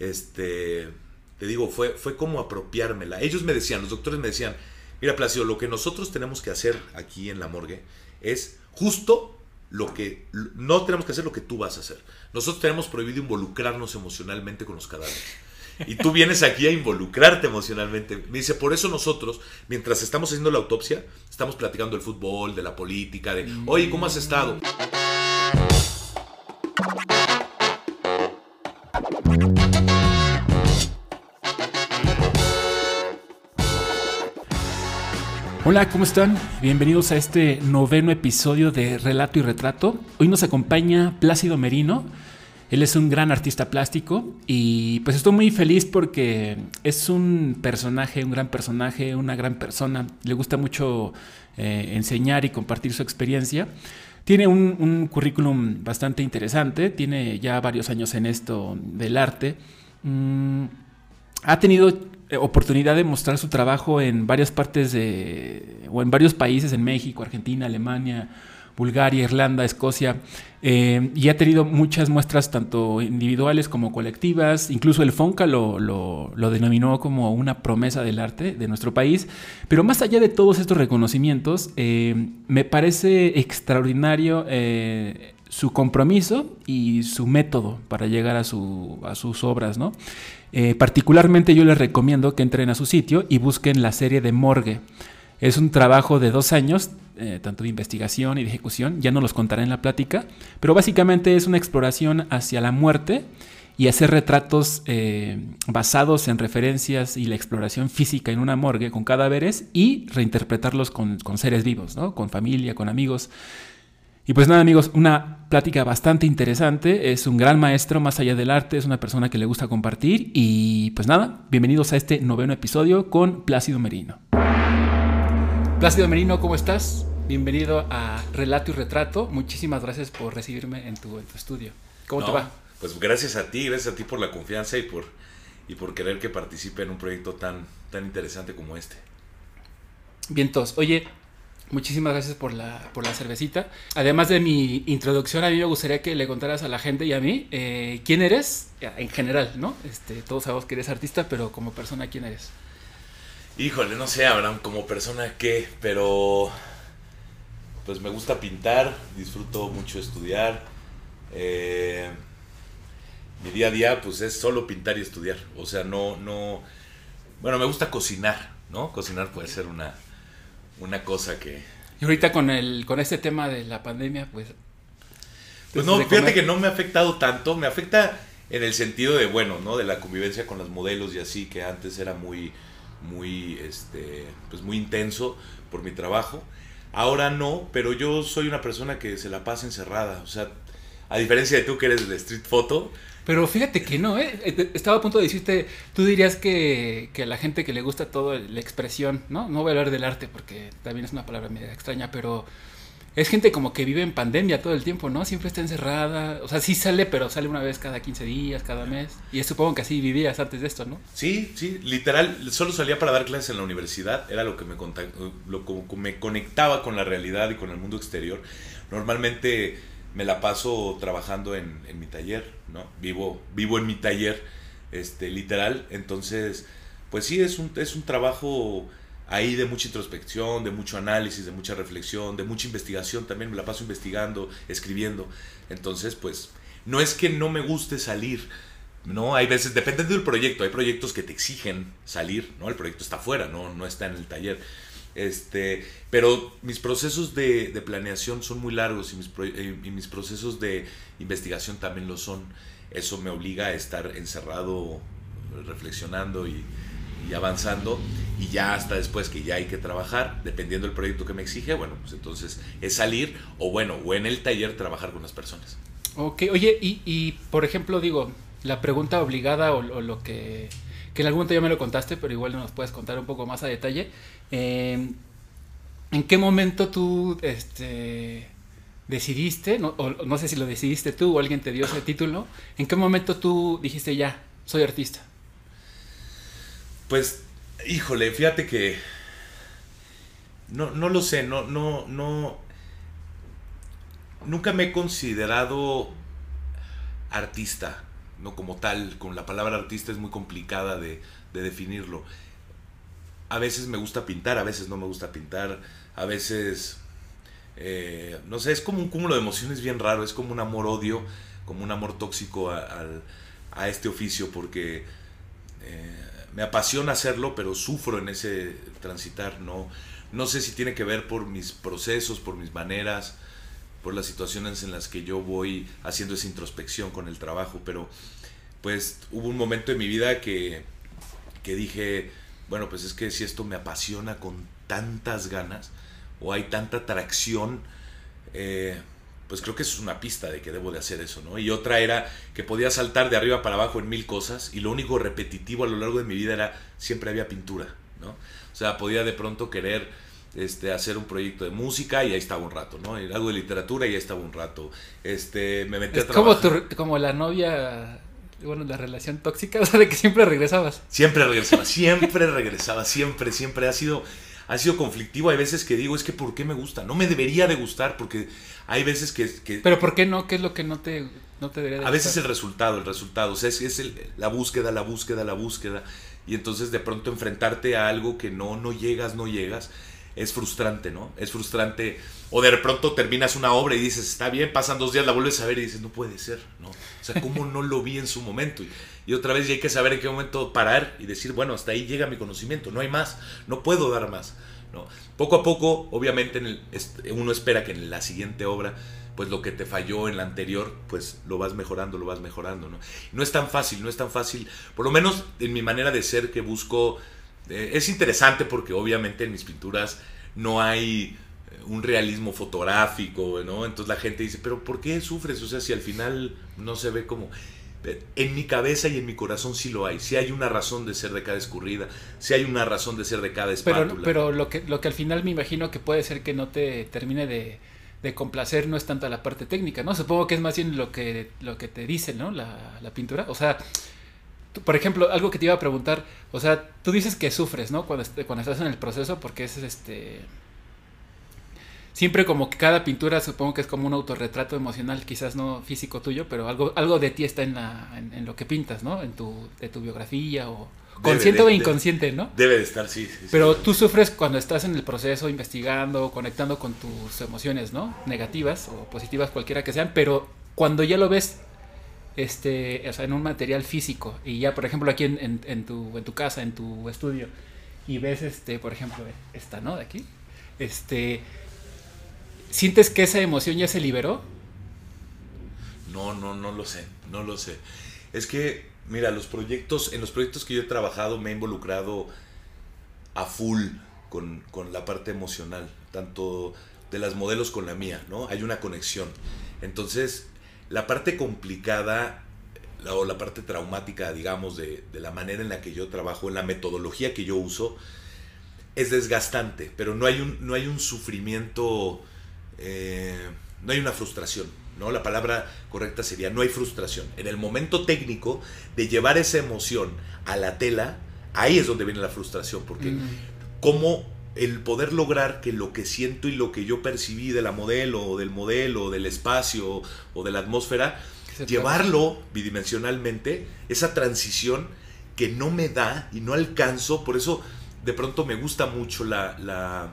este, te digo, fue, fue como apropiármela. Ellos me decían, los doctores me decían, mira Placido, lo que nosotros tenemos que hacer aquí en la morgue es justo lo que no tenemos que hacer lo que tú vas a hacer. Nosotros tenemos prohibido involucrarnos emocionalmente con los cadáveres. Y tú vienes aquí a involucrarte emocionalmente. Me dice, por eso nosotros, mientras estamos haciendo la autopsia, estamos platicando del fútbol, de la política, de, oye, ¿cómo has estado? Hola, ¿cómo están? Bienvenidos a este noveno episodio de Relato y Retrato. Hoy nos acompaña Plácido Merino. Él es un gran artista plástico y pues estoy muy feliz porque es un personaje, un gran personaje, una gran persona. Le gusta mucho eh, enseñar y compartir su experiencia. Tiene un, currículum bastante interesante, tiene ya varios años en esto del arte. Mm, ha tenido oportunidad de mostrar su trabajo en varias partes de, o en varios países, en México, Argentina, Alemania, Bulgaria, Irlanda, Escocia, eh, y ha tenido muchas muestras tanto individuales como colectivas, incluso el FONCA lo, lo, denominó como una promesa del arte de nuestro país, pero más allá de todos estos reconocimientos, eh, me parece extraordinario su compromiso y su método para llegar a, su, a sus obras, ¿no? Eh, particularmente yo les recomiendo que entren a su sitio y busquen la serie de Morgue. Es un trabajo de dos años, eh, tanto de investigación y de ejecución, ya no los contaré en la plática, pero básicamente es una exploración hacia la muerte y hacer retratos eh, basados en referencias y la exploración física en una morgue con cadáveres y reinterpretarlos con, con seres vivos, ¿no? con familia, con amigos. Y pues nada amigos, una plática bastante interesante, es un gran maestro más allá del arte, es una persona que le gusta compartir y pues nada, bienvenidos a este noveno episodio con Plácido Merino. Plácido Merino, ¿cómo estás? Bienvenido a Relato y Retrato, muchísimas gracias por recibirme en tu, estudio. ¿Cómo te va? Pues gracias a ti, gracias a ti por la confianza y por, y por querer que participe en un proyecto tan, tan interesante como este. Vientos, oye, Muchísimas gracias por la, por la cervecita. Además de mi introducción, a mí me gustaría que le contaras a la gente y a mí eh, quién eres en general, ¿no? Este, todos sabemos que eres artista, pero como persona, ¿quién eres? Híjole, no sé, Abraham, como persona qué, pero pues me gusta pintar, disfruto mucho estudiar. Eh, mi día a día pues es solo pintar y estudiar. O sea, no, no, bueno, me gusta cocinar, ¿no? Cocinar puede ser una una cosa que... Y ahorita con, el, con este tema de la pandemia, pues... Pues no, fíjate que no me ha afectado tanto, me afecta en el sentido de, bueno, ¿no? De la convivencia con los modelos y así, que antes era muy, muy, este, pues muy intenso por mi trabajo. Ahora no, pero yo soy una persona que se la pasa encerrada, o sea, a diferencia de tú que eres de street photo, pero fíjate que no, ¿eh? ¿eh? Estaba a punto de decirte, tú dirías que, a la gente que le gusta todo la expresión, ¿no? No voy a hablar del arte porque también es una palabra media extraña, pero es gente como que vive en pandemia todo el tiempo, ¿no? Siempre está encerrada. O sea, sí sale, pero sale una vez cada 15 días, cada mes. Y supongo que así vivías antes de esto, ¿no? Sí, sí, literal. Solo salía para dar clases en la universidad. Era lo que me, lo, me conectaba con la realidad y con el mundo exterior. Normalmente me la paso trabajando en, mi taller, ¿no? Vivo, vivo en mi taller, este, literal. Entonces, pues sí, es un, es un trabajo ahí de mucha introspección, de mucho análisis, de mucha reflexión, de mucha investigación también. Me la paso investigando, escribiendo. Entonces, pues, no es que no me guste salir. No, hay veces, depende del proyecto, hay proyectos que te exigen salir, ¿no? El proyecto está afuera, no, no está en el taller. Este, pero mis procesos de, planeación son muy largos eh, y mis, procesos de investigación también lo son. Eso me obliga a estar encerrado, reflexionando y, avanzando. Y ya hasta después que ya hay que trabajar, dependiendo del proyecto que me exige, bueno, pues entonces es salir o bueno, o en el taller trabajar con las personas. Ok, oye, y, por ejemplo, digo, la pregunta obligada o, o lo que que en algún momento ya me lo contaste, pero igual nos puedes contar un poco más a detalle. Eh, ¿En qué momento tú este, decidiste, no, sé si lo decidiste tú o alguien te dio ese título, ¿en qué momento tú dijiste ya, soy artista? Pues, híjole, fíjate que no, no lo sé, no, no, no, nunca me he considerado artista, no como tal, con la palabra artista es muy complicada de definirlo. A veces me gusta pintar, a veces no me gusta pintar, a veces, eh, no sé, es como un cúmulo de emociones bien raro, es como un amor-odio, como un amor tóxico a, a este oficio, porque eh, me apasiona hacerlo, pero sufro en ese transitar, no, no sé si tiene que ver por mis procesos, por mis maneras, por las situaciones en las que yo voy haciendo esa introspección con el trabajo, pero pues hubo un momento en mi vida que, que dije, bueno, pues es que si esto me apasiona con tantas ganas o hay tanta atracción, eh, pues creo que eso es una pista de que debo de hacer eso, ¿no? Y otra era que podía saltar de arriba para abajo en mil cosas y lo único repetitivo a lo largo de mi vida era siempre había pintura, ¿no? O sea, podía de pronto querer este, hacer un proyecto de música y ahí estaba un rato, ¿no? Algo de literatura y ahí estaba un rato. Este, me metí a trabajar. Como, como la novia, bueno, la relación tóxica, o sea, de que siempre regresabas. Siempre regresaba, siempre regresaba, siempre, siempre. Ha sido, ha sido conflictivo. Hay veces que digo, es que ¿por qué me gusta? No me debería de gustar porque hay veces que... Pero ¿por qué no? ¿Qué es lo que no te, no te debería de A veces el resultado, el resultado. O sea, es, es la búsqueda, la búsqueda, la búsqueda. Y entonces de pronto enfrentarte a algo que no, no llegas, no llegas es frustrante, ¿no? Es frustrante. O de pronto terminas una obra y dices, está bien, pasan dos días, la vuelves a ver y dices, no puede ser, ¿no? O sea, ¿cómo no lo vi en su momento? Y, otra vez ya hay que saber en qué momento parar y decir, bueno, hasta ahí llega mi conocimiento, no hay más, no puedo dar más, ¿no? Poco a poco, obviamente, en el, uno espera que en la siguiente obra, pues lo que te falló en la anterior, pues lo vas mejorando, lo vas mejorando, ¿no? No es tan fácil, no es tan fácil, por lo menos en mi manera de ser que busco eh, es interesante porque obviamente en mis pinturas no hay un realismo fotográfico, ¿no? Entonces la gente dice, pero ¿por qué sufres? O sea, si al final no se ve como... En mi cabeza y en mi corazón sí lo hay. Sí hay una razón de ser de cada escurrida. Sí hay una razón de ser de cada espátula. Pero, pero lo, que, lo que al final me imagino que puede ser que no te termine de, complacer no es tanto la parte técnica, ¿no? Supongo que es más bien lo que, lo que te dice, ¿no? La, la pintura. O sea, por ejemplo, algo que te iba a preguntar, o sea, tú dices que sufres, ¿no? Cuando, cuando estás en el proceso, porque es este... Siempre como que cada pintura supongo que es como un autorretrato emocional, quizás no físico tuyo, pero algo, algo de ti está en, la, en, lo que pintas, ¿no? En tu, de tu biografía o consciente o inconsciente, ¿no? Debe de estar, sí, Pero tú sufres cuando estás en el proceso, investigando, conectando con tus emociones, ¿no? Negativas o positivas, cualquiera que sean, pero cuando ya lo ves este, o sea, en un material físico y ya, por ejemplo, aquí en, en, tu, en tu casa, en tu estudio, y ves, este, por ejemplo, esta, ¿no? De aquí, este, ¿sientes que esa emoción ya se liberó? No, no, no lo sé, no lo sé. Es que, mira, los proyectos, en los proyectos que yo he trabajado me he involucrado a full con, con la parte emocional, tanto de las modelos con la mía, ¿no? Hay una conexión. Entonces, la parte complicada o la parte traumática, digamos, de, la manera en la que yo trabajo, en la metodología que yo uso, es desgastante, pero no hay un, no hay un sufrimiento, eh, no hay una frustración, ¿no? La palabra correcta sería no hay frustración. En el momento técnico de llevar esa emoción a la tela, ahí es donde viene la frustración, porque mm. cómo el poder lograr que lo que siento y lo que yo percibí de la modelo o del modelo o del espacio o de la atmósfera, llevarlo bidimensionalmente, esa transición que no me da y no alcanzo, por eso de pronto me gusta mucho la, la,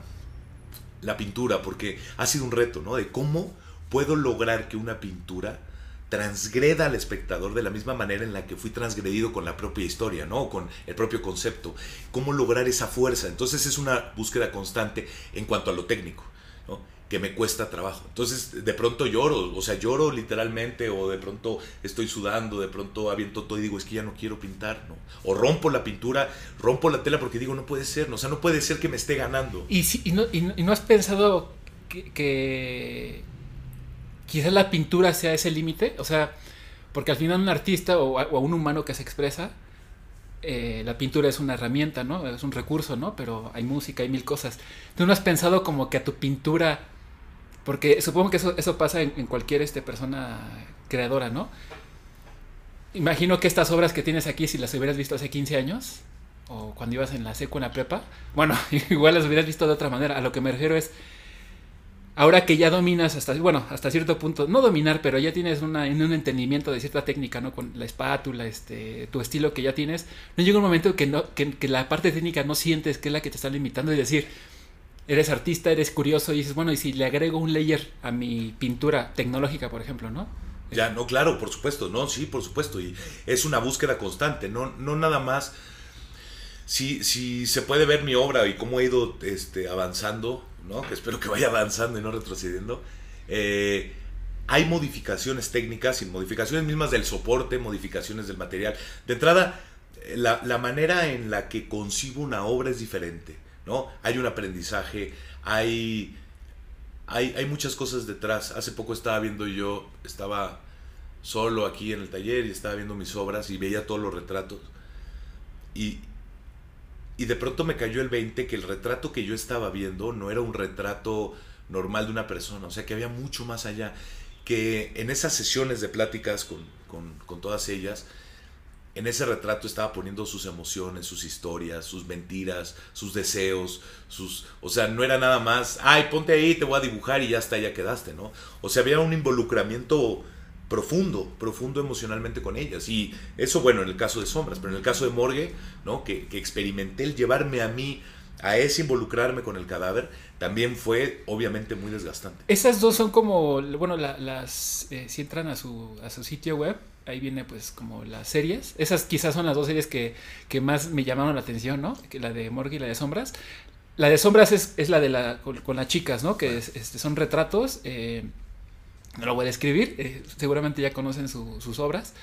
la pintura, porque ha sido un reto, ¿no? De cómo puedo lograr que una pintura transgreda al espectador de la misma manera en la que fui transgredido con la propia historia, ¿no? Con el propio concepto. ¿Cómo lograr esa fuerza? Entonces es una búsqueda constante en cuanto a lo técnico, ¿no? Que me cuesta trabajo. Entonces de pronto lloro, o sea, lloro literalmente, o de pronto estoy sudando, de pronto aviento todo y digo, es que ya no quiero pintar, ¿no? O rompo la pintura, rompo la tela porque digo, no puede ser, o sea, no puede ser que me esté ganando. ¿Y, y, no, y no, has pensado que quizás la pintura sea ese límite, o sea, porque al final un artista o, un humano que se expresa, eh, la pintura es una herramienta, ¿no? Es un recurso, ¿no? Pero hay música, hay mil cosas. ¿Tú no has pensado como que a tu pintura, porque supongo que eso, eso pasa en, cualquier este, persona creadora, ¿no? Imagino que estas obras que tienes aquí, si las hubieras visto hace 15 años, o cuando ibas en la seco, en la prepa, bueno, igual las hubieras visto de otra manera. A lo que me refiero es, ahora que ya dominas hasta, bueno, hasta cierto punto, no dominar, pero ya tienes una, un entendimiento de cierta técnica, ¿no? Con la espátula, este, tu estilo que ya tienes, no llega un momento que, no, que, la parte técnica no sientes que es la que te está limitando y decir, eres artista, eres curioso y dices, bueno, y si le agrego un layer a mi pintura tecnológica, por ejemplo, ¿no? Ya, no, claro, por supuesto, no, sí, por supuesto, y es una búsqueda constante, no, no nada más, si, si se puede ver mi obra y cómo he ido este, avanzando, ¿no? que espero que vaya avanzando y no retrocediendo, eh, hay modificaciones técnicas y modificaciones mismas del soporte, modificaciones del material. De entrada, la, la, manera en la que concibo una obra es diferente, ¿no? Hay un aprendizaje, hay, hay, hay muchas cosas detrás. Hace poco estaba viendo yo, estaba solo aquí en el taller y estaba viendo mis obras y veía todos los retratos. Y, y de pronto me cayó el 20 que el retrato que yo estaba viendo no era un retrato normal de una persona, o sea que había mucho más allá, que en esas sesiones de pláticas con, con, todas ellas, en ese retrato estaba poniendo sus emociones, sus historias, sus mentiras, sus deseos, sus, o sea, no era nada más, ay, ponte ahí, te voy a dibujar y ya está, ya quedaste, ¿no? O sea, había un involucramiento profundo, profundo emocionalmente con ellas. Y eso, bueno, en el caso de Sombras, pero en el caso de Morgue, ¿no? Que, que experimenté el llevarme a mí a ese involucrarme con el cadáver, también fue obviamente muy desgastante. Esas dos son como, bueno, las, eh, si entran a su, a su sitio web, ahí viene pues como las series. Esas quizás son las dos series que, que más me llamaron la atención, ¿no? Que la de Morgue y la de Sombras. La de Sombras es, es la de la, con, las chicas, ¿no? Que este, son retratos. Eh, no lo voy a describir, eh, seguramente ya conocen sus obras.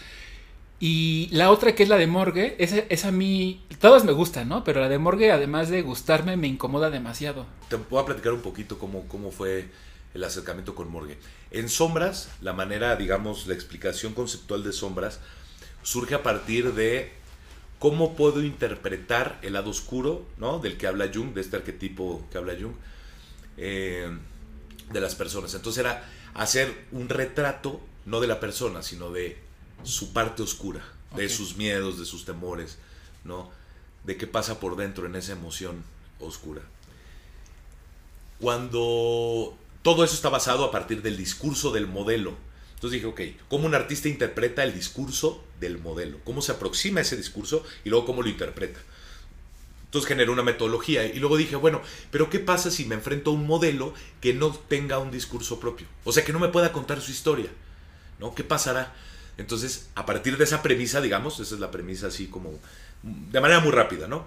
Y la otra que es la de Morgue, esa, a mí, todas me gustan, ¿no? Pero la de Morgue, además de gustarme, me incomoda demasiado. Te a platicar un poquito cómo, cómo fue el acercamiento con Morgue. En Sombras, la manera, digamos, la explicación conceptual de Sombras surge a partir de cómo puedo interpretar el lado oscuro, ¿no? Del que habla Jung, de este arquetipo que habla Jung, eh, de las personas. Entonces era hacer un retrato, no de la persona, sino de su parte oscura, de sus miedos, de sus temores, ¿no? De qué pasa por dentro en esa emoción oscura. Cuando todo eso está basado a partir del discurso del modelo. Entonces dije, ok, ¿cómo un artista interpreta el discurso del modelo? ¿Cómo se aproxima a ese discurso y luego cómo lo interpreta? Entonces generé una metodología y luego dije, bueno, pero ¿qué pasa si me enfrento a un modelo que no tenga un discurso propio? O sea, que no me pueda contar su historia, ¿no? ¿Qué pasará? Entonces, a partir de esa premisa, digamos, esa es la premisa así como, de manera muy rápida, ¿no?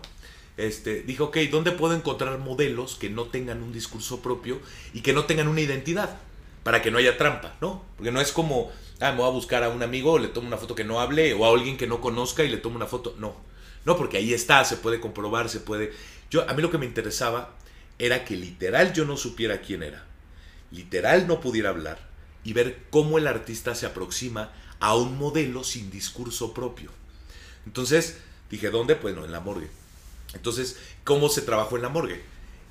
Este, dije, ok, ¿dónde puedo encontrar modelos que no tengan un discurso propio y que no tengan una identidad? Para que no haya trampa, ¿no? Porque no es como, ah, me voy a buscar a un amigo, le tomo una foto que no hable, o a alguien que no conozca y le tomo una foto. No no, porque ahí está, se puede comprobar, se puede... Yo, a mí lo que me interesaba era que literal yo no supiera quién era, literal no pudiera hablar y ver cómo el artista se aproxima a un modelo sin discurso propio. Entonces dije, ¿dónde? Bueno, en la morgue. Entonces, ¿cómo se trabajó en la morgue?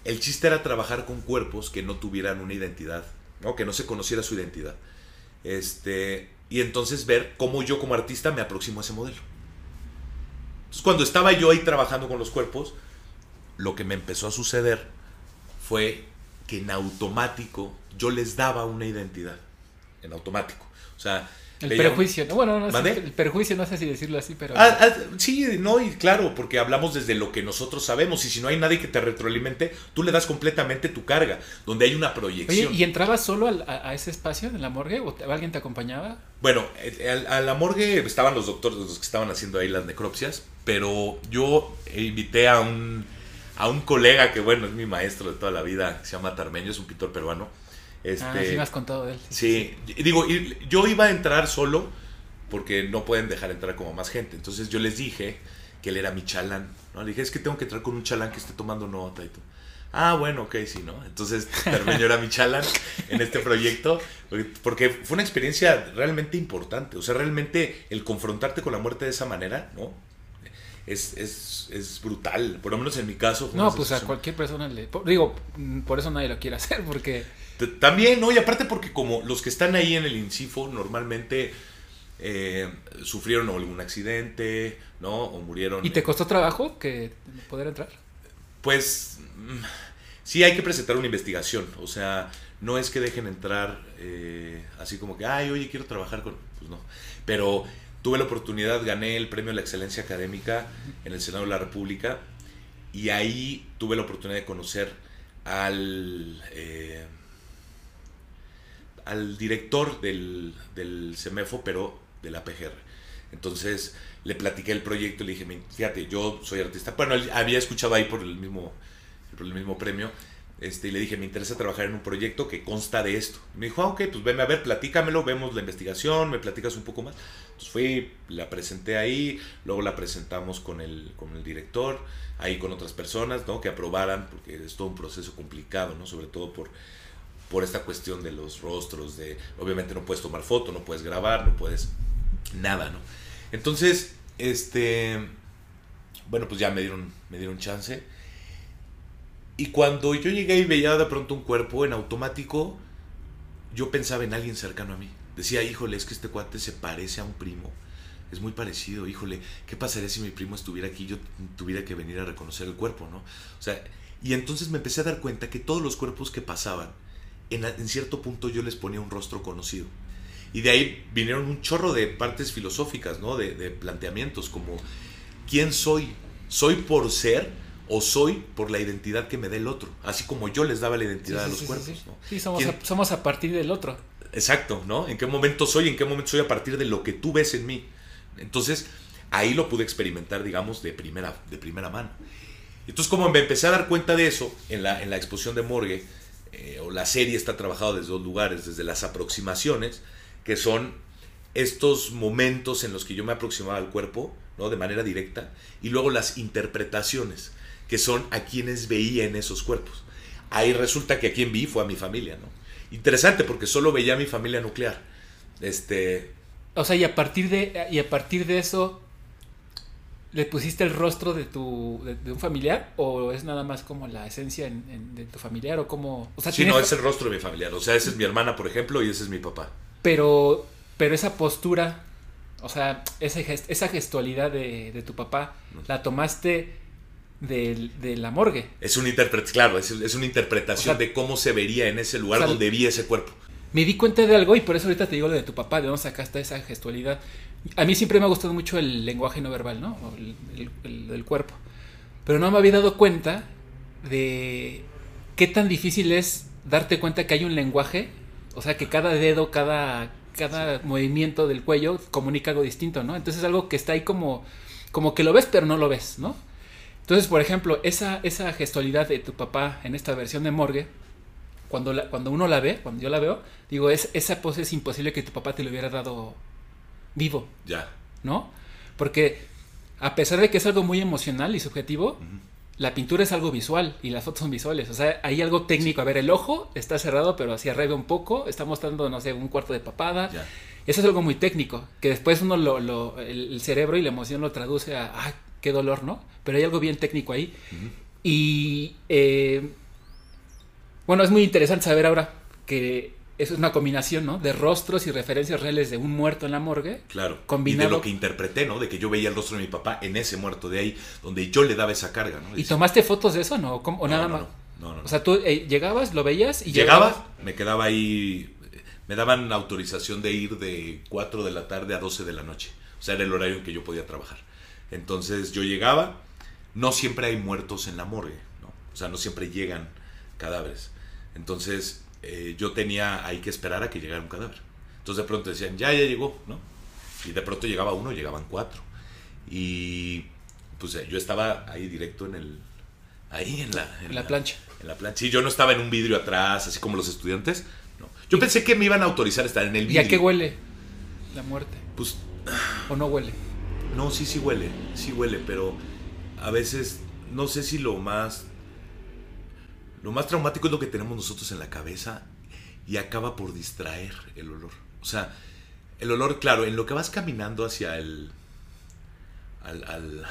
El chiste era trabajar con cuerpos que no tuvieran una identidad, ¿no? que no se conociera su identidad. Este, y entonces ver cómo yo como artista me aproximo a ese modelo. Entonces, cuando estaba yo ahí trabajando con los cuerpos, lo que me empezó a suceder fue que en automático yo les daba una identidad. En automático. O sea, el perjuicio, ¿no? Bueno, no sé, el perjuicio no sé si decirlo así, pero... Ah, ah, sí, no, y claro, porque hablamos desde lo que nosotros sabemos, y si no hay nadie que te retroalimente, tú le das completamente tu carga, donde hay una proyección. Oye, ¿y entrabas solo a, ese espacio en la morgue o alguien te acompañaba? Bueno, a, la morgue estaban los doctores, los que estaban haciendo ahí las necropsias, pero yo invité a un, a un colega que, bueno, es mi maestro de toda la vida, se llama Tarmeño, es un pintor peruano este, ah, sí me has contado de él. Sí, digo, yo iba a entrar solo porque no pueden dejar entrar como más gente. Entonces yo les dije que él era mi chalán. ¿no? Le dije, es que tengo que entrar con un chalán que esté tomando nota y todo. Ah, bueno, ok, sí, ¿no? Entonces terminé era mi chalán en este proyecto porque fue una experiencia realmente importante. O sea, realmente el confrontarte con la muerte de esa manera, ¿no? Es, es, es brutal. Por lo menos en mi caso. no, pues a cualquier persona le. Digo, por eso nadie lo quiere hacer, porque también, ¿no? Y aparte porque como los que están ahí en el INCIFO normalmente eh, sufrieron algún accidente, ¿no? O murieron. ¿Y te costó trabajo que poder entrar? Pues mm, sí hay que presentar una investigación. O sea, no es que dejen entrar eh, así como que, ay, oye, quiero trabajar con... Pues no. Pero tuve la oportunidad, gané el premio a la excelencia académica en el Senado de la República y ahí tuve la oportunidad de conocer al, eh, al director del, del CEMEFO, pero de la PGR. Entonces le platiqué el proyecto y le dije, fíjate, yo soy artista. Bueno, había escuchado ahí por el mismo, por el mismo premio este, y le dije, me interesa trabajar en un proyecto que consta de esto. me dijo, ah, ok, pues venme a ver, platícamelo, vemos la investigación, me platicas un poco más. Entonces fui, la presenté ahí, luego la presentamos con el, con el director, ahí con otras personas, ¿no? Que aprobaran, porque es todo un proceso complicado, ¿no? Sobre todo por, por esta cuestión de los rostros, de, obviamente no puedes tomar foto, no puedes grabar, no puedes nada, ¿no? Entonces, este, bueno, pues ya me dieron, me dieron chance y cuando yo llegué y veía de pronto un cuerpo en automático, yo pensaba en alguien cercano a mí. Decía, híjole, es que este cuate se parece a un primo. Es muy parecido, híjole, ¿qué pasaría si mi primo estuviera aquí y yo tuviera que venir a reconocer el cuerpo, no? O sea, y entonces me empecé a dar cuenta que todos los cuerpos que pasaban, en, en cierto punto yo les ponía un rostro conocido. Y de ahí vinieron un chorro de partes filosóficas, ¿no? De, de planteamientos como, ¿quién soy? ¿Soy por ser? o soy por la identidad que me dé el otro, así como yo les daba la identidad a los cuerpos. Sí, somos, a, somos a partir del otro. Exacto, ¿no? ¿En qué momento soy? ¿En qué momento soy a partir de lo que tú ves en mí? Entonces, ahí lo pude experimentar, digamos, de primera, de primera mano. Entonces, como me empecé a dar cuenta de eso en la, en la exposición de Morgue, eh, o la serie está trabajada desde dos lugares, desde las aproximaciones, que son estos momentos en los que yo me aproximaba al cuerpo, ¿no? De manera directa, y luego las interpretaciones que son a quienes veía en esos cuerpos. Ahí resulta que a quien vi fue a mi familia, ¿no? Interesante porque solo veía a mi familia nuclear. Este. O sea, y a partir de, y a partir de eso, ¿le pusiste el rostro de tu de, un familiar? ¿O es nada más como la esencia de tu familiar? ¿O como O sea, sí, no, es el rostro de mi familiar. O sea, esa es mi hermana, por ejemplo, y ese es mi papá. Pero, pero esa postura, o sea, esa, esa gestualidad de, de tu papá, ¿la tomaste de, la morgue. Es un interpret claro, es, una interpretación de cómo se vería en ese lugar donde vi ese cuerpo. Me di cuenta de algo y por eso ahorita te digo lo de tu papá, de dónde sacaste esa gestualidad. A mí siempre me ha gustado mucho el lenguaje no verbal, ¿no? el, del cuerpo. Pero no me había dado cuenta de qué tan difícil es darte cuenta que hay un lenguaje, o sea, que cada dedo, cada, cada movimiento del cuello comunica algo distinto, ¿no? Entonces es algo que está ahí como, como que lo ves pero no lo ves, ¿no? Entonces, por ejemplo, esa, esa gestualidad de tu papá en esta versión de Morgue, cuando, cuando uno la ve, cuando yo la veo, digo, es, esa pose es imposible que tu papá te lo hubiera dado vivo. Ya. ¿No? Porque a pesar de que es algo muy emocional y subjetivo, la pintura es algo visual y las fotos son visuales. O sea, hay algo técnico. A ver, el ojo está cerrado, pero hacia arriba un poco, está mostrando, no sé, un cuarto de papada. Eso es algo muy técnico, que después uno lo, el, cerebro y la emoción lo traduce a, ah, qué dolor, ¿no? Pero hay algo bien técnico ahí. Y eh, bueno, es muy interesante saber ahora que eso es una combinación, ¿no? De rostros y referencias reales de un muerto en la morgue. Claro. Combinado. Y de lo que interpreté, ¿no? De que yo veía el rostro de mi papá en ese muerto de ahí, donde yo le daba esa carga, ¿no? ¿Y tomaste fotos de eso, no? ¿O nada más? No, no, O sea, tú eh, llegabas, lo veías y llegaba. me quedaba ahí. Me daban autorización de ir de 4 de la tarde a 12 de la noche. O sea, era el horario en que yo podía trabajar. Entonces yo llegaba, no siempre hay muertos en la morgue, ¿no? o sea, no siempre llegan cadáveres. Entonces eh, yo tenía ahí que esperar a que llegara un cadáver. Entonces de pronto decían, ya, ya llegó, ¿no? Y de pronto llegaba uno, llegaban cuatro. Y pues eh, yo estaba ahí directo en el... Ahí en la... En, la, plancha. En la plancha. Sí, yo no estaba en un vidrio atrás, así como los estudiantes. No. Yo pensé que me iban a autorizar a estar en el vidrio. ¿Y a qué huele la muerte? Pues... ¿O no huele? No, sí, sí huele, sí huele, pero a veces no sé si lo más lo más traumático es lo que tenemos nosotros en la cabeza y acaba por distraer el olor. O sea, el olor, claro, en lo que vas caminando hacia el al,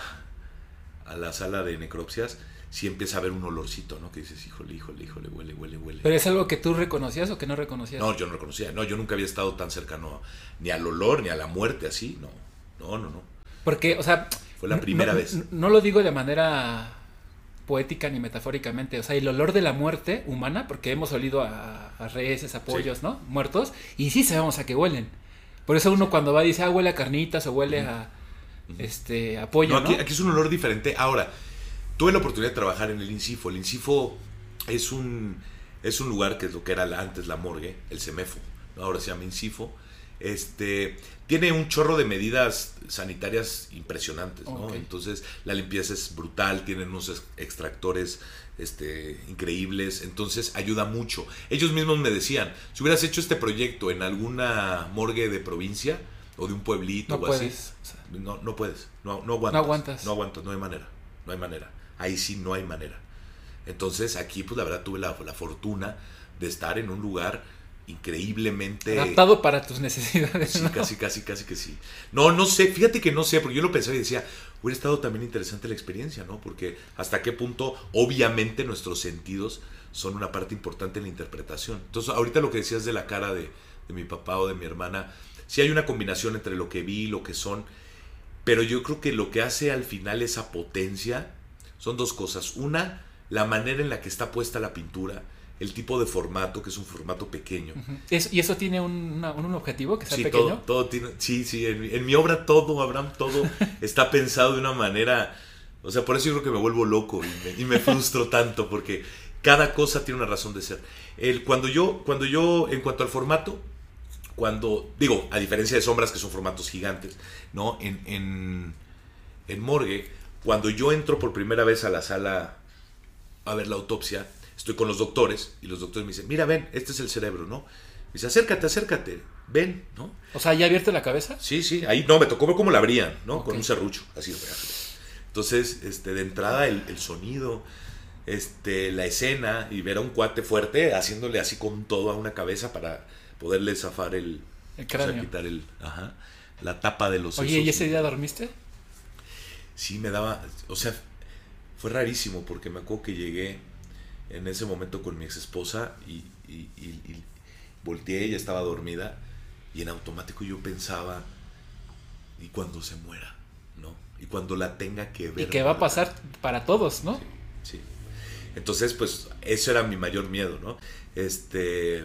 a la sala de necropsias, sí empieza a haber un olorcito, ¿no? Que dices, híjole, híjole, híjole, huele, huele, huele. ¿Pero es algo que tú reconocías o que no reconocías? No, yo no reconocía. No, yo nunca había estado tan cercano ni al olor, ni a la muerte así. No, no, no, no. Porque, o sea... Fue la primera vez. No, lo digo de manera poética ni metafóricamente. O sea, el olor de la muerte humana, porque hemos olido a, a reses, a pollos, ¿no? Muertos, y sí sabemos a qué huelen. Por eso uno cuando va dice, ah, huele a carnitas o huele a, este, a pollo, No, ¿no? aquí, es un olor diferente. Ahora, tuve la oportunidad de trabajar en el Incifo. El Incifo es un, es un lugar que es lo que era la- antes la morgue, el CEMEFO. Ahora se llama Incifo. Este, tiene un chorro de medidas sanitarias impresionantes, ¿no? Entonces, la limpieza es brutal, tienen unos ex- extractores este, increíbles, entonces ayuda mucho. Ellos mismos me decían, si hubieras hecho este proyecto en alguna morgue de provincia o de un pueblito No o así, puedes. sea, no, no puedes, no, no aguantas. No aguantas. No aguantas, no hay manera, no hay manera. Ahí sí no hay manera. Entonces aquí, pues la verdad, tuve la, la fortuna de estar en un lugar increíblemente... adaptado para tus necesidades. Sí, ¿no? casi, casi, casi que sí. No, no sé, fíjate que no sé, porque yo lo pensaba y decía, hubiera estado también interesante la experiencia, ¿no? Porque hasta qué punto, obviamente, nuestros sentidos son una parte importante en la interpretación. Entonces, ahorita lo que decías de la cara de, de mi papá o de mi hermana, sí hay una combinación entre lo que vi y lo que son, pero yo creo que lo que hace al final esa potencia son dos cosas. Una, la manera en la que está puesta la pintura, el tipo de formato, que es un formato pequeño. ¿Y eso tiene un, una- un objetivo que sea Sí, pequeño? todo, todo tiene, sí, sí, en, mi- en mi obra todo, Abraham, todo está pensado de una manera, o sea, por eso yo creo que me vuelvo loco y me, y me frustro tanto, porque cada cosa tiene una razón de ser. El, cuando yo, cuando yo, en cuanto al formato, cuando, digo, a diferencia de sombras que son formatos gigantes, ¿no? En, en, en Morgue, cuando yo entro por primera vez a la sala a ver la autopsia, estoy con los doctores y los doctores me dicen, mira, ven, este es el cerebro, ¿no? Me dice, acércate, acércate, ven, ¿no? O sea, ¿ya abierto la cabeza? Sí, sí, ahí no, me tocó ver cómo la abrían, ¿no? Con un serrucho, así. Entonces, este, de entrada, el, el sonido, este, la escena y ver a un cuate fuerte haciéndole así con todo a una cabeza para poderle zafar el, El o sea, cráneo. quitar el, ajá, la tapa de los Oye. ¿y ese día dormiste? Sí, me daba, o sea, fue rarísimo porque me acuerdo que llegué en ese momento con mi ex esposa y, y, y- y volteé, ella estaba dormida y en automático yo pensaba, ¿y cuando se muera? ¿No? Y cuando la tenga que ver. Y que va a pasar para todos, ¿no? Sí. Entonces, pues, eso era mi mayor miedo, ¿no? Este,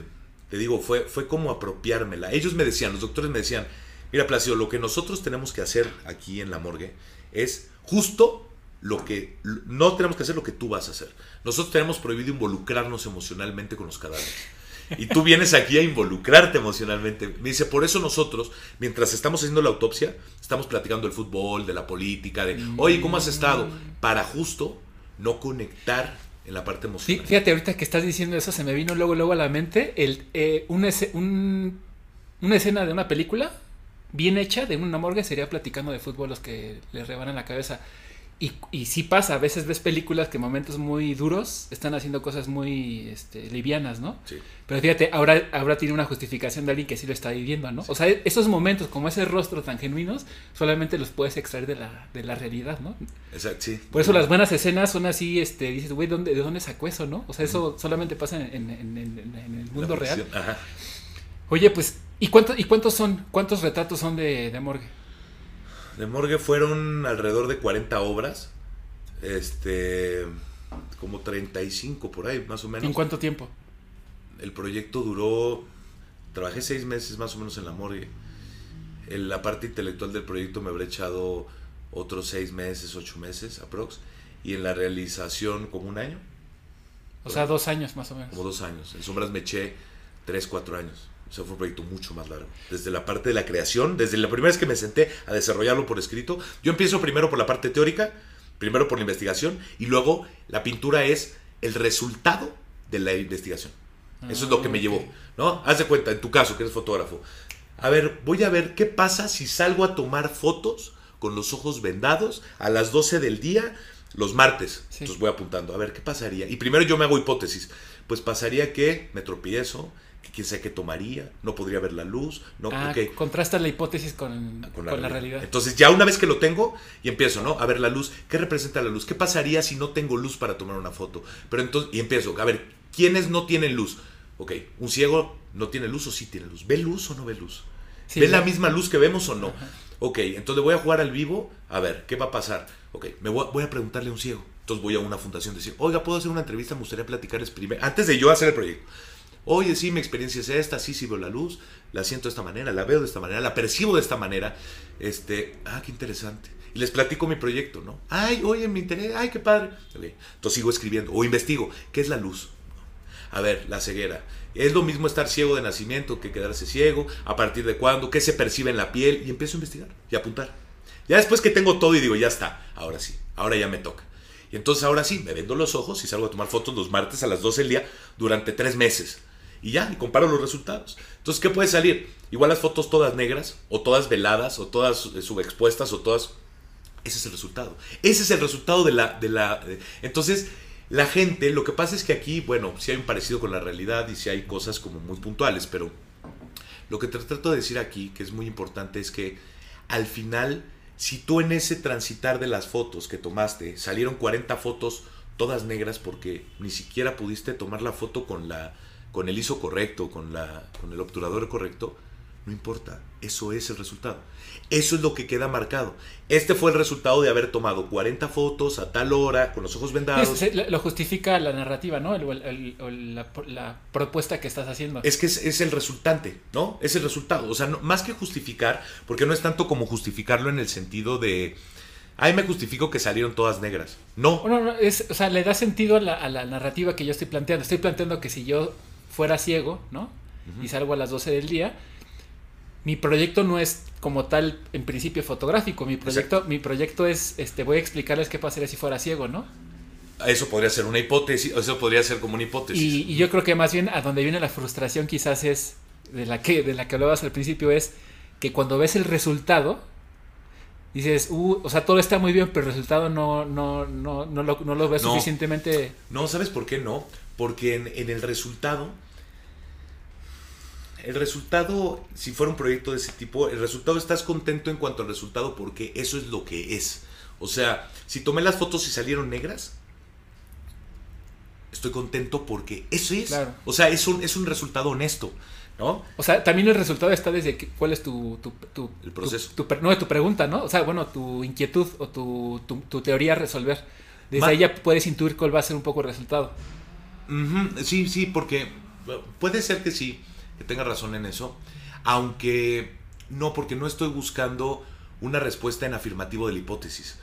te digo, fue, fue como apropiármela. Ellos me decían, los doctores me decían, mira, Placido, lo que nosotros tenemos que hacer aquí en la morgue es justo lo que, no tenemos que hacer lo que tú vas a hacer. Nosotros tenemos prohibido involucrarnos emocionalmente con los cadáveres. Y tú vienes aquí a involucrarte emocionalmente. Me dice, por eso nosotros, mientras estamos haciendo la autopsia, estamos platicando del fútbol, de la política, de, oye, ¿cómo has estado? Para justo no conectar en la parte Sí, emocional. fíjate, ahorita que estás diciendo eso, se me vino luego, luego a la mente el, eh, un- una escena de una película bien hecha de una morgue sería platicando de fútbol los que le rebanan la cabeza. Y, y sí pasa, a veces ves películas que en momentos muy duros están haciendo cosas muy este, livianas, ¿no? Sí. Pero fíjate, ahora, ahora tiene una justificación de alguien que sí lo está viviendo, ¿no? O sea, esos momentos, como ese rostro tan genuinos, solamente los puedes extraer de la, de la realidad, ¿no? Exacto, sí. Por eso las buenas escenas son así, este, dices, güey, ¿dónde, ¿de dónde sacó eso, no? O sea, eso solamente pasa en, en- en- en- en el mundo real. Ajá. Oye, pues, ¿y, cuánto, ¿y cuántos son? ¿Cuántos retratos son de, de morgue? De morgue fueron alrededor de 40 obras. Este. Como 35 por ahí, más o menos. ¿En cuánto tiempo? El proyecto duró. Trabajé seis meses más o menos en la morgue. En la parte intelectual del proyecto me habré echado otros seis meses, ocho meses, aprox. Y en la realización, como un año, O sea, dos años más o menos. como dos años. En Sombras me eché tres, cuatro años. O sea, fue un proyecto mucho más largo. Desde la parte de la creación, desde la primera vez que me senté a desarrollarlo por escrito, yo empiezo primero por la parte teórica, primero por la investigación, y luego la pintura es el resultado de la investigación. Eso es lo que me Ah, llevó. ¿no? Haz de cuenta, en tu caso, que eres fotógrafo. A ver, voy a ver qué pasa si salgo a tomar fotos con los ojos vendados a las 12 del día los martes. Sí. Entonces voy apuntando, a ver qué pasaría. Y primero yo me hago hipótesis. Pues pasaría que me tropiezo, que quién sabe qué tomaría, no podría ver la luz, no, ah, ok, contrasta la hipótesis con, con con la, realidad. Entonces ya una vez que lo tengo y empiezo, ¿no? A ver la luz, ¿qué representa la luz? ¿Qué pasaría si no tengo luz para tomar una foto? Pero entonces, y empiezo, a ver, ¿quiénes no tienen luz? Ok, un ciego no tiene luz o sí tiene luz. ¿Ve luz o no ve luz? Sí, ¿Ve ya. la misma luz que vemos o no? Ajá. Ok, entonces voy a jugar al vivo, a ver, ¿qué va a pasar? Ok, me voy, a- voy a preguntarle a un ciego. Entonces Entonces voy a una fundación y decir, oiga, ¿puedo hacer una entrevista? Me gustaría platicarles primero, antes de yo hacer el proyecto. Oye, sí, mi experiencia es esta, sí, sí veo la luz, la siento de esta manera, la veo de esta manera, la percibo de esta manera. Este, ah, qué interesante. Y les platico mi proyecto, ¿no? Ay, oye, me interesa, ay, qué padre. Entonces sigo escribiendo o investigo, ¿qué es la luz? A ver, la ceguera. Es lo mismo estar ciego de nacimiento que quedarse ciego, a partir de cuándo, qué se percibe en la piel, y empiezo a investigar y apuntar. Ya después que tengo todo y digo, ya está, ahora sí, ahora ya me toca. Y entonces ahora sí, me vendo los ojos y salgo a tomar fotos los martes a las 12 del día durante tres meses. Y ya, y comparo los resultados. Entonces, ¿qué puede salir? Igual las fotos todas negras, o todas veladas, o todas eh, subexpuestas, o todas... Ese es el resultado. Ese es el resultado de la... De la entonces, la gente, lo que pasa es que aquí, bueno, sí hay un parecido con la realidad y sí hay cosas como muy puntuales, pero lo que te trato de decir aquí, que es muy importante, es que al final, si tú en ese transitar de las fotos que tomaste, salieron 40 fotos todas negras porque ni siquiera pudiste tomar la foto con la con el ISO correcto, con, la, con el obturador correcto, no importa, eso es el resultado. Eso es lo que queda marcado. Este fue el resultado de haber tomado 40 fotos a tal hora, con los ojos vendados. lo justifica la narrativa, ¿no? la, propuesta que estás haciendo. Es que es, el resultante, ¿no? Es el resultado. O sea, más que justificar, porque no es tanto como justificarlo en el sentido de... Ahí me justifico que salieron todas negras. No. No, no, es, o sea, le da sentido a la, a la narrativa que yo estoy planteando. Estoy planteando que si yo fuera ciego, ¿no? Y salgo a las 12 del día, mi proyecto no es como tal en principio fotográfico, mi proyecto, mi proyecto es, este, voy a explicarles qué pasaría si fuera ciego, ¿no? Eso podría ser una hipótesis, eso podría ser como una hipótesis. Y, yo creo que más bien a donde viene la frustración quizás es, de la que, de la que hablabas al principio, es que cuando ves el resultado, dices, uh, o sea, todo está muy bien, pero el resultado no, no, no, no, lo, no lo ves suficientemente. No, ¿sabes por qué no? Porque en, el resultado, el resultado, si fuera un proyecto de ese tipo, el resultado estás contento en cuanto al resultado porque eso es lo que es. O sea, si tomé las fotos y salieron negras, estoy contento porque eso es. O sea, es un, es un resultado honesto. ¿No? O sea, también el resultado está desde cuál es tu, tu, el proceso. Tu, no, tu pregunta, ¿no? O sea, bueno, tu inquietud o tu, teoría a resolver. Desde ahí ya puedes intuir cuál va a ser un poco el resultado. Sí, sí, porque puede ser que sí, que tenga razón en eso, aunque no, porque no estoy buscando una respuesta en afirmativo de la hipótesis.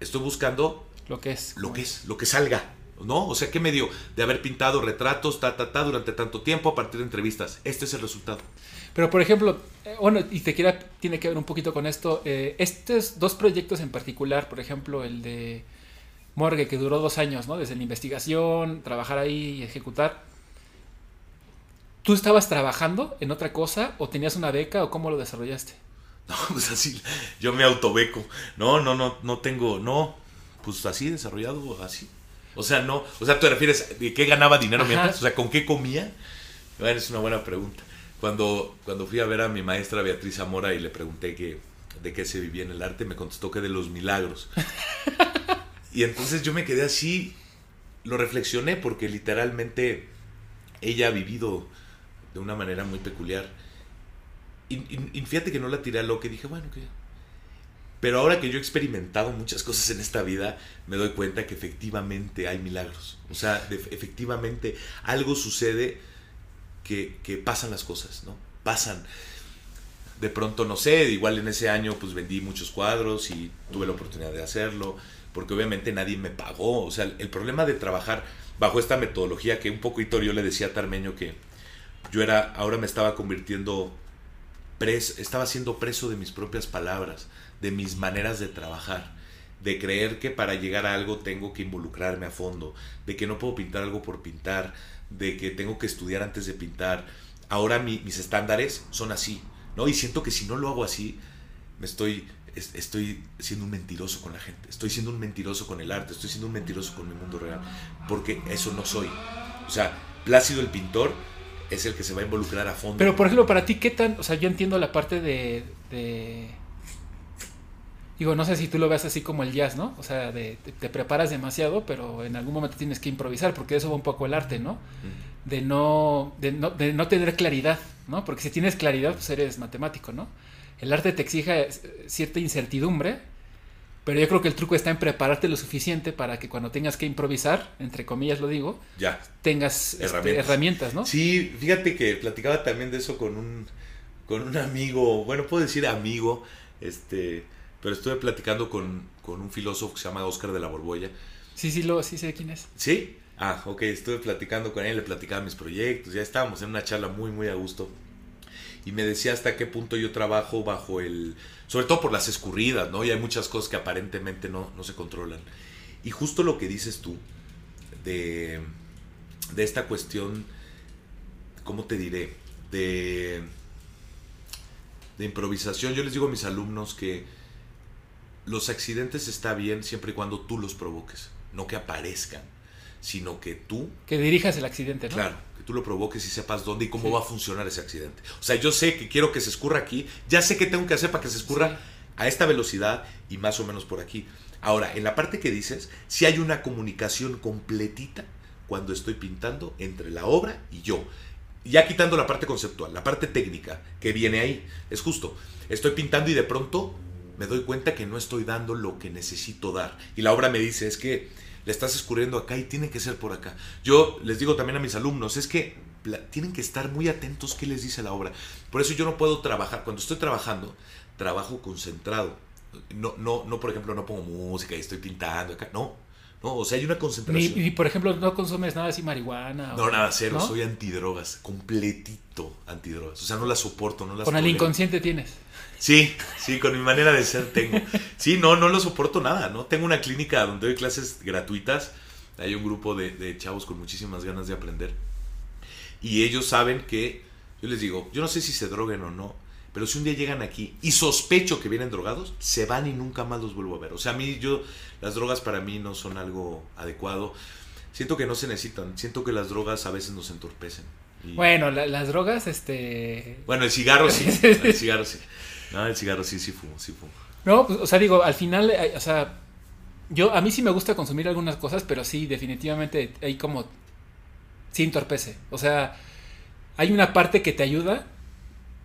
Estoy buscando lo que es. Lo que es, lo que salga. ¿No? O sea, ¿qué medio de haber pintado retratos, ta, ta, ta, durante tanto tiempo a partir de entrevistas? Este es el resultado. Pero, por ejemplo, eh, bueno, y te quiera, tiene que ver un poquito con esto. Eh, estos dos proyectos en particular, por ejemplo, el de Morgue, que duró dos años, ¿no? Desde la investigación, trabajar ahí y ejecutar. ¿Tú estabas trabajando en otra cosa o tenías una beca o cómo lo desarrollaste? No, pues así, yo me autobeco. No, no, no, no tengo, no, pues así desarrollado, así. O sea, no, o sea, ¿te refieres de qué ganaba dinero mientras? O sea, ¿con qué comía? Bueno, es una buena pregunta. Cuando, cuando fui a ver a mi maestra Beatriz Zamora y le pregunté que, de qué se vivía en el arte, me contestó que de los milagros. Y entonces yo me quedé así, lo reflexioné porque literalmente ella ha vivido de una manera muy peculiar. Y, fíjate que no la tiré a lo que dije, bueno, que... Pero ahora que yo he experimentado muchas cosas en esta vida, me doy cuenta que efectivamente hay milagros. O sea, efectivamente algo sucede que, que pasan las cosas, ¿no? Pasan de pronto, no sé, igual en ese año pues vendí muchos cuadros y tuve la oportunidad de hacerlo porque obviamente nadie me pagó. O sea, el problema de trabajar bajo esta metodología que un poquito yo le decía a Tarmeño que yo era, ahora me estaba convirtiendo preso, estaba siendo preso de mis propias palabras, de mis maneras de trabajar, de creer que para llegar a algo tengo que involucrarme a fondo, de que no puedo pintar algo por pintar, de que tengo que estudiar antes de pintar. Ahora mis estándares son así, ¿no? Y siento que si no lo hago así, me estoy estoy siendo un mentiroso con la gente, estoy siendo un mentiroso con el arte, estoy siendo un mentiroso con mi mundo real, porque eso no soy. O sea, Plácido el pintor es el que se va a involucrar a fondo. Pero, por ejemplo, para ti, ¿qué tan...? O sea, yo entiendo la parte de... Digo, no sé si tú lo ves así como el jazz, ¿no? O sea, de, te, preparas demasiado, pero en algún momento tienes que improvisar, porque eso va un poco el arte, ¿no? De no, de no, de no tener claridad, ¿no? Porque si tienes claridad, pues eres matemático, ¿no? El arte te exige cierta incertidumbre Pero yo creo que el truco está en prepararte lo suficiente para que cuando tengas que improvisar, entre comillas lo digo, ya. tengas este, herramientas. herramientas, ¿no? Sí, fíjate que platicaba también de eso con un, con un amigo, bueno, puedo decir amigo, este, pero estuve platicando con, con un filósofo que se llama Oscar de la Borbolla. Sí, sí, lo, sí sé quién es. ¿Sí? Ah, ok, estuve platicando con él, le platicaba mis proyectos, ya estábamos en una charla muy, muy a gusto. Y me decía hasta qué punto yo trabajo bajo el sobre todo por las escurridas, ¿no? Y hay muchas cosas que aparentemente no, no se controlan. Y justo lo que dices tú, de, de esta cuestión, ¿cómo te diré? De, de improvisación. Yo les digo a mis alumnos que los accidentes está bien siempre y cuando tú los provoques, no que aparezcan, sino que tú... Que dirijas el accidente, ¿no? Claro, tú lo provoques y sepas dónde y cómo va a funcionar ese accidente. O sea, yo sé que quiero que se escurra aquí, ya sé qué tengo que hacer para que se escurra a esta velocidad y más o menos por aquí. Ahora, en la parte que dices, si hay una comunicación completita cuando estoy pintando entre la obra y yo. Ya quitando la parte conceptual, la parte técnica que viene ahí. Es justo, estoy pintando y de pronto me doy cuenta que no estoy dando lo que necesito dar. Y la obra me dice, es que le estás escurriendo acá y tiene que ser por acá. Yo les digo también a mis alumnos, es que tienen que estar muy atentos qué les dice la obra. Por eso yo no puedo trabajar, cuando estoy trabajando, trabajo concentrado. No, no, no, por ejemplo, no pongo música y estoy pintando acá, no. No, o sea, hay una concentración. Y, por ejemplo, no consumes nada así marihuana. No, nada, cero. Soy antidrogas, completito antidrogas. O sea, no las soporto, no las Con el inconsciente tienes. Sí, sí, con mi manera de ser tengo. Sí, no, no lo soporto nada, ¿no? Tengo una clínica donde doy clases gratuitas. Hay un grupo de, chavos con muchísimas ganas de aprender. Y ellos saben que, yo les digo, yo no sé si se droguen o no, pero si un día llegan aquí y sospecho que vienen drogados, se van y nunca más los vuelvo a ver. O sea, a mí, yo, las drogas para mí no son algo adecuado. Siento que no se necesitan. Siento que las drogas a veces nos entorpecen. Bueno, las drogas, este... Bueno, el cigarro sí. el cigarro sí. No, el cigarro sí, sí fumo, sí fumo. No, pues, o sea, digo, al final, eh, o sea, yo, a mí sí me gusta consumir algunas cosas, pero sí, definitivamente hay como, sí entorpece. O sea, hay una parte que te ayuda,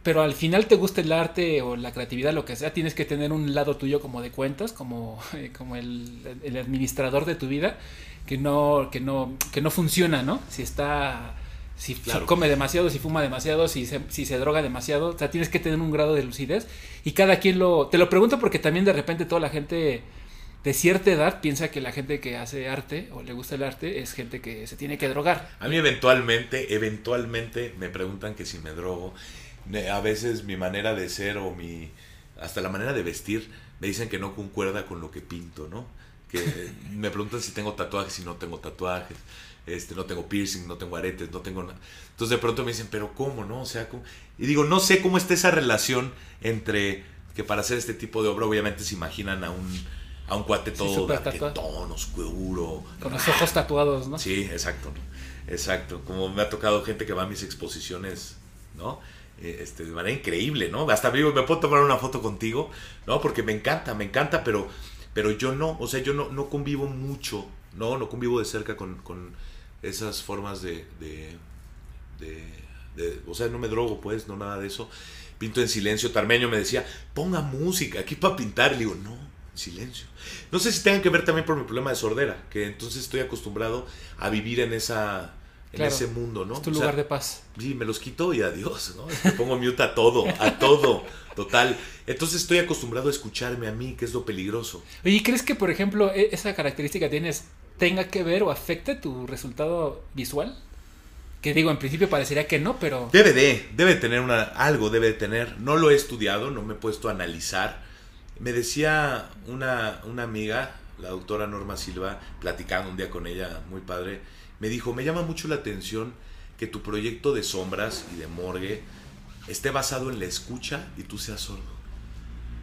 pero al final te gusta el arte o la creatividad, lo que sea, tienes que tener un lado tuyo como de cuentas, como, como el, el administrador de tu vida, que no, que no, que no funciona, ¿no? Si está si, come demasiado, si fuma demasiado, si se, si se droga demasiado. O sea, tienes que tener un grado de lucidez. Y cada quien lo... Te lo pregunto porque también de repente toda la gente de cierta edad piensa que la gente que hace arte o le gusta el arte es gente que se tiene que drogar. A mí eventualmente, eventualmente me preguntan que si me drogo. A veces mi manera de ser o mi... hasta la manera de vestir me dicen que no concuerda con lo que pinto, ¿no? Que me preguntan si tengo tatuajes y no tengo tatuajes este, no tengo piercing, no tengo aretes, no tengo nada. Entonces de pronto me dicen, pero ¿cómo, no? O sea, ¿cómo? Y digo, no sé cómo está esa relación entre que para hacer este tipo de obra obviamente se imaginan a un, a un cuate todo tono oscuro. Con los ojos tatuados, ¿no? Sí, exacto. Exacto. Como me ha tocado gente que va a mis exposiciones, ¿no? Eh, este, de manera increíble, ¿no? Hasta amigo, me puedo tomar una foto contigo, ¿no? Porque me encanta, me encanta, pero, pero yo no, o sea, yo no, no convivo mucho, no, no convivo de cerca con, con esas formas de, de, de, o sea, no me drogo, pues, no nada de eso. Pinto en silencio. Tarmeño me decía, ponga música aquí para pintar. Le digo, no, silencio. No sé si tenga que ver también por mi problema de sordera, que entonces estoy acostumbrado a vivir en esa en ese mundo, ¿no? Es tu lugar de paz. Sí, me los quito y adiós, ¿no? Me pongo mute a todo, a todo, total. Entonces estoy acostumbrado a escucharme a mí, que es lo peligroso. Oye, ¿crees que, por ejemplo, e-, esa característica tienes tenga que ver o afecte tu resultado visual? Que digo, en principio parecería que no, pero... Debe de, debe tener una, algo, debe de tener. No lo he estudiado, no me he puesto a analizar. Me decía una, una amiga, la doctora Norma Silva, platicando un día con ella, muy padre, me dijo, me llama mucho la atención que tu proyecto de sombras y de morgue esté basado en la escucha y tú seas sordo.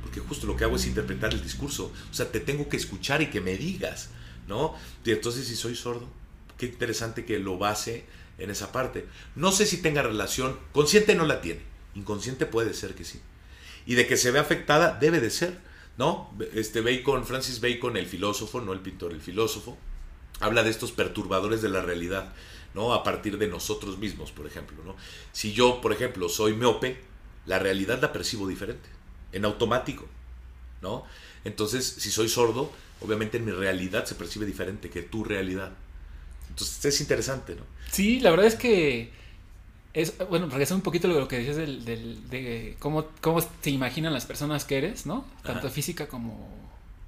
Porque justo lo que hago es interpretar el discurso. O sea, te tengo que escuchar y que me digas. ¿No? Y entonces si soy sordo, qué interesante que lo base en esa parte. No sé si tenga relación, consciente no la tiene, inconsciente puede ser que sí. Y de que se ve afectada, debe de ser, ¿no? Este Bacon, Francis Bacon, el filósofo, no el pintor, el filósofo, habla de estos perturbadores de la realidad, ¿no? A partir de nosotros mismos, por ejemplo, ¿no? Si yo, por ejemplo, soy miope, la realidad la percibo diferente, en automático, ¿no? Entonces, si soy sordo, obviamente mi realidad se percibe diferente que tu realidad. Entonces, es interesante, ¿no? Sí, la verdad es que es, bueno, regresando un poquito a lo que decías del, del- de cómo, cómo te imaginan las personas que eres, ¿no? Tanto Ajá. física como...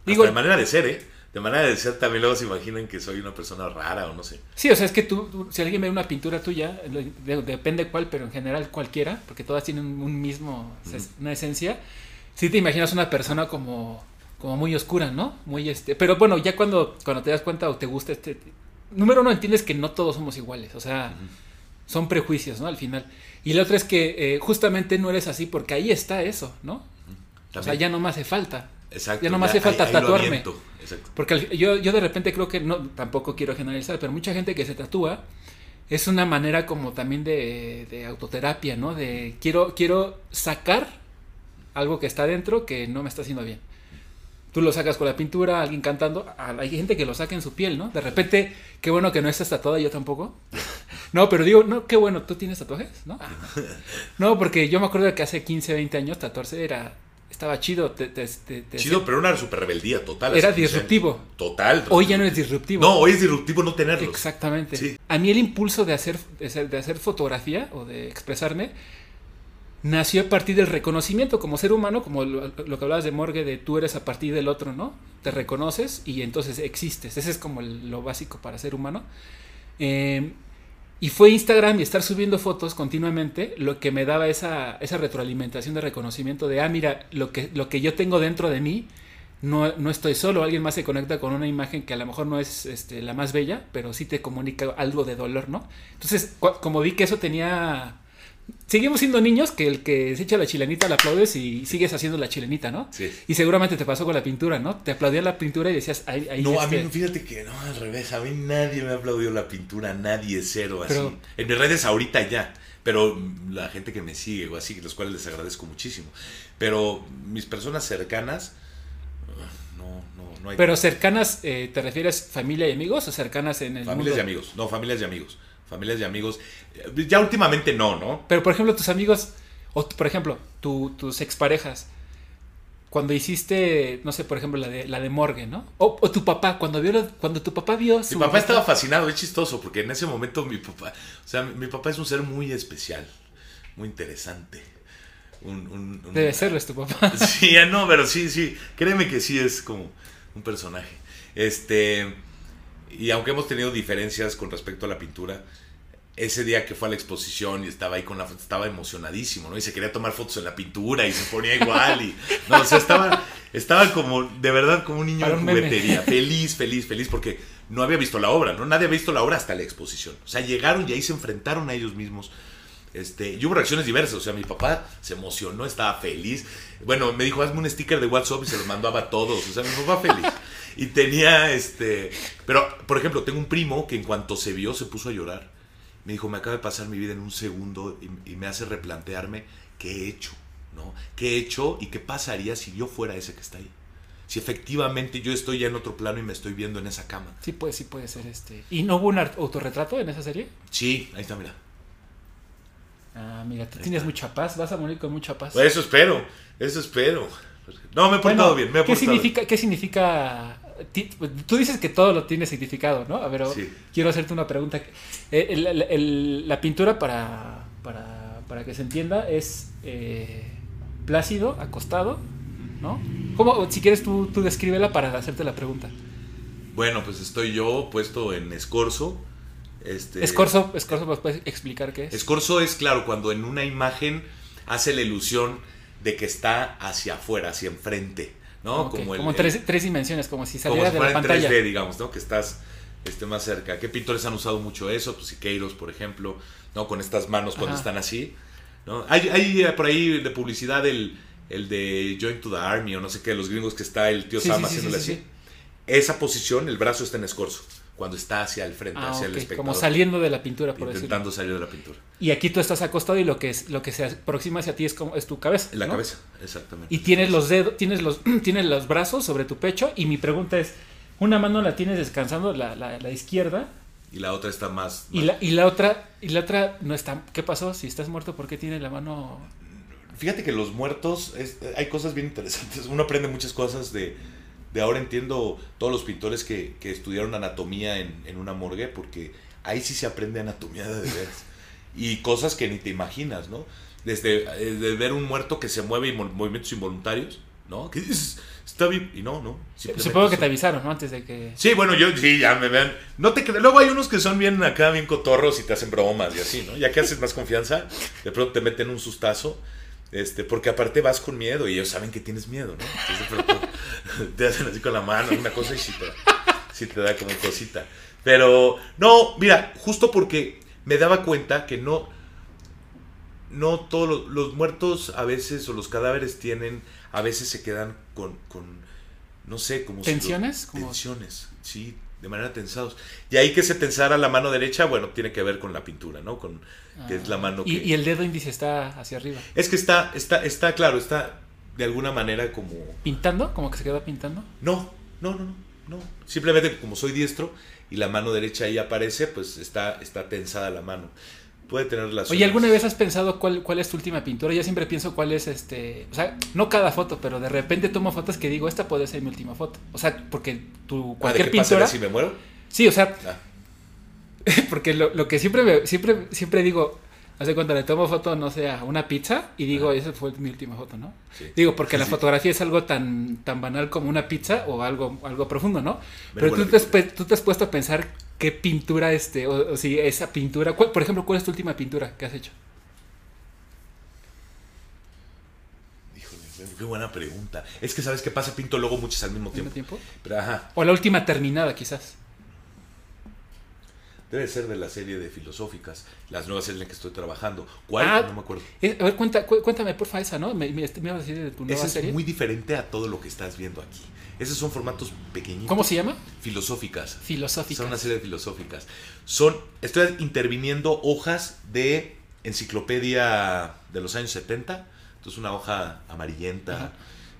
Digo, de manera de ser, ¿eh? De manera de ser también luego se imaginan que soy una persona rara o no sé. sí, o sea, es que tú, si alguien ve una pintura tuya, de- depende cuál, pero en general cualquiera, porque todas tienen un mismo, una esencia, sí te imaginas una persona como, como muy oscura, ¿no? Muy este, pero bueno, ya cuando, cuando te das cuenta o te gusta este... Número uno, entiendes que no todos somos iguales, o sea... son prejuicios, ¿no? Al final. Y la otra es que eh, justamente no eres así porque ahí está eso, ¿no? O sea, ya no me hace falta. Exacto. ya no me hace falta ahí- ahí tatuarme. aviento. Exacto. Porque yo, yo de repente creo que, no, tampoco quiero generalizar, pero mucha gente que se tatúa es una manera como también de, de autoterapia, ¿no? De quiero, quiero sacar algo que está dentro que no me está haciendo bien. Tú lo sacas con la pintura, alguien cantando, hay gente que lo saca en su piel, ¿no? De repente, qué bueno que no estás tatuada, yo tampoco. No, pero digo, no, qué bueno, ¿tú tienes tatuajes? ¿No? Ah, No, porque yo me acuerdo que hace 15, 20 años tatuarse era, estaba chido. Te, te- te- te- Chido, pero una super rebeldía total. Era disruptivo. Total. Hoy ya no es disruptivo. No, hoy es disruptivo no tenerlos. Exactamente. Sí. A mí el impulso de hacer, de hacer fotografía o de expresarme nació a partir del reconocimiento como ser humano, como lo, lo que hablabas de Morgue, de tú eres a partir del otro, ¿no? Te reconoces y entonces existes. Ese es como lo básico para ser humano. Eh, y fue Instagram y estar subiendo fotos continuamente lo que me daba esa, esa retroalimentación de reconocimiento de, ah, mira, lo que, lo que yo tengo dentro de mí, no, no estoy solo, alguien más se conecta con una imagen que a lo mejor no es este, la más bella, pero sí te comunica algo de dolor, ¿no? Entonces, como vi que eso tenía... Seguimos siendo niños, que el que se echa la chilenita la aplaudes y sigues haciendo la chilenita, ¿no? Sí. Y seguramente te pasó con la pintura, ¿no? Te aplaudían la pintura y decías, ahí, ahí No, a mí, fíjate que no, al revés. A mí nadie me ha aplaudido la pintura, nadie, cero, así. Pero- en mis redes ahorita ya. Pero la gente que me sigue o así, los cuales les agradezco muchísimo. Pero mis personas cercanas, uh, no, no, no hay. Pero cercanas, eh, ¿te refieres familia y amigos o cercanas en el familias y mundo? amigos. No, familias y amigos. Familias y amigos. Eh, Ya últimamente no, ¿no? Pero por ejemplo, tus amigos, o por ejemplo, tu- tus exparejas, cuando hiciste, no sé, por ejemplo, la de, la de Morgue, ¿no? O, o tu papá, cuando vio, lo- cuando tu papá vio Mi su... papá estaba fascinado, es chistoso, porque en ese momento mi papá, o sea, mi, mi papá es un ser muy especial, muy interesante. Un, un- un- Debe serlo, es tu papá. Sí, ya no, pero sí, sí, créeme que sí es como un personaje. Este, y aunque hemos tenido diferencias con respecto a la pintura, ese día que fue a la exposición y estaba ahí con la foto, estaba emocionadísimo, ¿no? Y se quería tomar fotos en la pintura y se ponía igual y, no, o sea, estaba, estaba como, de verdad, como un niño meme. juguetería, feliz, feliz, feliz, porque no había visto la obra, ¿no? Nadie había visto la obra hasta la exposición. O sea, llegaron y ahí se enfrentaron a ellos mismos. Este, y hubo reacciones diversas, o sea, mi papá se emocionó, estaba feliz. Bueno, me dijo, hazme un sticker de WhatsApp y se los mandaba a todos. O sea, mi papá feliz. Y tenía, este... Pero, por ejemplo, tengo un primo que en cuanto se vio se puso a llorar. Me dijo, me acaba de pasar mi vida en un segundo y, y me hace replantearme qué he hecho, ¿no? ¿Qué he hecho y qué pasaría si yo fuera ese que está ahí? Si efectivamente yo estoy ya en otro plano y me estoy viendo en esa cama. Sí, puede, sí puede ser este. ¿Y no hubo un autorretrato en esa serie? Sí, ahí está, mira. Ah, mira, tú Ahí tienes está. mucha paz, vas a morir con mucha paz. Pues eso espero, eso espero. No, me he portado bien, me he ¿qué portado significa, ¿Qué significa? Tú dices que todo lo tiene significado, ¿no? A ver, Sí. quiero hacerte una pregunta. Eh, el- el- el- la pintura, para, para, para que se entienda, es eh, plácido, acostado, ¿no? ¿Cómo, si quieres, tú, tú descríbela para hacerte la pregunta. Bueno, pues estoy yo puesto en escorzo. Este, Escorzo, escorzo, ¿me puedes explicar qué es? Escorzo es, claro, cuando en una imagen hace la ilusión de que está hacia afuera, hacia enfrente, ¿no? Como, el- como tres, tres dimensiones, como si como saliera si de la pantalla. 3D, digamos, ¿no? Que estás este, más cerca. ¿Qué pintores han usado mucho eso? Pues Siqueiros, por ejemplo, ¿no? Con estas manos cuando Ajá. están así, ¿no? Hay, hay eh, por ahí de publicidad el, el de Join to the Army o no sé qué, los gringos que está el tío Sí, Sam sí, sí, haciéndole sí, así. Esa posición, el brazo está en escorzo, cuando está hacia el frente, Ah, hacia el espectador. como saliendo de la pintura, por decirlo. intentando salir de la pintura. Y aquí tú estás acostado y lo que es lo que se aproxima hacia ti es como es tu cabeza. La ¿no? cabeza, exactamente. Y tienes los dedos, tienes los, tienes los brazos sobre tu pecho. Y mi pregunta es: una mano la tienes descansando, la, la, la izquierda, Y la otra está más... y la, y la otra, y la otra no está. ¿Qué pasó? Si estás muerto, ¿por qué tiene la mano? fíjate que los muertos, es- hay cosas bien interesantes. Uno aprende muchas cosas de, de ahora entiendo todos los pintores que, que estudiaron anatomía en, en una morgue, porque ahí sí se aprende anatomía de veras. Y cosas que ni te imaginas, ¿no? Desde, eh, ver un muerto que se mueve y mo- movimientos involuntarios, ¿no? Que dices, está bien. Y no, no. Supongo que te avisaron, ¿no? Antes de que... Sí, bueno, yo sí, ya me vean. No te Luego hay unos que son bien acá, bien cotorros y te hacen bromas y así, ¿no? Ya que haces más confianza, de pronto te meten un sustazo. Este, porque aparte vas con miedo y ellos saben que tienes miedo, ¿no? Entonces de pronto te hacen así con la mano, una cosa y sí te, sí te da como cosita. Pero, no, mira, justo porque me daba cuenta que no, no todos los, los muertos a veces o los cadáveres tienen, a veces se quedan con, con no sé, como si lo- ¿Tensiones? Como- tensiones, sí, de manera tensados. Y ahí que se tensara la mano derecha, bueno, tiene que ver con la pintura, ¿no? Con que es la mano que Y, y el dedo índice está hacia arriba. es que está está está claro, está de alguna manera como ¿Pintando? ¿Como que se queda pintando? no, no, no, no, no. Simplemente como soy diestro y la mano derecha ahí aparece, pues está está tensada la mano. Puede tener. Oye, ¿alguna vez has pensado cuál, cuál es tu última pintura? Yo siempre pienso cuál es este. O sea, no cada foto, pero de repente tomo fotos que digo, esta puede ser mi última foto. O sea, porque tu Ah, ¿de cualquier qué pasará pintura. si me muero? Sí, o sea, Ah, porque lo, lo que siempre, me- siempre, siempre digo, hace cuando le tomo foto, no sé, a una pizza y digo, esa fue mi última foto, ¿no? sí. Digo, porque la Sí. fotografía es algo tan, tan banal como una pizza o algo, algo profundo, ¿no? Pero tú te, tú te has puesto a pensar qué pintura, este, o, o si esa pintura, ¿cuál- por ejemplo, ¿cuál es tu última pintura que has hecho? Híjole, qué buena pregunta. Es que sabes qué pasa, pinto luego muchas al mismo ¿Al mismo tiempo. tiempo? Pero ajá, O la última terminada, quizás. debe ser de la serie de filosóficas, las nuevas series en las que estoy trabajando. ¿Cuál? Ah, no me acuerdo. Eh, a ver, cuenta, cu- cuéntame, porfa, esa, ¿no? Me, me, me ibas a decir de tu nueva Esa es serie. muy diferente a todo lo que estás viendo aquí. Esos son formatos pequeñitos. ¿Cómo se llama? Filosóficas. Filosófica. Son una serie de filosóficas. Son, estoy interviniendo hojas de enciclopedia de los años 70. Entonces una hoja amarillenta, Ajá.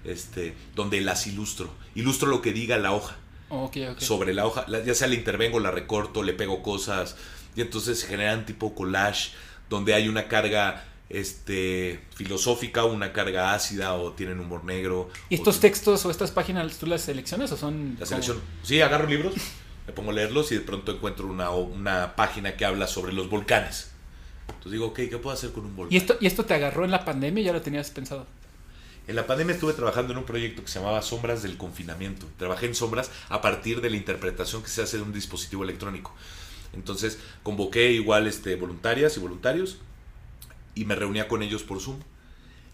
este, donde las ilustro. Ilustro lo que diga la hoja. Ok, ok. Sobre la hoja, ya sea le intervengo, la recorto, le pego cosas. Y entonces se generan tipo collage, donde hay una carga este, filosófica, una carga ácida o tienen humor negro. ¿Y o estos ti- textos o estas páginas tú las seleccionas o son... La selección. Sí, agarro libros, me pongo a leerlos y de pronto encuentro una, una página que habla sobre los volcanes. Entonces digo, ok, ¿qué puedo hacer con un volcán? ¿Y esto, ¿Y esto te agarró en la pandemia ya lo tenías pensado? En la pandemia estuve trabajando en un proyecto que se llamaba Sombras del Confinamiento. Trabajé en sombras a partir de la interpretación que se hace de un dispositivo electrónico. Entonces convoqué igual este, voluntarias y voluntarios y me reunía con ellos por Zoom.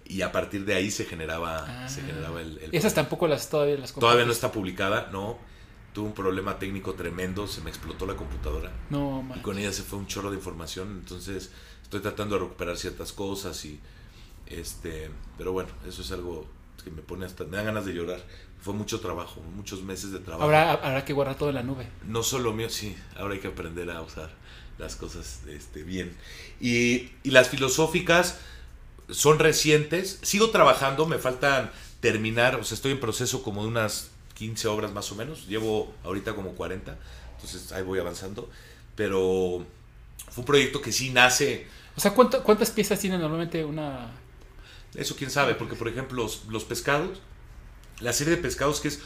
Y a partir de ahí se generaba, Ah. se generaba el, el Esas tampoco las todavía las Todavía no está publicada, no. Tuve un problema técnico tremendo, se me explotó la computadora. No, Y man. con ella se fue un chorro de información, entonces estoy tratando de recuperar ciertas cosas y este, pero bueno, eso es algo que me pone hasta me dan ganas de llorar. Fue mucho trabajo, muchos meses de trabajo. Habrá, habrá que guardar todo en la nube. No solo mío, sí, ahora hay que aprender a usar las cosas este, bien. Y, y las filosóficas son recientes, sigo trabajando, me faltan terminar, o sea, estoy en proceso como de unas 15 obras más o menos, llevo ahorita como 40, entonces ahí voy avanzando, pero fue un proyecto que sí nace, O sea, ¿cuánto- ¿cuántas piezas tiene normalmente una... eso quién sabe, porque por ejemplo los, los pescados, la serie de pescados que es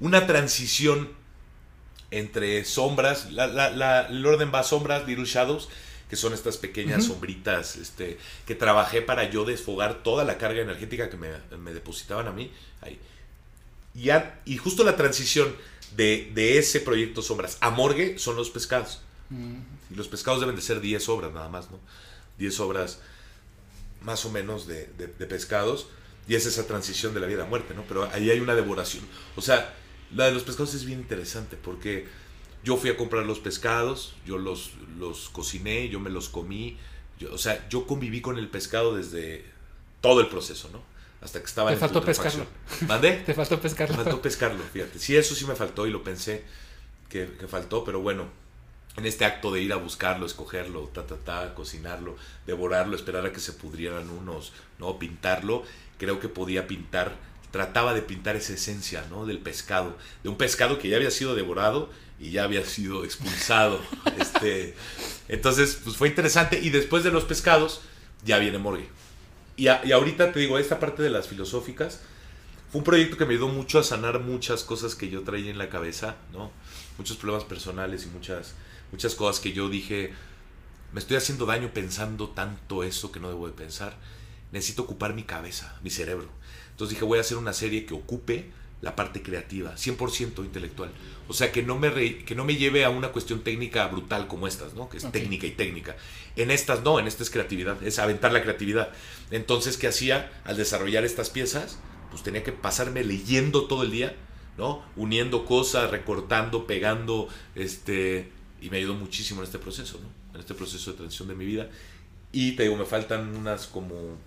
una transición entre sombras, la, la- la- el orden va a sombras, little shadows, que son estas pequeñas sombritas este, que trabajé para yo desfogar toda la carga energética que me, me depositaban a mí. Ahí. Y, a- y justo la transición de, de ese proyecto sombras a morgue son los pescados. mm, Y los pescados deben de ser 10 obras nada más, ¿no? 10 obras más o menos de, de- de pescados. Y es esa transición de la vida a muerte, ¿no? Pero ahí hay una devoración. O sea, la de los pescados es bien interesante porque yo fui a comprar los pescados, yo los, los cociné, yo me los comí. yo- o sea, yo conviví con el pescado desde todo el proceso, ¿no? Hasta que estaba Te en faltó putrefacción. ¿Mandé? Te faltó Me pescarlo. faltó pescarlo, fíjate. Sí, eso sí me faltó y lo pensé que, que faltó, pero bueno, en este acto de ir a buscarlo, escogerlo, ta, ta, ta, cocinarlo, devorarlo, esperar a que se pudrieran unos, ¿no? Pintarlo, creo que podía pintar, trataba de pintar esa esencia, ¿no? Del pescado, de un pescado que ya había sido devorado y ya había sido expulsado. este, entonces, pues fue interesante y después de los pescados ya viene Morgue. Y, y ahorita te digo, esta parte de las filosóficas fue un proyecto que me ayudó mucho a sanar muchas cosas que yo traía en la cabeza, ¿no? Muchos problemas personales y muchas, muchas cosas que yo dije, me estoy haciendo daño pensando tanto eso que no debo de pensar. Necesito ocupar mi cabeza, mi cerebro. Entonces dije, voy a hacer una serie que ocupe la parte creativa, 100% intelectual. O sea, que no, me que no me lleve a una cuestión técnica brutal como estas, ¿no? Que es técnica y técnica. En estas no, en esta es creatividad, es aventar la creatividad. Entonces, ¿qué hacía al desarrollar estas piezas? Pues tenía que pasarme leyendo todo el día, ¿no? Uniendo cosas, recortando, pegando, este... Y me ayudó muchísimo en este proceso, ¿no? En este proceso de transición de mi vida. Y te digo, me faltan unas como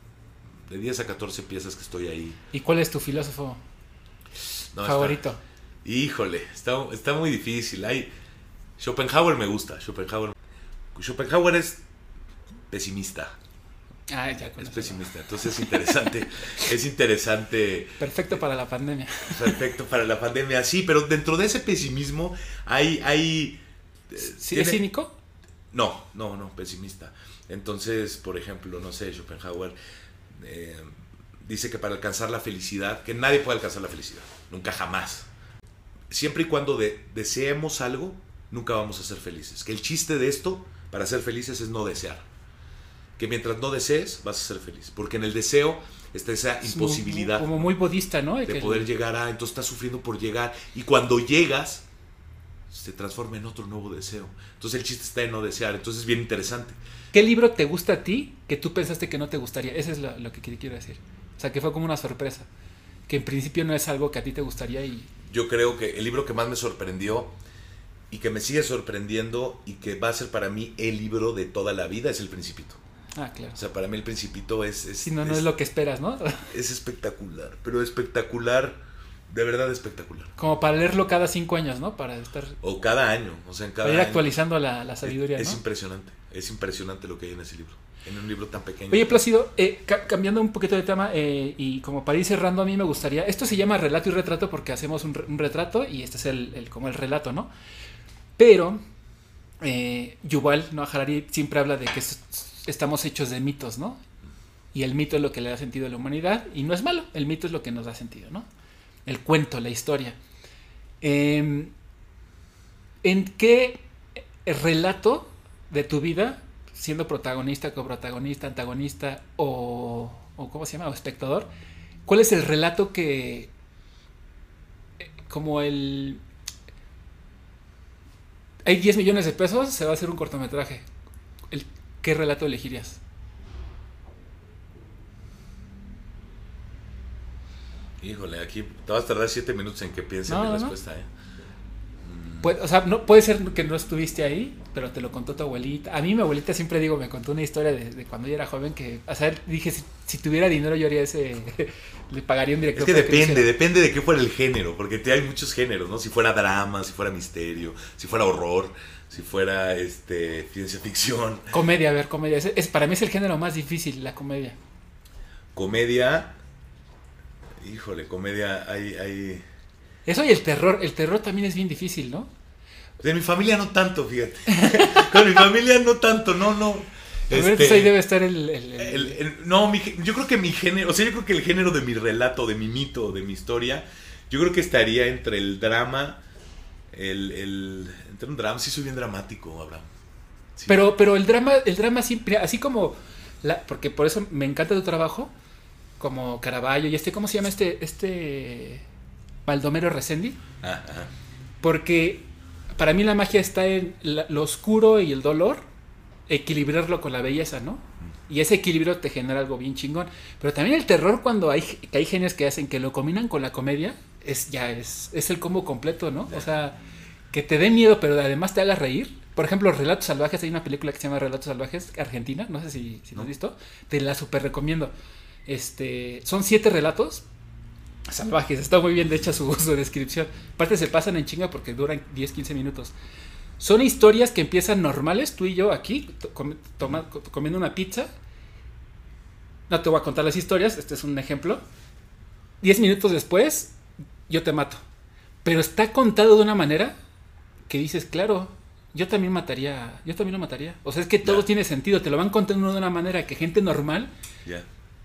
de 10 a 14 piezas que estoy ahí. ¿Y cuál es tu filósofo favorito? híjole, está, está muy difícil. Hay, Schopenhauer me gusta. Schopenhauer, Schopenhauer es pesimista. Ah, ya es pesimista, entonces es interesante. es interesante. Perfecto para la pandemia. Perfecto para la pandemia, sí, pero dentro de ese pesimismo hay. hay ¿Sí, ¿Es cínico? No, no, no, pesimista. Entonces, por ejemplo, no sé, Schopenhauer eh, dice que para alcanzar la felicidad, que nadie puede alcanzar la felicidad, nunca jamás. Siempre y cuando deseemos algo, nunca vamos a ser felices. Que el chiste de esto, para ser felices, es no desear. Que mientras no desees, vas a ser feliz. Porque en el deseo está esa imposibilidad. como muy budista, ¿no? De, poder llegar a, entonces estás sufriendo por llegar. Y cuando llegas, se transforma en otro nuevo deseo. Entonces el chiste está en no desear. Entonces es bien interesante. ¿Qué libro te gusta a ti que tú pensaste que no te gustaría? Eso es lo, que quiero decir. O sea, que fue como una sorpresa. Que en principio no es algo que a ti te gustaría y... Yo creo que el libro que más me sorprendió y que me sigue sorprendiendo y que va a ser para mí el libro de toda la vida es El Principito. Ah, claro. O sea, para mí El Principito es... es si no, no es lo que esperas, ¿no? es espectacular, pero espectacular de verdad espectacular. Como para leerlo cada cinco años, ¿no? Para estar... O cada año, o sea, en cada para ir actualizando la, sabiduría, es, es impresionante, es impresionante lo que hay en ese libro, en un libro tan pequeño. Oye, Plácido, eh, cambiando un poquito de tema eh, y como para ir cerrando, a mí me gustaría, esto se llama relato y retrato porque hacemos un, retrato y este es el, como el relato, ¿no? Pero eh, Yuval Noah Harari siempre habla de que estamos hechos de mitos, ¿no? Y el mito es lo que le da sentido a la humanidad y no es malo, el mito es lo que nos da sentido, ¿no? El cuento, la historia. Em, ¿En qué relato de tu vida, siendo protagonista, coprotagonista, antagonista o, ¿cómo se llama? O espectador, cuál es el relato que, como el... Hay 10 millones de pesos, se va a hacer un cortometraje. ¿Qué relato elegirías? Híjole, aquí te vas a tardar siete minutos en que piense mi respuesta, ¿eh? Puede, o sea, no, puede ser que no estuviste ahí, pero te lo contó tu abuelita. A mí mi abuelita siempre digo, me contó una historia de, cuando yo era joven que, o sea, dije, si, tuviera dinero yo haría ese, le pagaría un director. Es que depende, depende de qué fuera el género, porque te hay muchos géneros, ¿no? Si fuera drama, si fuera misterio, si fuera horror, si fuera este ciencia ficción. Comedia, a ver, comedia. Es, para mí es el género más difícil, la comedia. Comedia, Híjole, comedia, hay, hay... Eso y el terror, el terror también es bien difícil, ¿no? De mi familia no tanto, fíjate. Con mi familia no tanto, no, no. Este, ahí debe estar el... no, yo creo que mi género, o sea, yo creo que el género de mi relato, de mi mito, de mi historia, yo creo que estaría entre el drama, el, el entre un drama, sí soy bien dramático, Abraham. Pero, pero el drama, el drama siempre, así como, la, porque por eso me encanta tu trabajo, como Caravaggio y este, ¿cómo se llama este? Este Baldomero Resendi. Porque para mí la magia está en lo oscuro y el dolor, equilibrarlo con la belleza, ¿no? Y ese equilibrio te genera algo bien chingón. Pero también el terror cuando hay, hay genios que hacen que lo combinan con la comedia, es ya es, es el combo completo, ¿no? O sea, que te dé miedo, pero además te haga reír. Por ejemplo, Relatos Salvajes, hay una película que se llama Relatos Salvajes, Argentina, no sé si, si lo has visto, te la super recomiendo. Este, son siete relatos salvajes. Está muy bien de hecha su, su descripción. Aparte se pasan en chinga porque duran 10, 15 minutos. Son historias que empiezan normales, tú y yo aquí, comiendo una pizza. No te voy a contar las historias, este es un ejemplo. 10 minutos después, yo te mato. Pero está contado de una manera que dices, claro, yo también mataría, yo también lo mataría. O sea, es que todo tiene sentido, te lo van contando de una manera que gente normal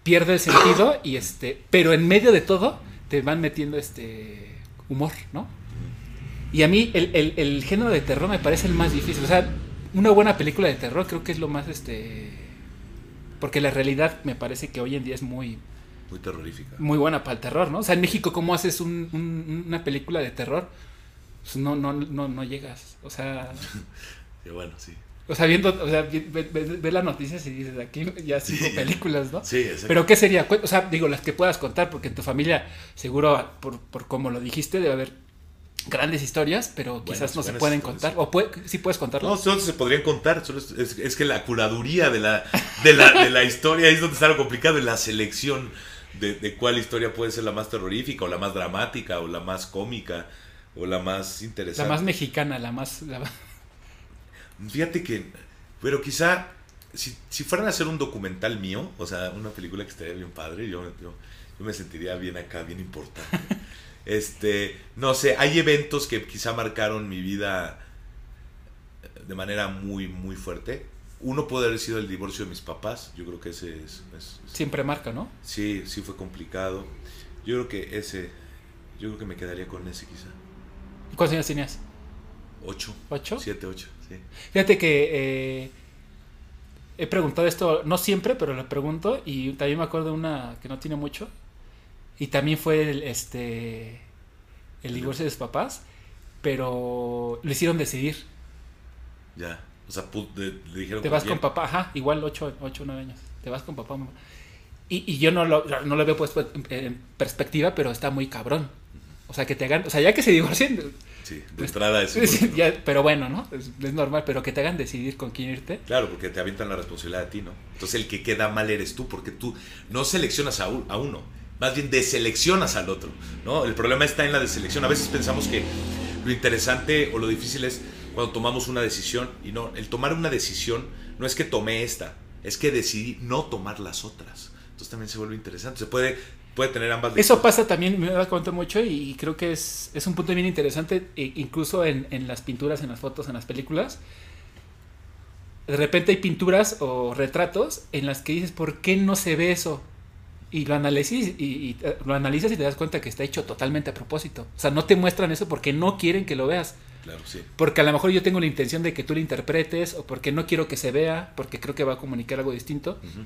pierde el sentido y este, pero en medio de todo te van metiendo este humor, ¿no? Y a mí el, el, el género de terror me parece el más difícil. O sea, una buena película de terror creo que es lo más este porque la realidad me parece que hoy en día es muy muy terrorífica. muy buena para el terror no o sea en México cómo haces un, un, una película de terror pues no no no no llegas. O sea sí, bueno sí o sea, viendo, o sea, ves ve, ve las noticias y dices, aquí ya cinco sí. películas, ¿no? Sí, exacto. Pero ¿qué sería? O sea, digo, las que puedas contar, porque en tu familia, seguro, por, por como lo dijiste, debe haber grandes historias, pero quizás no se pueden contar. ¿O puede, sí puedes contarlas? No, solo se podrían contar. Solo es, es, es, que la curaduría de la, de, la, de la historia es donde está lo complicado, en la selección de, de, cuál historia puede ser la más terrorífica, o la más dramática, o la más cómica, o la más interesante. La más mexicana, la más... La... Fíjate que, pero quizá, si, si fueran a hacer un documental mío, o sea, una película que estaría bien padre, yo, yo, yo me sentiría bien acá, bien importante. Este, no sé, hay eventos que quizá marcaron mi vida de manera muy, muy fuerte. Uno puede haber sido el divorcio de mis papás. Yo creo que ese es, es, es, Siempre marca, ¿no? Sí, sí fue complicado. Yo creo que ese, yo creo que me quedaría con ese quizá. ¿Y cuántos años tenías? Ocho. ¿Ocho? Siete, ocho, sí. Fíjate que eh, he preguntado esto, no siempre, pero lo pregunto. Y también me acuerdo de una que no tiene mucho, y también fue el, este, el divorcio de sus papás, pero lo hicieron decidir. Ya, o sea, le, le dijeron... Te vas con papá, ajá, igual 8 o 9 años. Te vas con papá, mamá. Y, y yo no lo, no lo veo puesto en, en, perspectiva, pero está muy cabrón. O sea, que te hagan, o sea, ya que se divorcien... Sí, de entrada es... ya, pero bueno, ¿no? Es, es, normal, pero que te hagan decidir con quién irte. Claro, porque te avientan la responsabilidad a ti, ¿no? Entonces el que queda mal eres tú, porque tú no seleccionas a, un, a uno más bien deseleccionas al otro, ¿no? El problema está en la deselección. A veces pensamos que lo interesante o lo difícil es cuando tomamos una decisión y no, el tomar una decisión no es que tomé esta, es que decidí no tomar las otras. Entonces también se vuelve interesante, se puede puede tener ambas Eso pasa también, me da cuenta mucho y creo que es, es un punto bien interesante, incluso en, en las pinturas, en las fotos, en las películas. De repente hay pinturas o retratos en las que dices, ¿por qué no se ve eso? y lo analizas y, y, lo analizas y te das cuenta que está hecho totalmente a propósito. O sea, no te muestran eso porque no quieren que lo veas. Claro, sí. Porque a lo mejor yo tengo la intención de que tú lo interpretes o porque no quiero que se vea, porque creo que va a comunicar algo distinto. Uh -huh.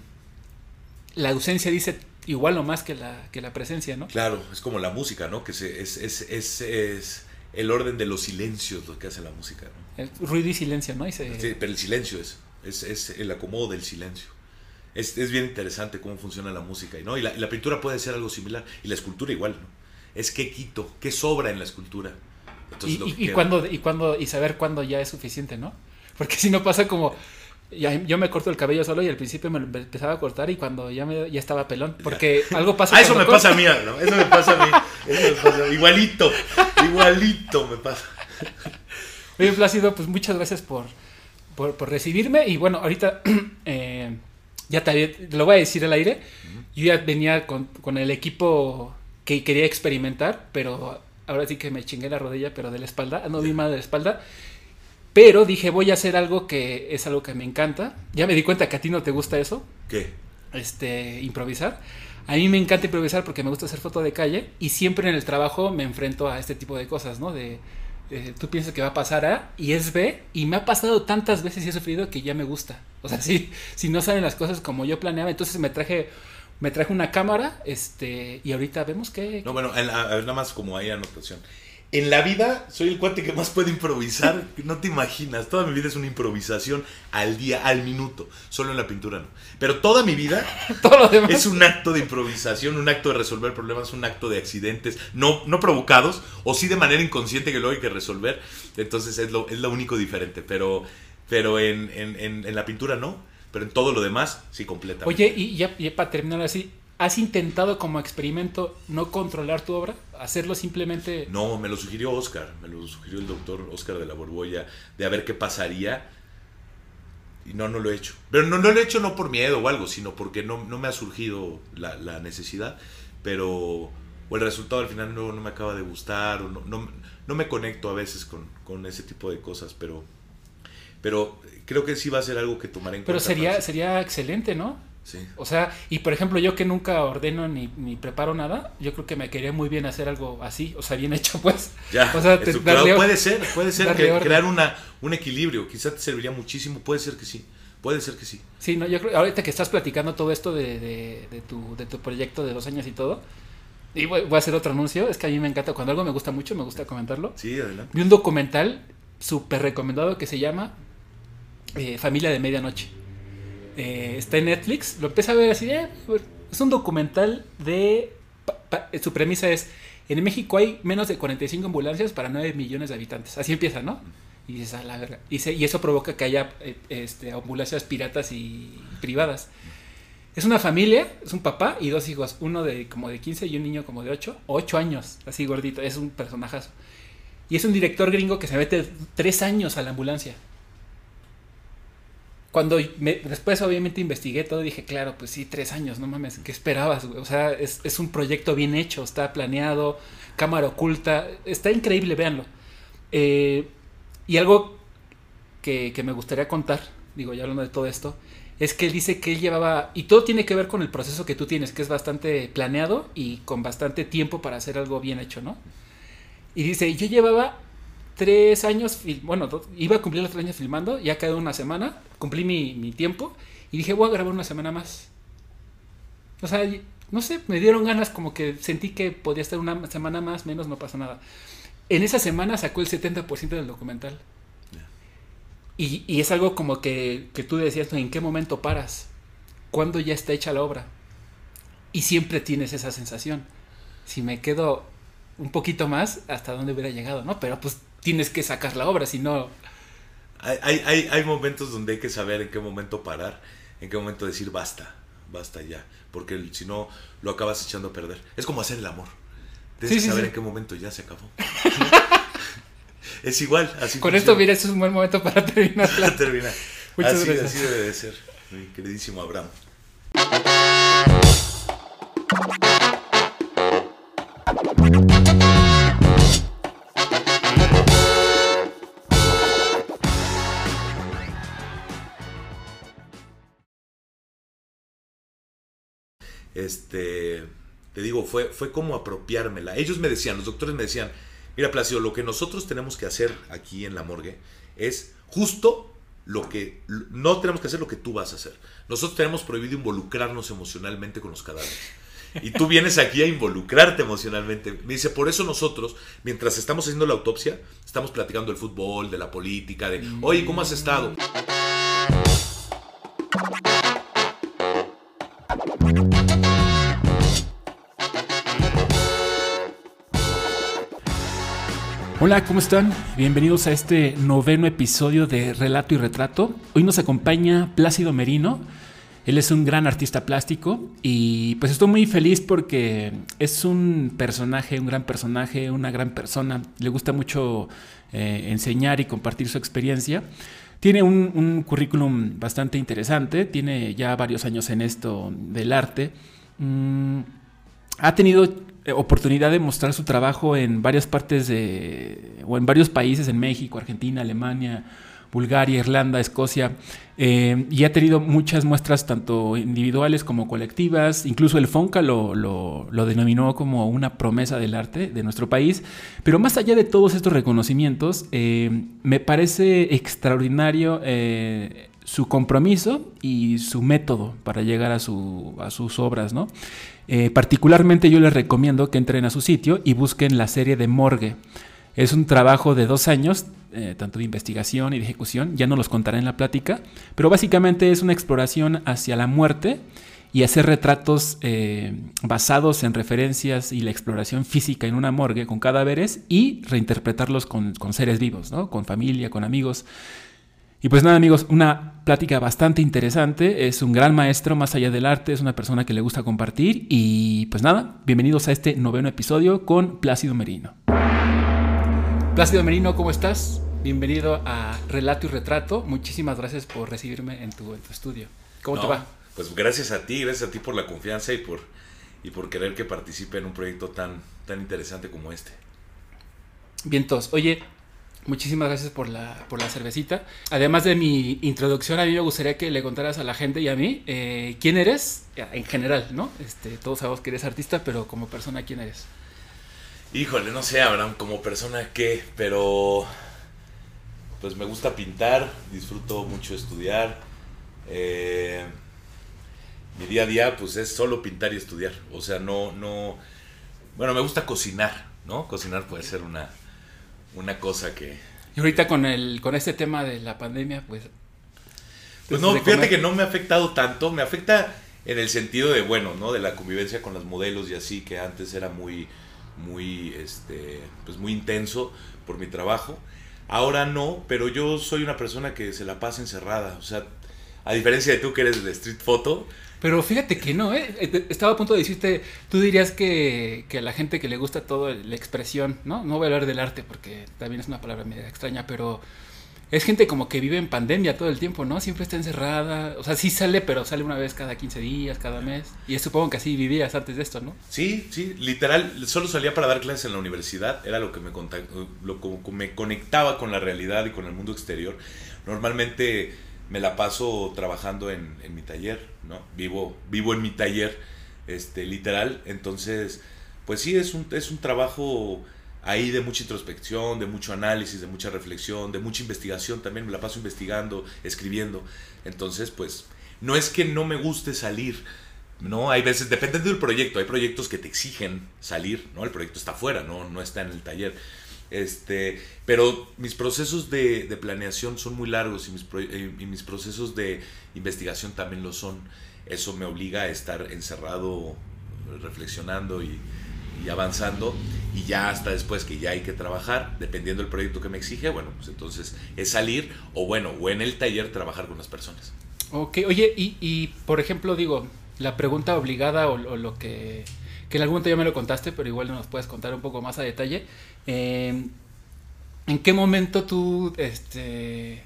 La ausencia dice igual o más que la, que la presencia, ¿no? Claro, es como la música, ¿no? Que se, es, es, es, es, el orden de los silencios lo que hace la música, ¿no? El ruido y silencio, ¿no? Y se... sí, pero el silencio es, es, es el acomodo del silencio es, es, bien interesante cómo funciona la música. ¿no? Y, la, y la pintura puede ser algo similar. Y la escultura igual. ¿no? Es qué quito, qué sobra en la escultura. Entonces, y, y, y cuando, y, cuando, y saber cuándo ya es suficiente, ¿no? Porque si no pasa como... Yo me corto el cabello solo y al principio me empezaba a cortar y cuando ya, me, ya estaba pelón. Porque algo pasa. Ah, eso me pasa a mí, ¿no? Eso me pasa a mí. Eso me pasa a mí. Igualito, igualito me pasa. Oye, Plácido, pues muchas gracias por, por, por recibirme. Y bueno, ahorita... Eh, ya te, lo voy a decir al aire, yo ya venía con, con, el equipo que quería experimentar, pero ahora sí que me chingué la rodilla, pero de la espalda, no vi mal de la espalda, pero dije voy a hacer algo que es algo que me encanta, ya me di cuenta que a ti no te gusta eso. ¿Qué? Este, improvisar. A mí me encanta improvisar porque me gusta hacer foto de calle y siempre en el trabajo me enfrento a este tipo de cosas, ¿no? De, eh, tú piensas que va a pasar A y es B y me ha pasado tantas veces y he sufrido que ya me gusta. O sea, si, si no salen las cosas como yo planeaba, entonces me traje me traje una cámara este y ahorita vemos que... No, bueno, en, a ver, nada más como hay anotación. En la vida soy el cuate que más puede improvisar, no te imaginas, toda mi vida es una improvisación al día, al minuto, solo en la pintura no. Pero toda mi vida Todo lo demás. es un acto de improvisación, un acto de resolver problemas, un acto de accidentes, no, no provocados, o sí de manera inconsciente que luego hay que resolver, entonces es lo, es lo único diferente, pero, pero en, en, en, en la pintura no, pero en todo lo demás sí completa. Oye, y ya, ya para terminar así, ¿Has intentado como experimento no controlar tu obra? ¿Hacerlo simplemente...? No, me lo sugirió Oscar, me lo sugirió el doctor Oscar de la Borbolla, de a ver qué pasaría. Y no, no lo he hecho. Pero no, no lo he hecho no por miedo o algo, sino porque no, no me ha surgido la, la, necesidad. Pero o el resultado al final no, no me acaba de gustar, o no, no, no me conecto a veces con, con, ese tipo de cosas, pero, pero creo que sí va a ser algo que tomaré en pero cuenta. Pero sería, sería excelente, ¿no? O sea, y por ejemplo, yo que nunca ordeno ni, ni, preparo nada, yo creo que me quería muy bien hacer algo así, o sea, bien hecho, pues. Ya, o sea, puede ser, puede ser que crear una, un equilibrio, quizás te serviría muchísimo, puede ser que sí. Puede ser que sí. Sí, no, yo creo, ahorita que estás platicando todo esto de, de, tu, de tu proyecto de dos años y todo, y voy, a hacer otro anuncio, es que a mí me encanta, cuando algo me gusta mucho, me gusta comentarlo. Sí, adelante. Vi un documental súper recomendado que se llama eh, Familia de Medianoche. Eh, está en Netflix, lo empieza a ver así, eh, es un documental de... su premisa es, en México hay menos de 45 ambulancias para 9 millones de habitantes. Así empieza, ¿no? Y dices, a la verga. Y, eso provoca que haya eh, este, ambulancias piratas y privadas. Es una familia, es un papá y dos hijos, uno de como de 15 y un niño como de 8, 8 años, así gordito, es un personajazo. Y es un director gringo que se mete tres años a la ambulancia. Cuando después obviamente investigué todo, dije, claro, pues sí, tres años, no mames, ¿qué esperabas? O sea, es, es un proyecto bien hecho, está planeado, cámara oculta, está increíble, véanlo. Eh, y algo que, me gustaría contar, digo, ya hablando de todo esto, es que él dice que él llevaba, y todo tiene que ver con el proceso que tú tienes, que es bastante planeado y con bastante tiempo para hacer algo bien hecho, ¿no? Y dice, yo llevaba tres años, bueno, iba a cumplir los tres años filmando, ya quedó una semana, cumplí mi, mi tiempo y dije, voy a grabar una semana más. O sea, no sé, me dieron ganas como que sentí que podía estar una semana más, menos, no pasa nada. En esa semana sacó el 70% del documental. Y, y, es algo como que, que tú decías, ¿en qué momento paras? ¿Cuándo ya está hecha la obra? Y siempre tienes esa sensación. Si me quedo un poquito más, ¿hasta dónde hubiera llegado? ¿no? Pero pues tienes que sacar la obra, si no... Hay, hay, hay momentos donde hay que saber en qué momento parar, en qué momento decir basta, basta ya, porque si no lo acabas echando a perder. Es como hacer el amor. Tienes que saber en qué momento ya se acabó. es igual. Así Con esto, mira, este es un buen momento para terminar. Para terminar. Muchas así, gracias. Así debe de ser, mi queridísimo Abraham. Este te digo, fue, fue como apropiármela. Ellos me decían, los doctores me decían, mira Placido, lo que nosotros tenemos que hacer aquí en la morgue es justo lo que no tenemos que hacer lo que tú vas a hacer. Nosotros tenemos prohibido involucrarnos emocionalmente con los cadáveres. Y tú vienes aquí a involucrarte emocionalmente. Me dice, por eso nosotros, mientras estamos haciendo la autopsia, estamos platicando del fútbol, de la política, de, oye, ¿cómo has estado? Hola, ¿cómo están? Bienvenidos a este noveno episodio de Relato y Retrato. Hoy nos acompaña Plácido Merino. Él es un gran artista plástico y pues estoy muy feliz porque es un personaje, un gran personaje, una gran persona. Le gusta mucho eh, enseñar y compartir su experiencia. Tiene un, currículum bastante interesante, tiene ya varios años en esto del arte. Mm, ha tenido oportunidad de mostrar su trabajo en varias partes de, o en varios países, en México, Argentina, Alemania, Bulgaria, Irlanda, Escocia, eh, y ha tenido muchas muestras tanto individuales como colectivas, incluso el FONCA lo, lo, denominó como una promesa del arte de nuestro país, pero más allá de todos estos reconocimientos, eh, me parece extraordinario su compromiso y su método para llegar a, su, a sus obras, ¿no? Eh, particularmente yo les recomiendo que entren a su sitio y busquen la serie de Morgue. Es un trabajo de dos años, eh, tanto de investigación y de ejecución, ya no los contaré en la plática, pero básicamente es una exploración hacia la muerte y hacer retratos eh, basados en referencias y la exploración física en una morgue con cadáveres y reinterpretarlos con, con seres vivos, ¿no? con familia, con amigos. Y pues nada amigos, una plática bastante interesante, es un gran maestro más allá del arte, es una persona que le gusta compartir y pues nada, bienvenidos a este noveno episodio con Plácido Merino. Plácido Merino, ¿cómo estás? Bienvenido a Relato y Retrato, muchísimas gracias por recibirme en tu, estudio. ¿Cómo te va? Pues gracias a ti, gracias a ti por la confianza y por, y por querer que participe en un proyecto tan, tan interesante como este. Vientos, oye, Muchísimas gracias por la, por la cervecita. Además de mi introducción, a mí me gustaría que le contaras a la gente y a mí eh, quién eres en general, ¿no? Este, todos sabemos que eres artista, pero como persona, ¿quién eres? Híjole, no sé, Abraham, como persona qué, pero pues me gusta pintar, disfruto mucho estudiar. Eh, mi día a día pues es solo pintar y estudiar. O sea, no, no, bueno, me gusta cocinar, ¿no? Cocinar puede ser una, una cosa que... Y ahorita con, el, con este tema de la pandemia, pues... Pues no, fíjate que no me ha afectado tanto, me afecta en el sentido de, bueno, ¿no? De la convivencia con los modelos y así, que antes era muy, muy, este, pues muy intenso por mi trabajo. Ahora no, pero yo soy una persona que se la pasa encerrada, o sea, a diferencia de tú que eres de street photo, pero fíjate que no, ¿eh? ¿eh? Estaba a punto de decirte, tú dirías que, a la gente que le gusta todo la expresión, ¿no? No voy a hablar del arte porque también es una palabra media extraña, pero es gente como que vive en pandemia todo el tiempo, ¿no? Siempre está encerrada. O sea, sí sale, pero sale una vez cada 15 días, cada mes. Y supongo que así vivías antes de esto, ¿no? Sí, sí, literal. Solo salía para dar clases en la universidad. Era lo que me, lo, me conectaba con la realidad y con el mundo exterior. Normalmente me la paso trabajando en, en, mi taller, ¿no? Vivo, vivo en mi taller, este, literal. Entonces, pues sí, es un, es un trabajo ahí de mucha introspección, de mucho análisis, de mucha reflexión, de mucha investigación también. Me la paso investigando, escribiendo. Entonces, pues, no es que no me guste salir, ¿no? Hay veces, depende del proyecto, hay proyectos que te exigen salir, ¿no? El proyecto está afuera, no, no está en el taller. Este, pero mis procesos de, planeación son muy largos y mis, y mis, procesos de investigación también lo son. Eso me obliga a estar encerrado, reflexionando y, avanzando. Y ya hasta después que ya hay que trabajar, dependiendo del proyecto que me exige, bueno, pues entonces es salir o bueno, o en el taller trabajar con las personas. Ok, oye, y, y por ejemplo, digo, la pregunta obligada o lo que que en algún momento ya me lo contaste, pero igual nos puedes contar un poco más a detalle. Eh, ¿En qué momento tú este,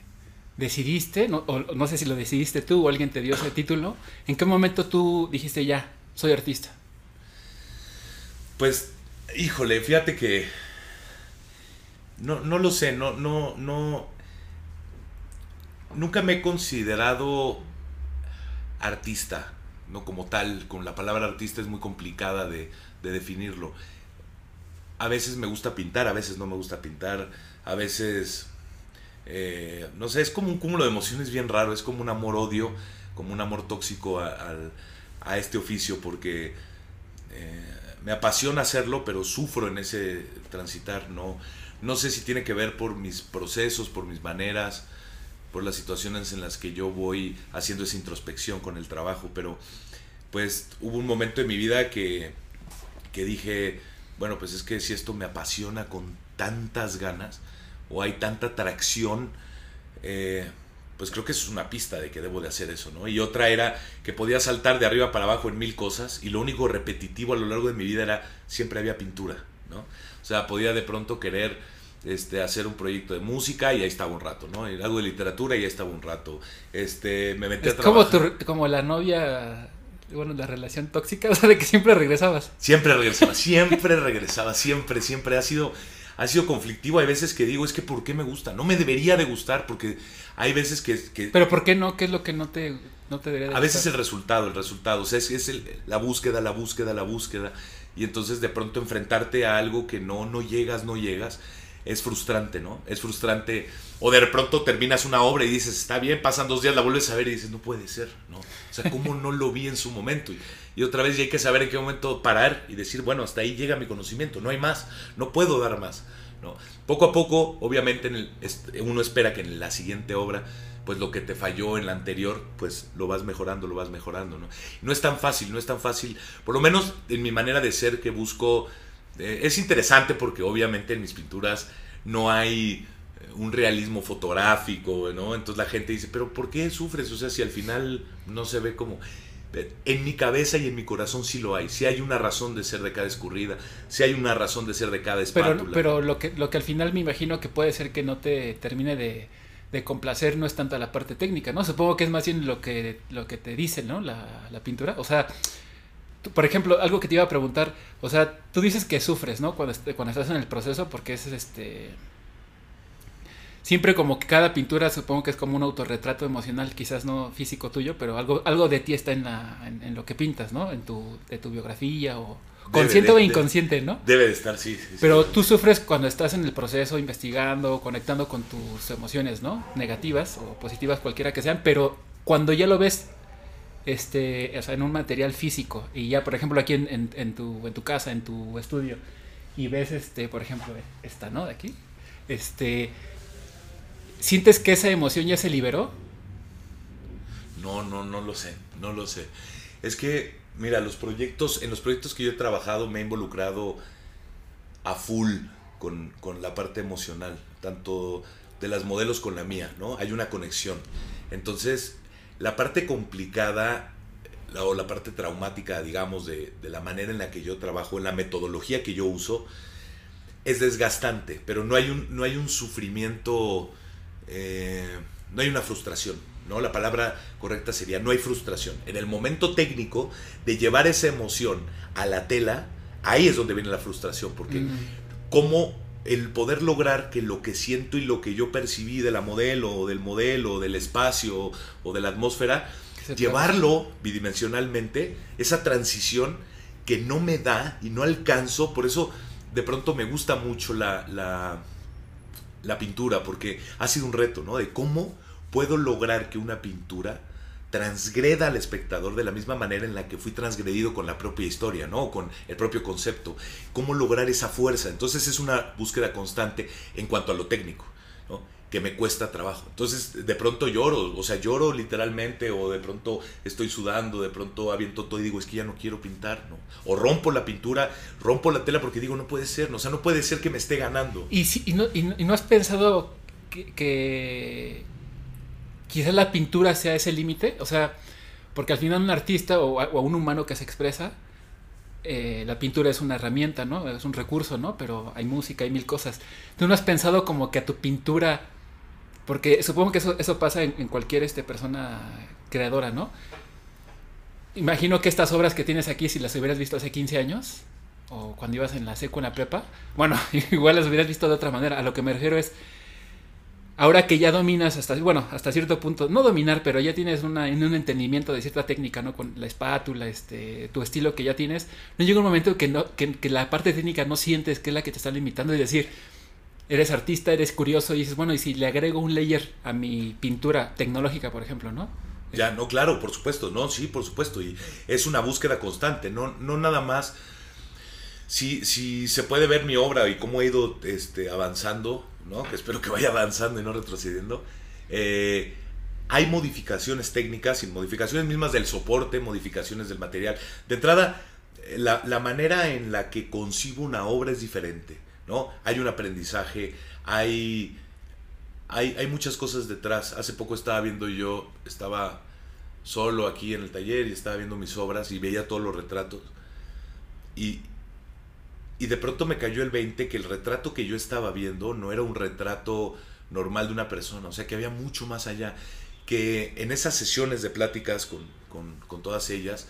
decidiste, no, o, no sé si lo decidiste tú o alguien te dio ese título, ¿en qué momento tú dijiste ya, soy artista? Pues, híjole, fíjate que no, no lo sé, no, no, no, nunca me he considerado artista no como tal, con la palabra artista es muy complicada de, definirlo. A veces me gusta pintar, a veces no me gusta pintar, a veces, eh, no sé, es como un cúmulo de emociones bien raro, es como un amor-odio, como un amor tóxico a, este oficio, porque eh, me apasiona hacerlo, pero sufro en ese transitar, no, no sé si tiene que ver por mis procesos, por mis maneras, por las situaciones en las que yo voy haciendo esa introspección con el trabajo, pero pues hubo un momento en mi vida que, que dije, bueno, pues es que si esto me apasiona con tantas ganas o hay tanta atracción, eh, pues creo que eso es una pista de que debo de hacer eso, ¿no? Y otra era que podía saltar de arriba para abajo en mil cosas y lo único repetitivo a lo largo de mi vida era siempre había pintura, ¿no? O sea, podía de pronto querer este, hacer un proyecto de música y ahí estaba un rato, ¿no? Algo de literatura y ahí estaba un rato. Este, me metí a trabajar. Como, como la novia, bueno, la relación tóxica, o sea, de que siempre regresabas. Siempre regresaba, siempre regresaba, siempre, siempre. Ha sido, ha sido conflictivo. Hay veces que digo, es que ¿por qué me gusta? No me debería de gustar porque hay veces que... Pero ¿por qué no? ¿Qué es lo que no te, no te debería de A veces el resultado, el resultado. O sea, es, es la búsqueda, la búsqueda, la búsqueda. Y entonces de pronto enfrentarte a algo que no, no llegas, no llegas es frustrante, ¿no? Es frustrante. O de pronto terminas una obra y dices, está bien, pasan dos días, la vuelves a ver y dices, no puede ser, ¿no? O sea, ¿cómo no lo vi en su momento? Y, otra vez ya hay que saber en qué momento parar y decir, bueno, hasta ahí llega mi conocimiento, no hay más, no puedo dar más, ¿no? Poco a poco, obviamente, en el, uno espera que en la siguiente obra, pues lo que te falló en la anterior, pues lo vas mejorando, lo vas mejorando, ¿no? No es tan fácil, no es tan fácil, por lo menos en mi manera de ser que busco eh, es interesante porque obviamente en mis pinturas no hay eh, un realismo fotográfico, ¿no? Entonces la gente dice, pero ¿por qué sufres? O sea, si al final no se ve como... En mi cabeza y en mi corazón sí lo hay. Sí hay una razón de ser de cada escurrida. Sí hay una razón de ser de cada espátula. Pero, pero lo, que, lo que al final me imagino que puede ser que no te termine de, complacer no es tanto la parte técnica, ¿no? Supongo que es más bien lo que, lo que te dice, ¿no? La, la pintura. O sea, por ejemplo, algo que te iba a preguntar, o sea, tú dices que sufres, ¿no? Cuando, cuando estás en el proceso, porque es este. siempre como que cada pintura supongo que es como un autorretrato emocional, quizás no físico tuyo, pero algo, algo de ti está en, la, en, lo que pintas, ¿no? En tu, de tu biografía o consciente o inconsciente, ¿no? Debe de estar, sí, Pero tú sufres cuando estás en el proceso investigando, conectando con tus emociones, ¿no? Negativas o positivas, cualquiera que sean, pero cuando ya lo ves este, o sea, en un material físico y ya, por ejemplo, aquí en, en, tu, en tu casa, en tu estudio, y ves, este, por ejemplo, esta, ¿no? De aquí, este, ¿sientes que esa emoción ya se liberó? No, no, no lo sé, no lo sé. Es que, mira, los proyectos, en los proyectos que yo he trabajado me he involucrado a full con, con la parte emocional, tanto de las modelos con la mía, ¿no? Hay una conexión. Entonces, la parte complicada o la parte traumática, digamos, de, la manera en la que yo trabajo, en la metodología que yo uso, es desgastante, pero no hay un, no hay un sufrimiento, eh, no hay una frustración. ¿no? La palabra correcta sería no hay frustración. En el momento técnico de llevar esa emoción a la tela, ahí es donde viene la frustración, porque mm. como el poder lograr que lo que siento y lo que yo percibí de la modelo, o del modelo, del espacio, o de la atmósfera, llevarlo bidimensionalmente, esa transición que no me da y no alcanzo, por eso de pronto me gusta mucho la, la, la pintura, porque ha sido un reto, ¿no? De cómo puedo lograr que una pintura transgreda al espectador de la misma manera en la que fui transgredido con la propia historia, ¿no? Con el propio concepto. ¿Cómo lograr esa fuerza? Entonces es una búsqueda constante en cuanto a lo técnico, ¿no? que me cuesta trabajo. Entonces, de pronto lloro, o sea, lloro literalmente, o de pronto estoy sudando, de pronto aviento todo y digo, es que ya no quiero pintar, ¿no? O rompo la pintura, rompo la tela porque digo, no puede ser, o sea, no puede ser que me esté ganando. ¿Y, si, y, no, y, no, has pensado que quizás la pintura sea ese límite? O sea, porque al final un artista o, un humano que se expresa, eh, la pintura es una herramienta, ¿no? Es un recurso, ¿no? Pero hay música, hay mil cosas. ¿Tú no has pensado como que a tu pintura porque supongo que eso, eso pasa en, cualquier este, persona creadora, ¿no? Imagino que estas obras que tienes aquí, si las hubieras visto hace 15 años, o cuando ibas en la seco, en la prepa, bueno, igual las hubieras visto de otra manera. A lo que me refiero es, ahora que ya dominas hasta, bueno, hasta cierto punto, no dominar, pero ya tienes una, un entendimiento de cierta técnica, ¿no? Con la espátula, este, tu estilo que ya tienes, no llega un momento que, no, que, que la parte técnica no sientes que es la que te está limitando y decir, eres artista, eres curioso y dices, bueno, y si le agrego un layer a mi pintura tecnológica, por ejemplo, ¿no? Ya, no, claro, por supuesto, no, sí, por supuesto, y es una búsqueda constante, no, no nada más. Si, si se puede ver mi obra y cómo he ido este, avanzando, ¿no? que espero que vaya avanzando y no retrocediendo, eh, hay modificaciones técnicas y modificaciones mismas del soporte, modificaciones del material. De entrada, la, la manera en la que concibo una obra es diferente. Hay un aprendizaje, hay, hay, hay muchas cosas detrás. Hace poco estaba viendo yo, estaba solo aquí en el taller y estaba viendo mis obras y veía todos los retratos. Y, y de pronto me cayó el 20 que el retrato que yo estaba viendo no era un retrato normal de una persona, o sea que había mucho más allá, que en esas sesiones de pláticas con, con, todas ellas,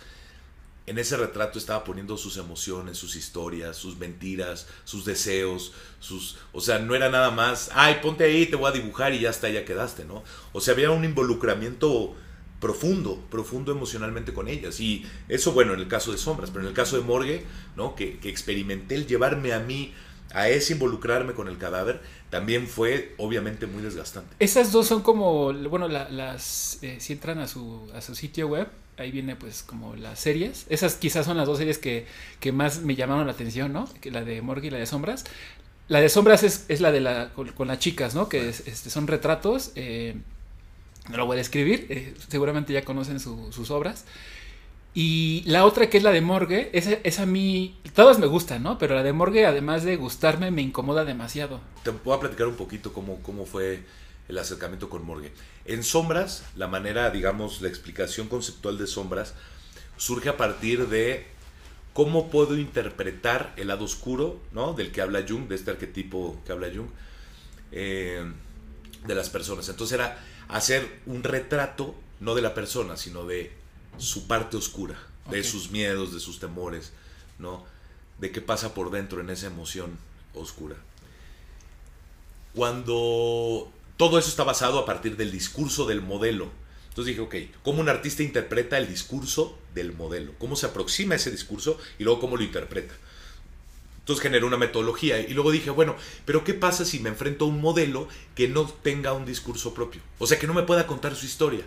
en ese retrato estaba poniendo sus emociones, sus historias, sus mentiras, sus deseos, sus, o sea, no era nada más, ay, ponte ahí, te voy a dibujar y ya está, ya quedaste, ¿no? O sea, había un involucramiento profundo, profundo emocionalmente con ellas. Y eso, bueno, en el caso de Sombras, pero en el caso de Morgue, ¿no? Que, que experimenté el llevarme a mí a ese involucrarme con el cadáver, también fue obviamente muy desgastante. Esas dos son como, bueno, las, eh, si entran a su, a su sitio web, ahí viene pues como las series. Esas quizás son las dos series que, que más me llamaron la atención, ¿no? Que la de Morgue y la de Sombras. La de Sombras es, es la de la, con, las chicas, ¿no? Que este, son retratos. Eh, no lo voy a describir, eh, seguramente ya conocen sus obras. Y la otra que es la de Morgue, esa, a mí, todas me gustan, ¿no? Pero la de Morgue, además de gustarme, me incomoda demasiado. Te voy a platicar un poquito cómo, cómo fue el acercamiento con Morgue. En Sombras, la manera, digamos, la explicación conceptual de Sombras surge a partir de cómo puedo interpretar el lado oscuro, ¿no? Del que habla Jung, de este arquetipo que habla Jung, eh, de las personas. Entonces era hacer un retrato, no de la persona, sino de su parte oscura, de sus miedos, de sus temores, ¿no? De qué pasa por dentro en esa emoción oscura. Cuando todo eso está basado a partir del discurso del modelo. Entonces dije, ok, ¿cómo un artista interpreta el discurso del modelo? ¿Cómo se aproxima a ese discurso y luego cómo lo interpreta? Entonces una metodología y luego dije, bueno, pero ¿qué pasa si me enfrento a un modelo que no tenga un discurso propio? O sea, que no me pueda contar su historia.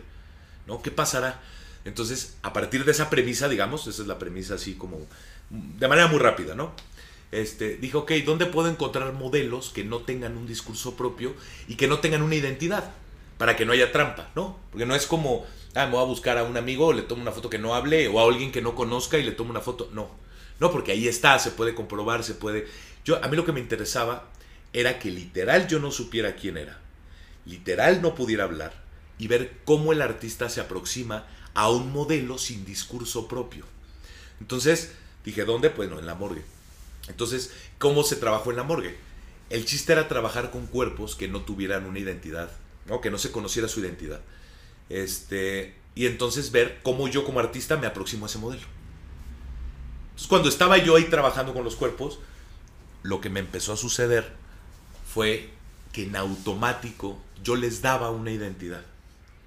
¿No? ¿Qué pasará? Entonces, a partir de esa premisa, digamos, esa es la premisa así como de manera muy rápida, ¿no? Este, dije, ok, ¿dónde puedo encontrar modelos que no tengan un discurso propio y que no tengan una identidad? Para que no haya trampa, ¿no? Porque no es como, ah, me voy a buscar a un amigo, le tomo una foto que no hable, o a alguien que no conozca y le tomo una foto. No, no, porque ahí está, se puede comprobar, se puede... Yo, a mí lo que me interesaba era que literal yo no supiera quién era, literal no pudiera hablar y ver cómo el artista se aproxima a un modelo sin discurso propio. Entonces dije, ¿dónde? Bueno, en la morgue. Entonces, ¿cómo se trabajó en la morgue? El chiste era trabajar con cuerpos que no tuvieran una identidad, ¿no? que no se conociera su identidad. Este, y entonces ver cómo yo como artista me aproximo a ese modelo. Entonces, cuando estaba yo ahí trabajando con los cuerpos, lo que me empezó a suceder fue que en automático yo les daba una identidad.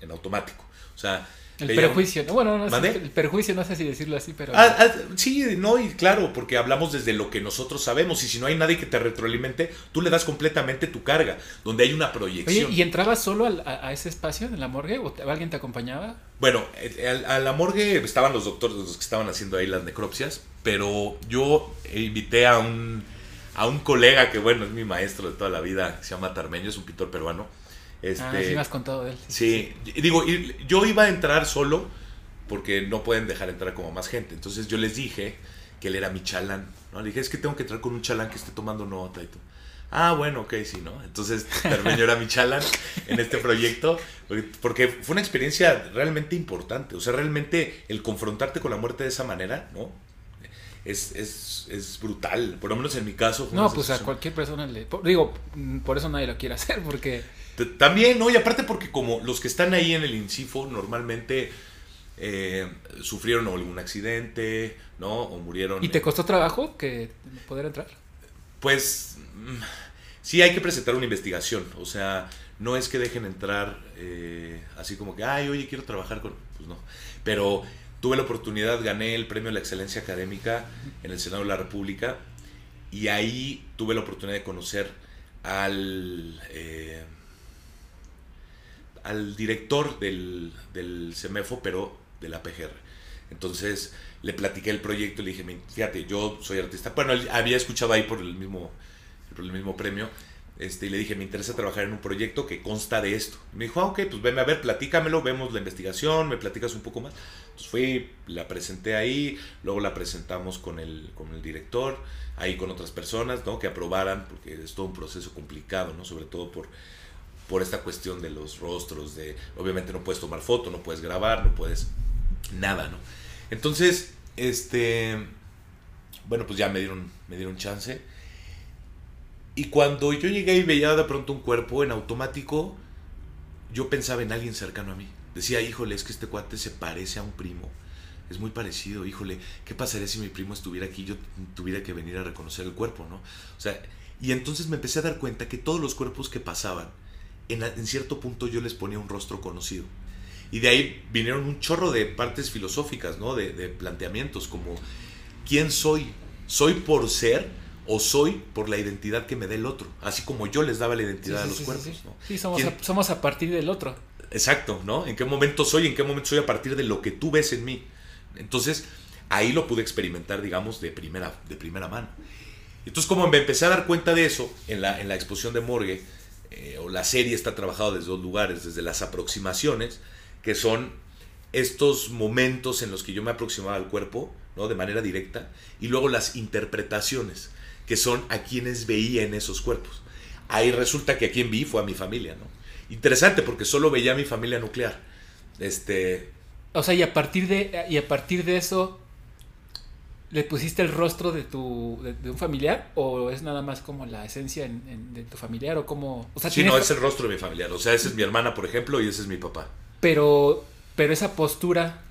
En automático. O sea, el prejuicio, bueno, no sé, el perjuicio no sé si decirlo así, pero... Ah, ah, sí, no, y claro, porque hablamos desde lo que nosotros sabemos, y si no hay nadie que te retroalimente, tú le das completamente tu carga, donde hay una proyección. Oye, ¿y entrabas solo a, ese espacio en la morgue o alguien te acompañaba? Bueno, a, la morgue estaban los doctores, los que estaban haciendo ahí las necropsias, pero yo invité a un, a un colega que, bueno, es mi maestro de toda la vida, se llama Tarmeño, es un pintor peruano, este, ah, sí me has contado de él. Sí, digo, yo iba a entrar solo porque no pueden dejar entrar como más gente. Entonces yo les dije que él era mi chalán. ¿no? Le dije, es que tengo que entrar con un chalán que esté tomando nota y todo. Ah, bueno, ok, sí, ¿no? Entonces terminé era mi chalán en este proyecto porque fue una experiencia realmente importante. O sea, realmente el confrontarte con la muerte de esa manera, ¿no? Es, es, es brutal. Por lo menos en mi caso. no, pues a cualquier persona le. Digo, por eso nadie lo quiere hacer, porque también, ¿no? Y aparte porque como los que están ahí en el INCIFO normalmente eh, sufrieron algún accidente, ¿no? O murieron. ¿Y te costó trabajo que poder entrar? Pues mm, sí hay que presentar una investigación. O sea, no es que dejen entrar eh, así como que, ay, oye, quiero trabajar con... Pues no. Pero tuve la oportunidad, gané el premio a la excelencia académica en el Senado de la República y ahí tuve la oportunidad de conocer al... Eh, al director del, del CEMEFO, pero de la PGR. Entonces le platiqué el proyecto y le dije, fíjate, yo soy artista. Bueno, había escuchado ahí por el mismo, por el mismo premio. Este, y le dije, me interesa trabajar en un proyecto que consta de esto. me dijo, ah, ok, pues venme a ver, platícamelo, vemos la investigación, me platicas un poco más. Entonces fui, la presenté ahí, luego la presentamos con el, con el director, ahí con otras personas, ¿no? Que aprobaran, porque es todo un proceso complicado, ¿no? Sobre todo por por esta cuestión de los rostros, de obviamente no puedes tomar foto, no puedes grabar, no puedes nada, ¿no? Entonces, este, bueno, pues ya me dieron, me dieron chance. Y cuando yo llegué y veía de pronto un cuerpo en automático, yo pensaba en alguien cercano a mí. Decía, híjole, es que este cuate se parece a un primo. Es muy parecido, híjole, ¿qué pasaría si mi primo estuviera aquí y yo tuviera que venir a reconocer el cuerpo, no? O sea, y entonces me empecé a dar cuenta que todos los cuerpos que pasaban, en, cierto punto yo les ponía un rostro conocido. Y de ahí vinieron un chorro de partes filosóficas, ¿no? De, planteamientos como, ¿quién soy? ¿Soy por ser o soy por la identidad que me dé el otro? Así como yo les daba la identidad a los cuerpos, ¿no? Sí, somos a, somos a partir del otro. Exacto, ¿no? ¿En qué momento soy? ¿En qué momento soy a partir de lo que tú ves en mí? Entonces, ahí lo pude experimentar, digamos, de primera, de primera mano. Entonces, como me empecé a dar cuenta de eso en la, en la exposición de Morgue, eh, o la serie está trabajada desde dos lugares, desde las aproximaciones, que son estos momentos en los que yo me aproximaba al cuerpo, ¿no? De manera directa, y luego las interpretaciones, que son a quienes veía en esos cuerpos. Ahí resulta que a quien vi fue a mi familia, ¿no? Interesante porque solo veía a mi familia nuclear. Este. O sea, y a partir de, y a partir de eso, ¿Le pusiste el rostro de tu de, un familiar o es nada más como la esencia de tu familiar o como o sea, sí no es el rostro de mi familiar. O sea esa es mi hermana por ejemplo y ese es mi papá. Pero pero esa postura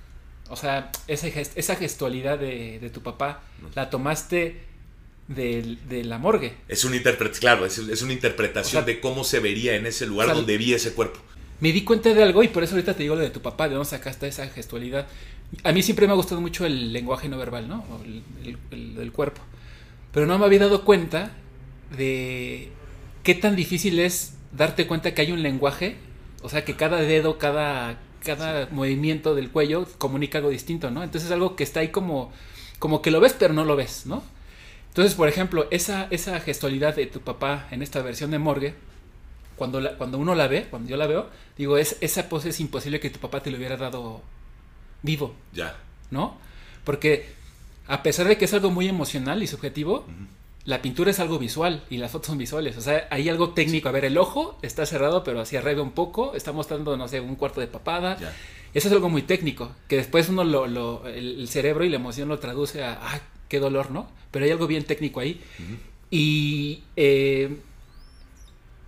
o sea esa, esa gestualidad de, tu papá la tomaste de la morgue. Es un interpretación, claro, es, una interpretación de cómo se vería en ese lugar donde vi ese cuerpo. Me di cuenta de algo y por eso ahorita te digo lo de tu papá, de dónde sacaste esa gestualidad. A mí siempre me ha gustado mucho el lenguaje no verbal, ¿no? el, del cuerpo. Pero no me había dado cuenta de qué tan difícil es darte cuenta que hay un lenguaje, o sea, que cada dedo, cada, cada movimiento del cuello comunica algo distinto, ¿no? Entonces es algo que está ahí como, como que lo ves pero no lo ves, ¿no? Entonces, por ejemplo, esa, esa gestualidad de tu papá en esta versión de Morgue, cuando, cuando uno la ve, cuando yo la veo, digo, es, esa pose es imposible que tu papá te lo hubiera dado vivo. Ya. ¿No? Porque a pesar de que es algo muy emocional y subjetivo, la pintura es algo visual y las fotos son visuales. O sea, hay algo técnico. A ver, el ojo está cerrado, pero hacia arriba un poco, está mostrando, no sé, un cuarto de papada. Eso es algo muy técnico, que después uno lo, el, cerebro y la emoción lo traduce a, ah, qué dolor, ¿no? Pero hay algo bien técnico ahí. Y eh,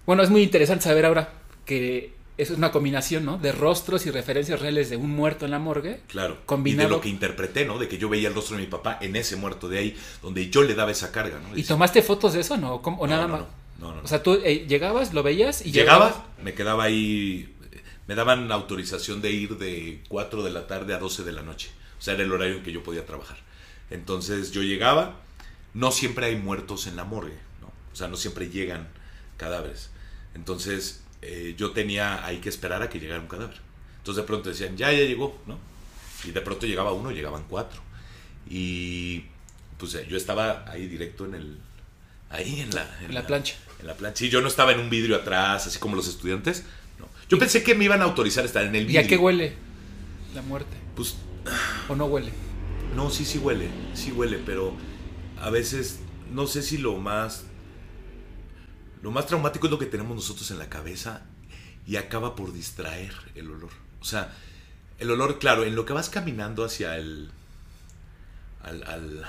bueno, es muy interesante saber ahora que eso es una combinación, ¿no? De rostros y referencias reales de un muerto en la morgue. Claro. Combinado. Y de lo que interpreté, ¿no? De que yo veía el rostro de mi papá en ese muerto de ahí, donde yo le daba esa carga, ¿no? ¿Y tomaste fotos de eso, no? ¿O nada más? No, no, O sea, tú eh, llegabas, lo veías y llegaba, me quedaba ahí. Me daban autorización de ir de 4 de la tarde a 12 de la noche. O sea, era el horario en que yo podía trabajar. Entonces yo llegaba, no siempre hay muertos en la morgue, ¿no? o sea, no siempre llegan cadáveres. Entonces eh, yo tenía ahí que esperar a que llegara un cadáver. Entonces de pronto decían, ya, ya llegó, ¿no? Y de pronto llegaba uno, llegaban cuatro. Y pues yo estaba ahí directo en el... Ahí en la... En, la, plancha. En la plancha. Sí, yo no estaba en un vidrio atrás, así como los estudiantes. No. Yo pensé que me iban a autorizar a estar en el vidrio. ¿Y a qué huele la muerte? Pues... ¿O no huele? No, sí, sí huele, sí huele, pero a veces no sé si lo más lo más traumático es lo que tenemos nosotros en la cabeza y acaba por distraer el olor. O sea, el olor, claro, en lo que vas caminando hacia el al,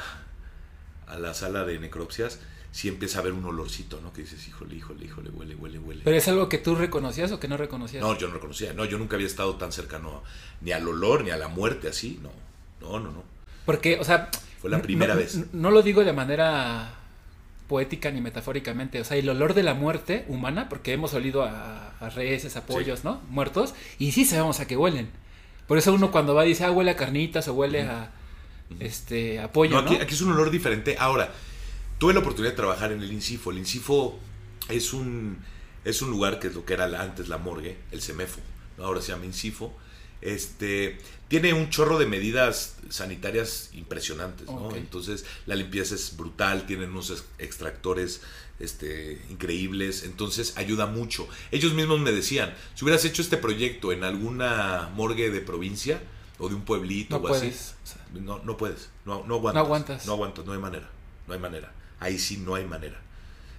a la sala de necropsias, sí empieza a haber un olorcito, ¿no? Que dices, híjole, híjole, híjole, huele, huele, huele. ¿Pero es algo que tú reconocías o que no reconocías? No, yo no reconocía. No, yo nunca había estado tan cercano ni al olor, ni a la muerte así. No, no, no, no. Porque, o sea... Fue la primera vez. No, lo digo de manera poética ni metafóricamente. O sea, el olor de la muerte humana, porque hemos olido a, a reses, a pollos, ¿no? Muertos, y sí sabemos a qué huelen. Por eso uno cuando va dice, ah, huele a carnitas o huele a, este, a pollo, aquí, aquí, es un olor diferente. Ahora, tuve la oportunidad de trabajar en el INCIFO. El INCIFO es un, es un lugar que es lo que era antes la morgue, el CEMEFO. Ahora se llama INCIFO este, tiene un chorro de medidas sanitarias impresionantes, ¿no? Entonces la limpieza es brutal, tienen unos extractores este, increíbles, entonces ayuda mucho. Ellos mismos me decían, si hubieras hecho este proyecto en alguna morgue de provincia o de un pueblito o así, no, no puedes, no, no aguantas. No aguantas. No aguantas, no hay manera, no hay manera. Ahí sí no hay manera.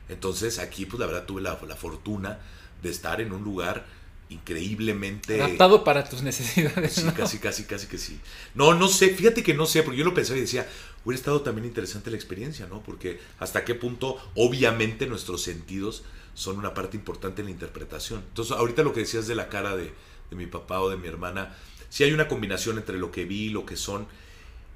Entonces aquí, pues la verdad tuve la, la fortuna de estar en un lugar increíblemente... Adaptado para tus necesidades. Sí, casi, casi, casi que sí. No, no sé, fíjate que no sé, porque yo lo pensaba y decía, hubiera estado también interesante la experiencia, ¿no? Porque hasta qué punto, obviamente, nuestros sentidos son una parte importante en la interpretación. Entonces, ahorita lo que decías de la cara de, de mi papá o de mi hermana, sí hay una combinación entre lo que vi y lo que son,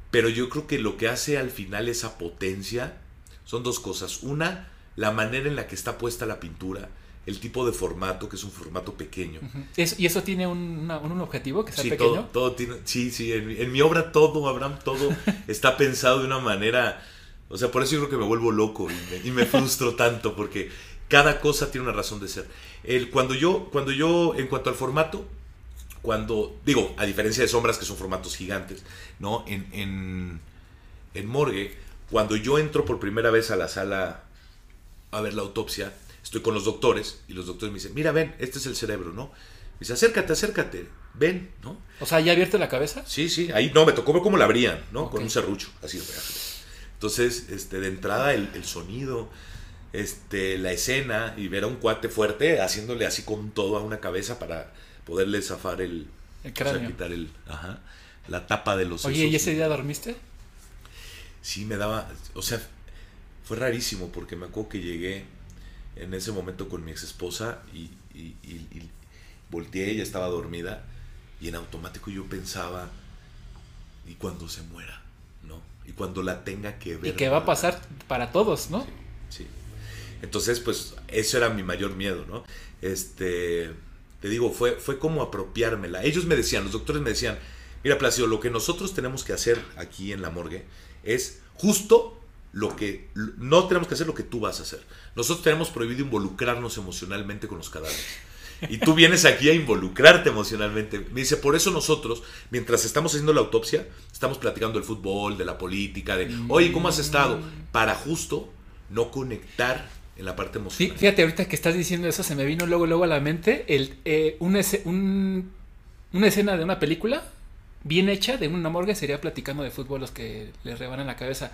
pero yo creo que lo que hace al final esa potencia son dos cosas. Una, la manera en la que está puesta la pintura el tipo de formato, que es un formato pequeño. ¿Y eso tiene un, objetivo, que sea sí, pequeño? Todo, tiene, sí, sí, en, mi obra todo, Abraham, todo está pensado de una manera, o sea, por eso yo creo que me vuelvo loco y me, frustro tanto, porque cada cosa tiene una razón de ser. El, cuando, yo, cuando yo, en cuanto al formato, cuando, digo, a diferencia de sombras, que son formatos gigantes, ¿no? En, en, en Morgue, cuando yo entro por primera vez a la sala a ver la autopsia, estoy con los doctores y los doctores me dicen, mira, ven, este es el cerebro, ¿no? Me dice, acércate, acércate, ven, ¿no? O sea, ¿ya abierto la cabeza? Sí, sí, ahí no, me tocó ver cómo la abrían, ¿no? Con un serrucho, así. Entonces, este, de entrada, el, sonido, este, la escena y ver a un cuate fuerte haciéndole así con todo a una cabeza para poderle zafar el, el cráneo. O sea, quitar el, ajá, la tapa de los Oye, ¿y ese día dormiste? Sí, me daba, o sea, fue rarísimo porque me acuerdo que llegué en ese momento con mi ex esposa y, y, y, volteé, ella estaba dormida y en automático yo pensaba, ¿y cuando se muera? ¿No? y cuando la tenga que ver. Y que va a pasar para todos, ¿no? Sí. Entonces, pues, eso era mi mayor miedo, ¿no? Este, te digo, fue, fue como apropiármela. Ellos me decían, los doctores me decían, mira, Placido, lo que nosotros tenemos que hacer aquí en la morgue es justo lo que no tenemos que hacer lo que tú vas a hacer. Nosotros tenemos prohibido involucrarnos emocionalmente con los cadáveres. Y tú vienes aquí a involucrarte emocionalmente. Me dice, por eso nosotros, mientras estamos haciendo la autopsia, estamos platicando del fútbol, de la política, de, oye, ¿cómo has estado? Para justo no conectar en la parte emocional. Fíjate, ahorita que estás diciendo eso, se me vino luego, luego a la mente el, eh, una escena de una película bien hecha de una morgue sería platicando de fútbol los que le rebanan la cabeza.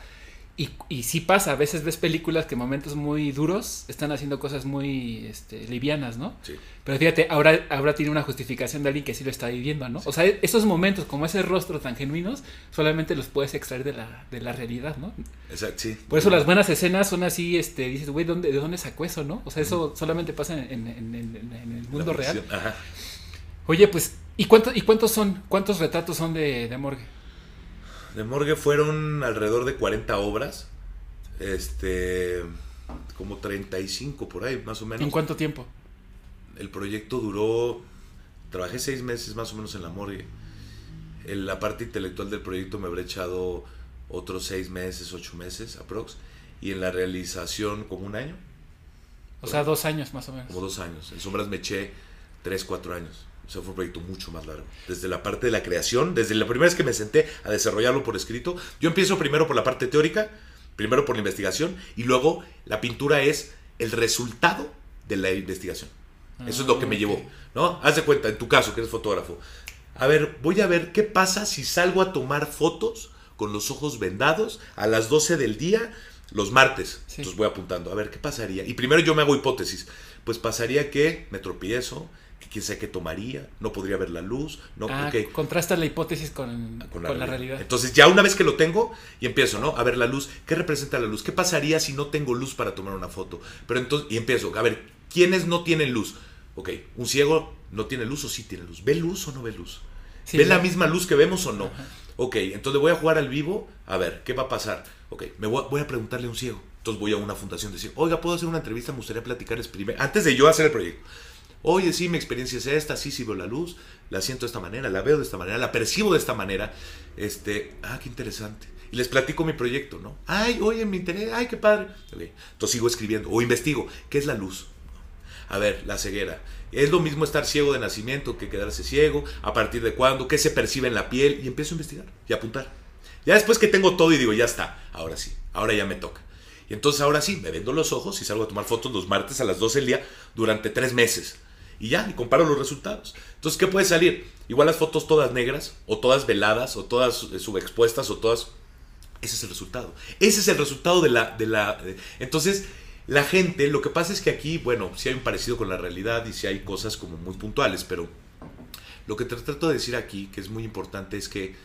Y, y sí pasa, a veces ves películas que en momentos muy duros están haciendo cosas muy este, livianas, ¿no? Sí. Pero fíjate, ahora, ahora tiene una justificación de alguien que sí lo está viviendo, ¿no? O sea, esos momentos, como ese rostro tan genuinos, solamente los puedes extraer de la, de la realidad, ¿no? Exacto, sí. Por eso las buenas escenas son así, este, dices, güey, ¿de dónde sacó eso, no? O sea, eso solamente pasa en, en, en, en el mundo real. Ajá. Oye, pues, ¿y, cuánto, ¿y cuántos son? ¿Cuántos retratos son de, de morgue? De morgue fueron alrededor de 40 obras. Este. Como 35 por ahí, más o menos. ¿En cuánto tiempo? El proyecto duró. Trabajé seis meses más o menos en la morgue. En la parte intelectual del proyecto me habré echado otros seis meses, ocho meses, aprox. Y en la realización, como un año. O sea, dos años más o menos. Como dos años. En sombras me eché tres, cuatro años. O sea, fue un proyecto mucho más largo. Desde la parte de la creación, desde la primera vez que me senté a desarrollarlo por escrito, yo empiezo primero por la parte teórica, primero por la investigación, y luego la pintura es el resultado de la investigación. Eso es lo que me Ah, llevó. ¿no? Haz de cuenta, en tu caso, que eres fotógrafo. A ver, voy a ver qué pasa si salgo a tomar fotos con los ojos vendados a las 12 del día los martes. Sí. Entonces voy apuntando, a ver qué pasaría. Y primero yo me hago hipótesis. Pues pasaría que me tropiezo, quién sabe qué tomaría, no podría ver la luz, no, Ah, ok, contrastas la hipótesis con, con con la realidad. Entonces ya una vez que lo tengo y empiezo, ¿no? A ver la luz, ¿qué representa la luz? ¿Qué pasaría si no tengo luz para tomar una foto? Pero entonces, y empiezo, a ver, ¿quiénes no tienen luz? Ok, un ciego no tiene luz o sí tiene luz. ¿Ve luz o no ve luz? Sí, ¿Ve la misma luz que vemos o no? Ajá. Ok, entonces voy a jugar al vivo, a ver, ¿qué va a pasar? Ok, me voy, voy a preguntarle a un ciego. Entonces voy a una fundación y decir, oiga, ¿puedo hacer una entrevista? Me gustaría platicarles primero, antes de yo hacer el proyecto. Oye, sí, mi experiencia es esta, sí, sí veo la luz, la siento de esta manera, la veo de esta manera, la percibo de esta manera. Este, ah, qué interesante. Y les platico mi proyecto, ¿no? Ay, oye, me interesa, ay, qué padre. Ok, Entonces sigo escribiendo o investigo, ¿qué es la luz? A ver, la ceguera. Es lo mismo estar ciego de nacimiento que quedarse ciego. ¿A partir de cuándo? ¿Qué se percibe en la piel? Y empiezo a investigar y a apuntar. Ya después que tengo todo y digo, ya está, ahora sí, ahora ya me toca. Y entonces ahora sí, me vendo los ojos y salgo a tomar fotos los martes a las 12 del día durante tres meses. Y ya, y comparo los resultados. Entonces, ¿qué puede salir? Igual las fotos todas negras, o todas veladas, o todas eh, subexpuestas, o todas... Ese es el resultado. Ese es el resultado de la... De la Entonces, la gente, lo que pasa es que aquí, bueno, sí hay un parecido con la realidad y sí hay cosas como muy puntuales, pero lo que te trato de decir aquí, que es muy importante, es que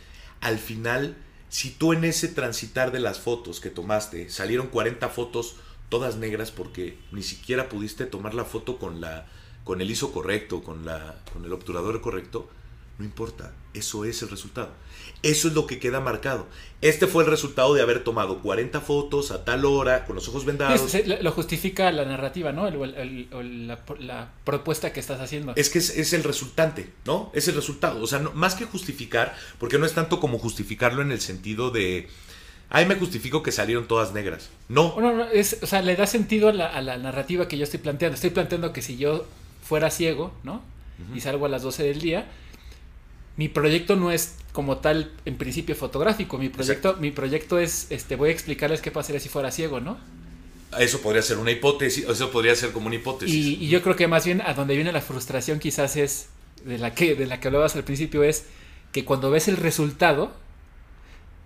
al final, si tú en ese transitar de las fotos que tomaste, salieron 40 fotos todas negras porque ni siquiera pudiste tomar la foto con la con el ISO correcto, con la con el obturador correcto, no importa, eso es el resultado. Eso es lo que queda marcado. Este fue el resultado de haber tomado 40 fotos a tal hora, con los ojos vendados. Sí, lo justifica la narrativa, ¿no? El- el- el- o la, la propuesta que estás haciendo. Es que es, es el resultante, ¿no? Es el resultado. O sea, no- más que justificar, porque no es tanto como justificarlo en el sentido de, ay, me justifico que salieron todas negras. No, No, no, es, o sea, le da sentido a la, a la narrativa que yo estoy planteando. Estoy planteando que si yo fuera ciego, ¿no? Y salgo a las 12 del día, mi proyecto no es como tal en principio fotográfico. Mi proyecto, mi proyecto es, este, voy a explicarles qué pasaría si fuera ciego, ¿no? eso podría ser una hipótesis, eso podría ser como una hipótesis. Y, y yo creo que más bien a donde viene la frustración quizás es, de la que, de la que hablabas al principio, es que cuando ves el resultado,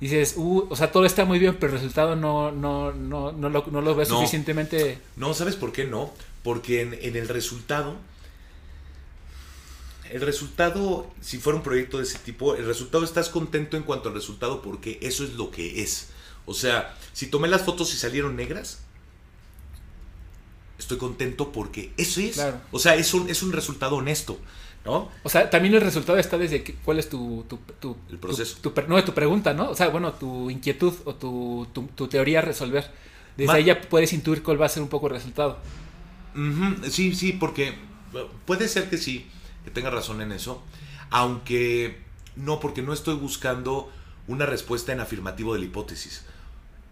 dices, uh, o sea, todo está muy bien, pero el resultado no, no, no, no, lo, no lo ves No. suficientemente... No, ¿sabes por qué no? Porque en, en el resultado, el resultado, si fuera un proyecto de ese tipo, el resultado estás contento en cuanto al resultado porque eso es lo que es. O sea, si tomé las fotos y salieron negras, estoy contento porque eso es. O sea, es un, es un resultado honesto. ¿No? O sea, también el resultado está desde cuál es tu, tu, el proceso. Tu, no, tu pregunta, ¿no? O sea, bueno, tu inquietud o tu, teoría a resolver. Desde ahí ya puedes intuir cuál va a ser un poco el resultado. Sí, sí, porque puede ser que sí, que tenga razón en eso. Aunque no, porque no estoy buscando una respuesta en afirmativo de la hipótesis.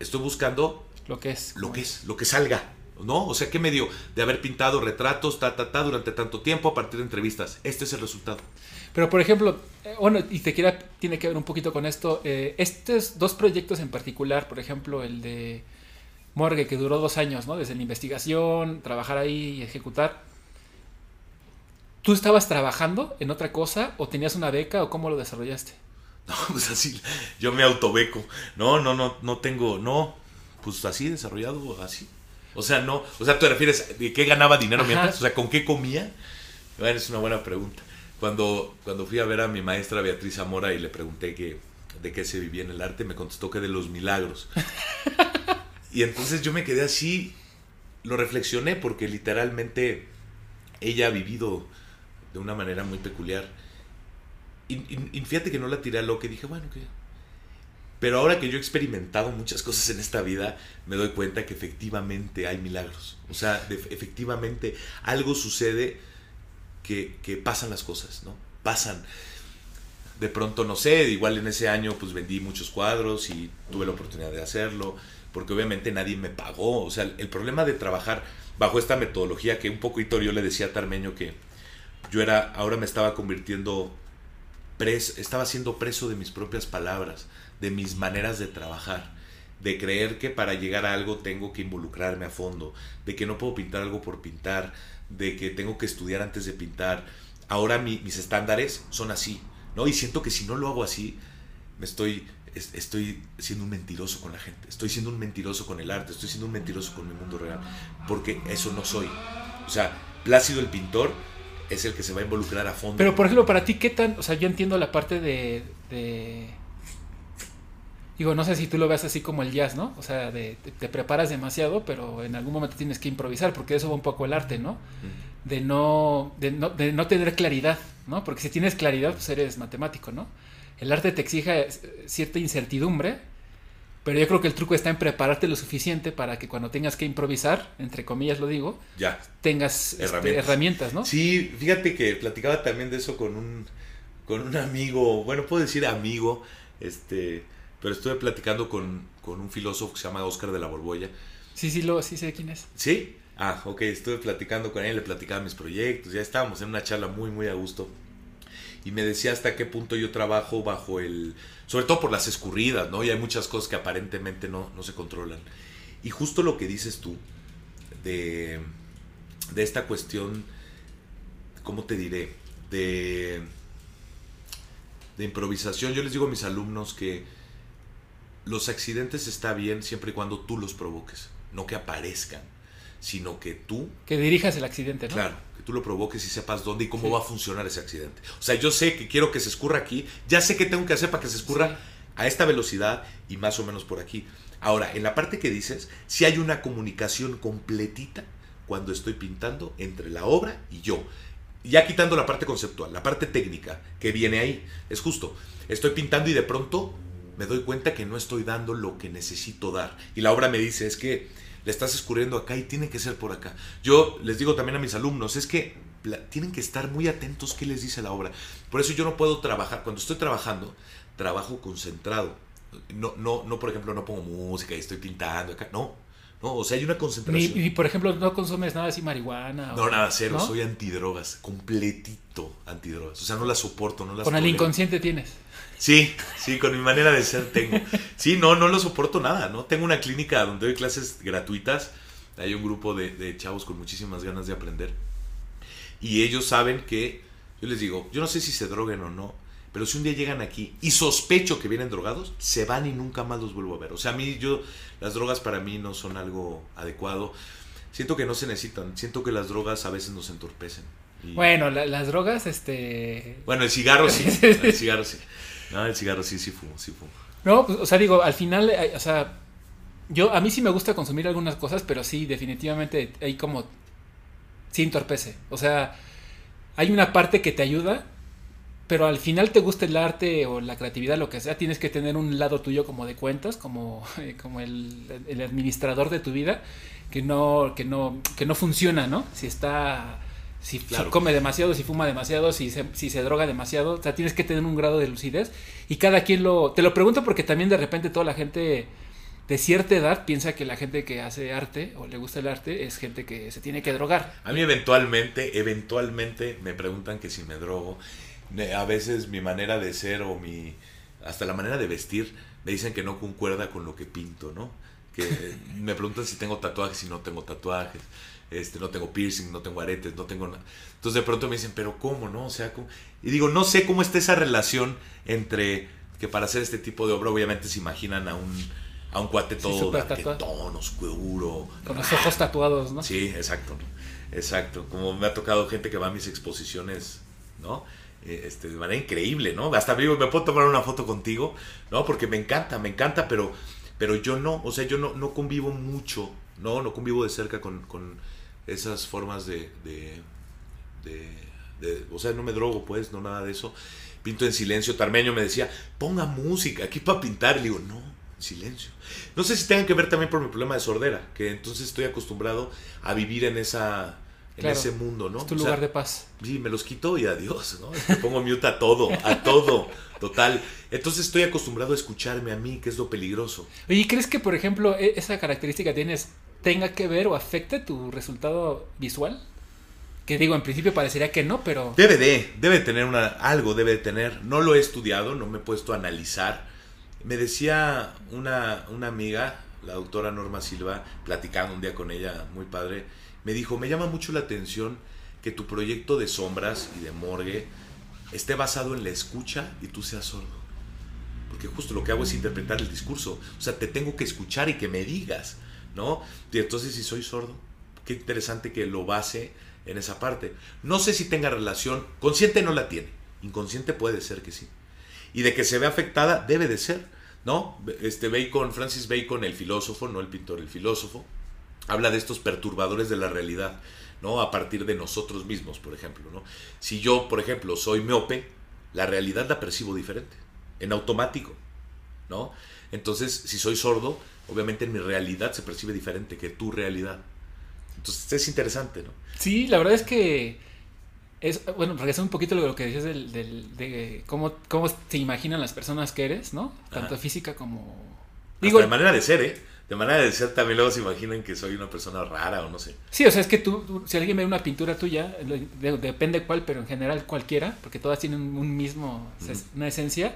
Estoy buscando lo que es. Lo que es, lo que salga. ¿No? O sea, ¿qué medio de haber pintado retratos, ta, ta, ta, durante tanto tiempo a partir de entrevistas? Este es el resultado. Pero, por ejemplo, eh, bueno, y te quiera, tiene que ver un poquito con esto. Eh, estos dos proyectos en particular, por ejemplo, el de Morgue, que duró dos años, ¿no? Desde la investigación, trabajar ahí y ejecutar. ¿Tú estabas trabajando en otra cosa o tenías una beca o cómo lo desarrollaste? No, pues así, yo me autobeco. No, no, no, no tengo, no, pues así desarrollado, así. O sea, no, o sea, ¿te refieres de qué ganaba dinero mientras? O sea, ¿con qué comía? Bueno, es una buena pregunta. Cuando, cuando fui a ver a mi maestra Beatriz Zamora y le pregunté que, de qué se vivía en el arte, me contestó que de los milagros. y entonces yo me quedé así, lo reflexioné porque literalmente ella ha vivido de una manera muy peculiar. Y, fíjate que no la tiré a lo que dije, bueno, que pero ahora que yo he experimentado muchas cosas en esta vida, me doy cuenta que efectivamente hay milagros. O sea, efectivamente algo sucede que, que, pasan las cosas, ¿no? Pasan. De pronto, no sé, igual en ese año pues vendí muchos cuadros y tuve la oportunidad de hacerlo, porque obviamente nadie me pagó. O sea, el problema de trabajar bajo esta metodología que un poco yo le decía a Tarmeño que yo era, ahora me estaba convirtiendo preso, estaba siendo preso de mis propias palabras de mis maneras de trabajar, de creer que para llegar a algo tengo que involucrarme a fondo, de que no puedo pintar algo por pintar, de que tengo que estudiar antes de pintar. Ahora mis estándares son así, ¿no? Y siento que si no lo hago así, me estoy, estoy siendo un mentiroso con la gente, estoy siendo un mentiroso con el arte, estoy siendo un mentiroso con mi mundo real, porque eso no soy. O sea, Plácido el pintor es el que se va a involucrar a fondo. Pero, por ejemplo, para ti, ¿qué tan...? O sea, yo entiendo la parte de Digo, no sé si tú lo ves así como el jazz, ¿no? O sea, de, te, preparas demasiado, pero en algún momento tienes que improvisar, porque eso va un poco el arte, ¿no? De no, de no, de no tener claridad, ¿no? Porque si tienes claridad, pues eres matemático, ¿no? El arte te exige cierta incertidumbre, pero yo creo que el truco está en prepararte lo suficiente para que cuando tengas que improvisar, entre comillas lo digo, ya tengas este, herramientas. ¿no? Sí, fíjate que platicaba también de eso con un, con un amigo, bueno, puedo decir amigo, este pero estuve platicando con, un filósofo que se llama Oscar de la Borbolla. Sí, sí, lo, sí sé quién es. ¿Sí? Ah, ok, estuve platicando con él, le platicaba mis proyectos, ya estábamos en una charla muy, muy a gusto. Y me decía hasta qué punto yo trabajo bajo el... Sobre todo por las escurridas, ¿no? Y hay muchas cosas que aparentemente no, no se controlan. Y justo lo que dices tú, de, de esta cuestión, ¿cómo te diré? De, de improvisación. Yo les digo a mis alumnos que los accidentes está bien siempre y cuando tú los provoques, no que aparezcan, sino que tú... Que dirijas el accidente, ¿no? Claro, tú lo provoques y sepas dónde y cómo va a funcionar ese accidente. O sea, yo sé que quiero que se escurra aquí, ya sé qué tengo que hacer para que se escurra a esta velocidad y más o menos por aquí. Ahora, en la parte que dices, si hay una comunicación completita cuando estoy pintando entre la obra y yo. Ya quitando la parte conceptual, la parte técnica que viene ahí. Es justo. Estoy pintando y de pronto me doy cuenta que no estoy dando lo que necesito dar. Y la obra me dice, es que le estás escurriendo acá y tiene que ser por acá. Yo les digo también a mis alumnos, es que tienen que estar muy atentos qué les dice la obra. Por eso yo no puedo trabajar, cuando estoy trabajando, trabajo concentrado. No, no, no, por ejemplo, no pongo música y estoy pintando acá. No, no, o sea, hay una concentración. Y, por ejemplo, no consumes nada así marihuana. No, nada, cero. Soy antidrogas, completito antidrogas. O sea, no las soporto, no las Con el inconsciente tienes. Sí, sí, con mi manera de ser tengo. Sí, no, no lo soporto nada, ¿no? Tengo una clínica donde doy clases gratuitas. Hay un grupo de, chavos con muchísimas ganas de aprender. Y ellos saben que, yo les digo, yo no sé si se droguen o no, pero si un día llegan aquí y sospecho que vienen drogados, se van y nunca más los vuelvo a ver. O sea, a mí, yo, las drogas para mí no son algo adecuado. Siento que no se necesitan. Siento que las drogas a veces nos entorpecen. Bueno, las drogas, este... Bueno, el cigarro sí. el cigarro sí. No, el cigarro sí, sí fumo, sí fumo. No, pues, o sea, digo, al final, eh, o sea, Yo, a mí sí me gusta consumir algunas cosas, pero sí, definitivamente hay como. Sí entorpece. O sea, hay una parte que te ayuda, pero al final te gusta el arte o la creatividad, lo que sea, tienes que tener un lado tuyo como de cuentas, como, como el, el administrador de tu vida, que no, que no, que no funciona, ¿no? Si está si, come demasiado, si fuma demasiado, si se, si se droga demasiado. O sea, tienes que tener un grado de lucidez. Y cada quien lo... Te lo pregunto porque también de repente toda la gente de cierta edad piensa que la gente que hace arte o le gusta el arte es gente que se tiene que drogar. A mí eventualmente, eventualmente me preguntan que si me drogo. A veces mi manera de ser o mi... hasta la manera de vestir me dicen que no concuerda con lo que pinto, ¿no? Que me preguntan si tengo tatuajes y no tengo tatuajes este, no tengo piercing, no tengo aretes, no tengo nada. Entonces de pronto me dicen, pero ¿cómo, no? O sea, ¿cómo? Y digo, no sé cómo está esa relación entre que para hacer este tipo de obra obviamente se imaginan a un, a un cuate todo sí, tono oscuro. Con los ojos tatuados, ¿no? Sí, exacto. Exacto. Como me ha tocado gente que va a mis exposiciones, ¿no? Eh, este, de manera increíble, ¿no? Hasta digo, me puedo tomar una foto contigo, ¿no? Porque me encanta, me encanta, pero, pero yo no, o sea, yo no, no convivo mucho, no, no convivo de cerca con, con esas formas de, de, de, o sea, no me drogo, pues, no nada de eso. Pinto en silencio. Tarmeño me decía, ponga música aquí para pintar. Le digo, no, en silencio. No sé si tenga que ver también por mi problema de sordera, que entonces estoy acostumbrado a vivir en esa en ese mundo, ¿no? Es tu lugar de paz. Sí, me los quito y adiós, ¿no? Me pongo mute a todo, a todo, total. Entonces estoy acostumbrado a escucharme a mí, que es lo peligroso. ¿Y crees que, por ejemplo, e-, esa característica tienes tenga que ver o afecte tu resultado visual? Que digo, en principio parecería que no, pero... Debe de, debe tener una, algo, debe de tener. No lo he estudiado, no me he puesto a analizar. Me decía una, una amiga, la doctora Norma Silva, platicando un día con ella, muy padre, me dijo, me llama mucho la atención que tu proyecto de sombras y de morgue esté basado en la escucha y tú seas sordo. Porque justo lo que hago es interpretar el discurso. O sea, te tengo que escuchar y que me digas. ¿No? Y entonces si soy sordo, qué interesante que lo base en esa parte. No sé si tenga relación, consciente no la tiene, inconsciente puede ser que sí. Y de que se ve afectada, debe de ser, ¿no? Este Bacon, Francis Bacon, el filósofo, no el pintor, el filósofo, habla de estos perturbadores de la realidad, ¿no? A partir de nosotros mismos, por ejemplo, ¿no? Si yo, por ejemplo, soy miope, la realidad la percibo diferente, en automático, ¿no? Entonces, si soy sordo, obviamente mi realidad se percibe diferente que tu realidad. Entonces es interesante, ¿no? Sí, la verdad es que es, bueno, regresando un poquito a lo que decías del, de cómo, cómo te imaginan las personas que eres, ¿no? Tanto física como... Digo, de manera de ser, ¿eh? De manera de ser también luego se imaginan que soy una persona rara o no sé. Sí, o sea, es que tú, si alguien ve una pintura tuya, depende cuál, pero en general cualquiera, porque todas tienen un mismo, una esencia,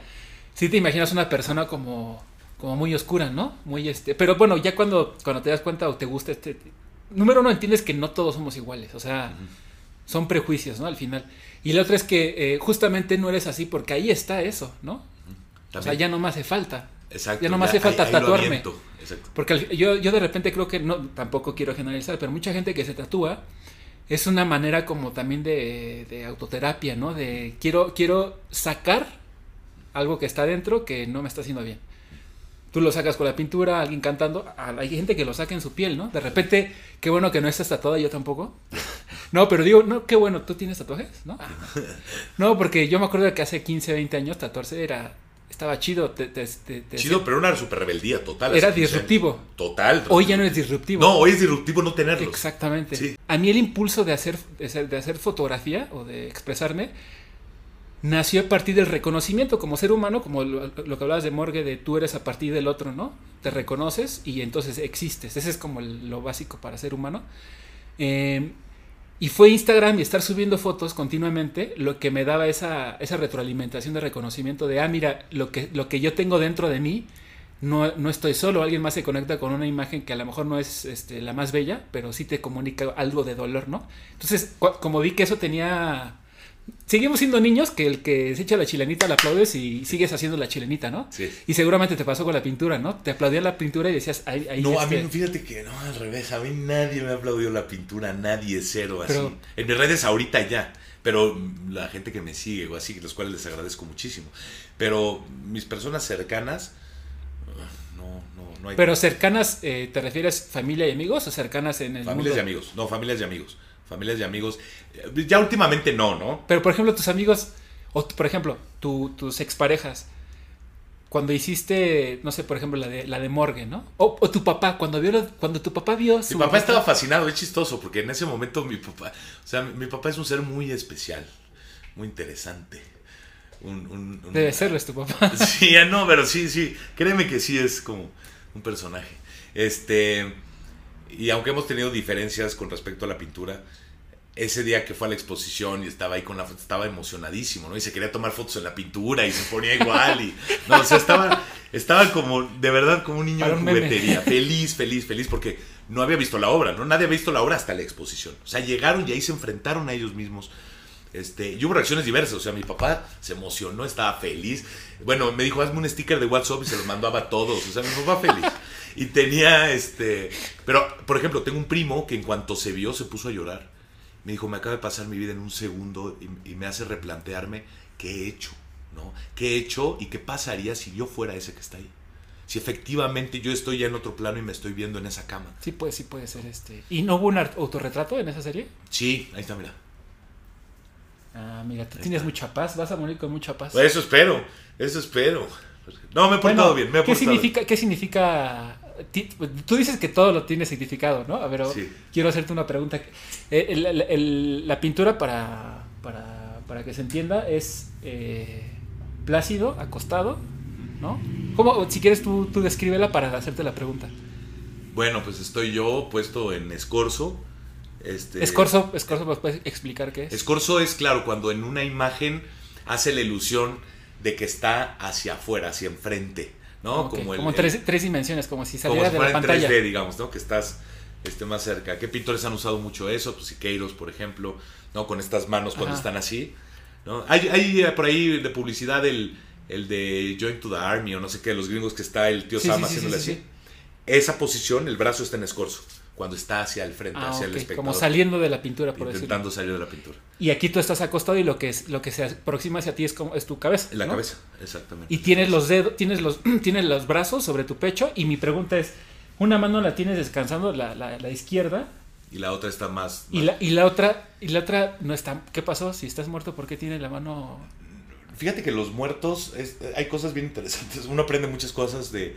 sí te imaginas una persona como como muy oscura, ¿no? Muy este, pero bueno, ya cuando, cuando te das cuenta o te gusta este, número uno entiendes que no todos somos iguales, o sea, son prejuicios, ¿no? Al final. Y la otra es que eh, justamente no eres así porque ahí está eso, ¿no? O sea, ya no me hace falta. Exacto. Ya no me hace falta tatuarme. Porque yo, yo de repente creo que no, tampoco quiero generalizar, pero mucha gente que se tatúa es una manera como también de, de autoterapia, ¿no? De quiero, quiero sacar algo que está dentro que no me está haciendo bien. Tú lo sacas con la pintura, alguien cantando. Hay gente que lo saca en su piel, ¿no? De repente, qué bueno que no estás tatuada, yo tampoco. No, pero digo, no, qué bueno, ¿tú tienes tatuajes? ¿No? No, porque yo me acuerdo que hace 15, 20 años tatuarse era. Estaba chido. chido, pero una super rebeldía total. Era disruptivo. Total. Hoy ya no es disruptivo. No, hoy es disruptivo no tenerlo. Exactamente. A mí el impulso de hacer, de hacer fotografía o de expresarme nació a partir del reconocimiento como ser humano, como lo, que hablabas de Morgue, de tú eres a partir del otro, ¿no? Te reconoces y entonces existes. Ese es como lo básico para ser humano. Em, y fue Instagram y estar subiendo fotos continuamente lo que me daba esa, esa retroalimentación de reconocimiento de, ah, mira, lo que, lo que yo tengo dentro de mí, no, no, estoy solo, alguien más se conecta con una imagen que a lo mejor no es este, la más bella, pero sí te comunica algo de dolor, ¿no? Entonces, como vi que eso tenía seguimos siendo niños que el que se echa la chilenita la aplaudes y sigues haciendo la chilenita, ¿no? Sí. Y seguramente te pasó con la pintura, ¿no? Te aplaudía la pintura y decías, ahí, ahí No, a mí, fíjate que no, al revés, a mí nadie me aplaudió la pintura, nadie, cero, así. en mis redes ahorita ya, pero la gente que me sigue o así, los cuales les agradezco muchísimo. Pero mis personas cercanas, no, no, no hay. Pero cercanas, eh, ¿te refieres familia y amigos o cercanas en el familias y amigos, no, familias y amigos. Familias y amigos. Eh, Ya últimamente no, ¿no? Pero por ejemplo, tus amigos, o por ejemplo, tu- tus exparejas, cuando hiciste, no sé, por ejemplo, la de, la de Morgue, ¿no? O, o tu papá, cuando vio lo- cuando tu papá vio Mi su papá estaba fascinado, es chistoso, porque en ese momento mi papá, o sea, mi, mi papá es un ser muy especial, muy interesante. Un, un- un- Debe serlo, es tu papá. Sí, no, pero sí, sí, créeme que sí es como un personaje. Este, y aunque hemos tenido diferencias con respecto a la pintura, ese día que fue a la exposición y estaba ahí con la foto, estaba emocionadísimo, ¿no? Y se quería tomar fotos en la pintura y se ponía igual y, no, o sea, estaba, estaba como, de verdad, como un niño en juguetería, feliz, feliz, feliz, porque no había visto la obra, ¿no? Nadie había visto la obra hasta la exposición. O sea, llegaron y ahí se enfrentaron a ellos mismos. Este, y hubo reacciones diversas, o sea, mi papá se emocionó, estaba feliz. Bueno, me dijo, hazme un sticker de WhatsApp y se los mandaba a todos. O sea, mi papá feliz. Y tenía, este... Pero, por ejemplo, tengo un primo que en cuanto se vio se puso a llorar. Me dijo, me acaba de pasar mi vida en un segundo y, y me hace replantearme qué he hecho, ¿no? ¿Qué he hecho y qué pasaría si yo fuera ese que está ahí? Si efectivamente yo estoy ya en otro plano y me estoy viendo en esa cama. Sí, puede, sí puede ser este. ¿Y no hubo un autorretrato en esa serie? Sí, ahí está, mira. Ah, mira, tú Ahí tienes está. mucha paz, vas a morir con mucha paz. Pues eso espero, eso espero. No, me he portado Bueno, bien, me he ¿qué significa, ¿Qué significa? Tú dices que todo lo tiene significado, ¿no? A ver, Sí. quiero hacerte una pregunta. Eh, el- el- el- la pintura, para, para, para que se entienda, es eh, plácido, acostado, ¿no? ¿Cómo, si quieres, tú, tú descríbela para hacerte la pregunta. Bueno, pues estoy yo puesto en escorzo. Este, Escorzo, escorzo, ¿me puedes explicar qué es? Escorzo es, claro, cuando en una imagen hace la ilusión de que está hacia afuera, hacia enfrente, ¿no? Como, el- como tres, tres dimensiones, como si como saliera si de la en pantalla. 3D, digamos, ¿no? Que estás este, más cerca. ¿Qué pintores han usado mucho eso? Pues Siqueiros, por ejemplo, ¿no? Con estas manos cuando Ajá. están así, ¿no? Hay, hay eh, por ahí de publicidad el, el de Join to the Army o no sé qué, los gringos que está el tío Sí, Sam sí, haciéndole sí, así. sí. Esa posición, el brazo está en escorzo, cuando está hacia el frente, Ah, hacia el ok, espectador. como saliendo de la pintura, por decirlo. intentando salir de la pintura. Y aquí tú estás acostado y lo que es, lo que se aproxima hacia ti es como es tu cabeza. La ¿no? cabeza, exactamente. Y tienes los dedos, tienes los, tienes los brazos sobre tu pecho. Y mi pregunta es: una mano la tienes descansando, la, la, la izquierda, Y la otra está más... y la, y la otra, y la otra no está. ¿Qué pasó? Si estás muerto, ¿por qué tiene la mano? Fíjate que los muertos, es- hay cosas bien interesantes. Uno aprende muchas cosas de...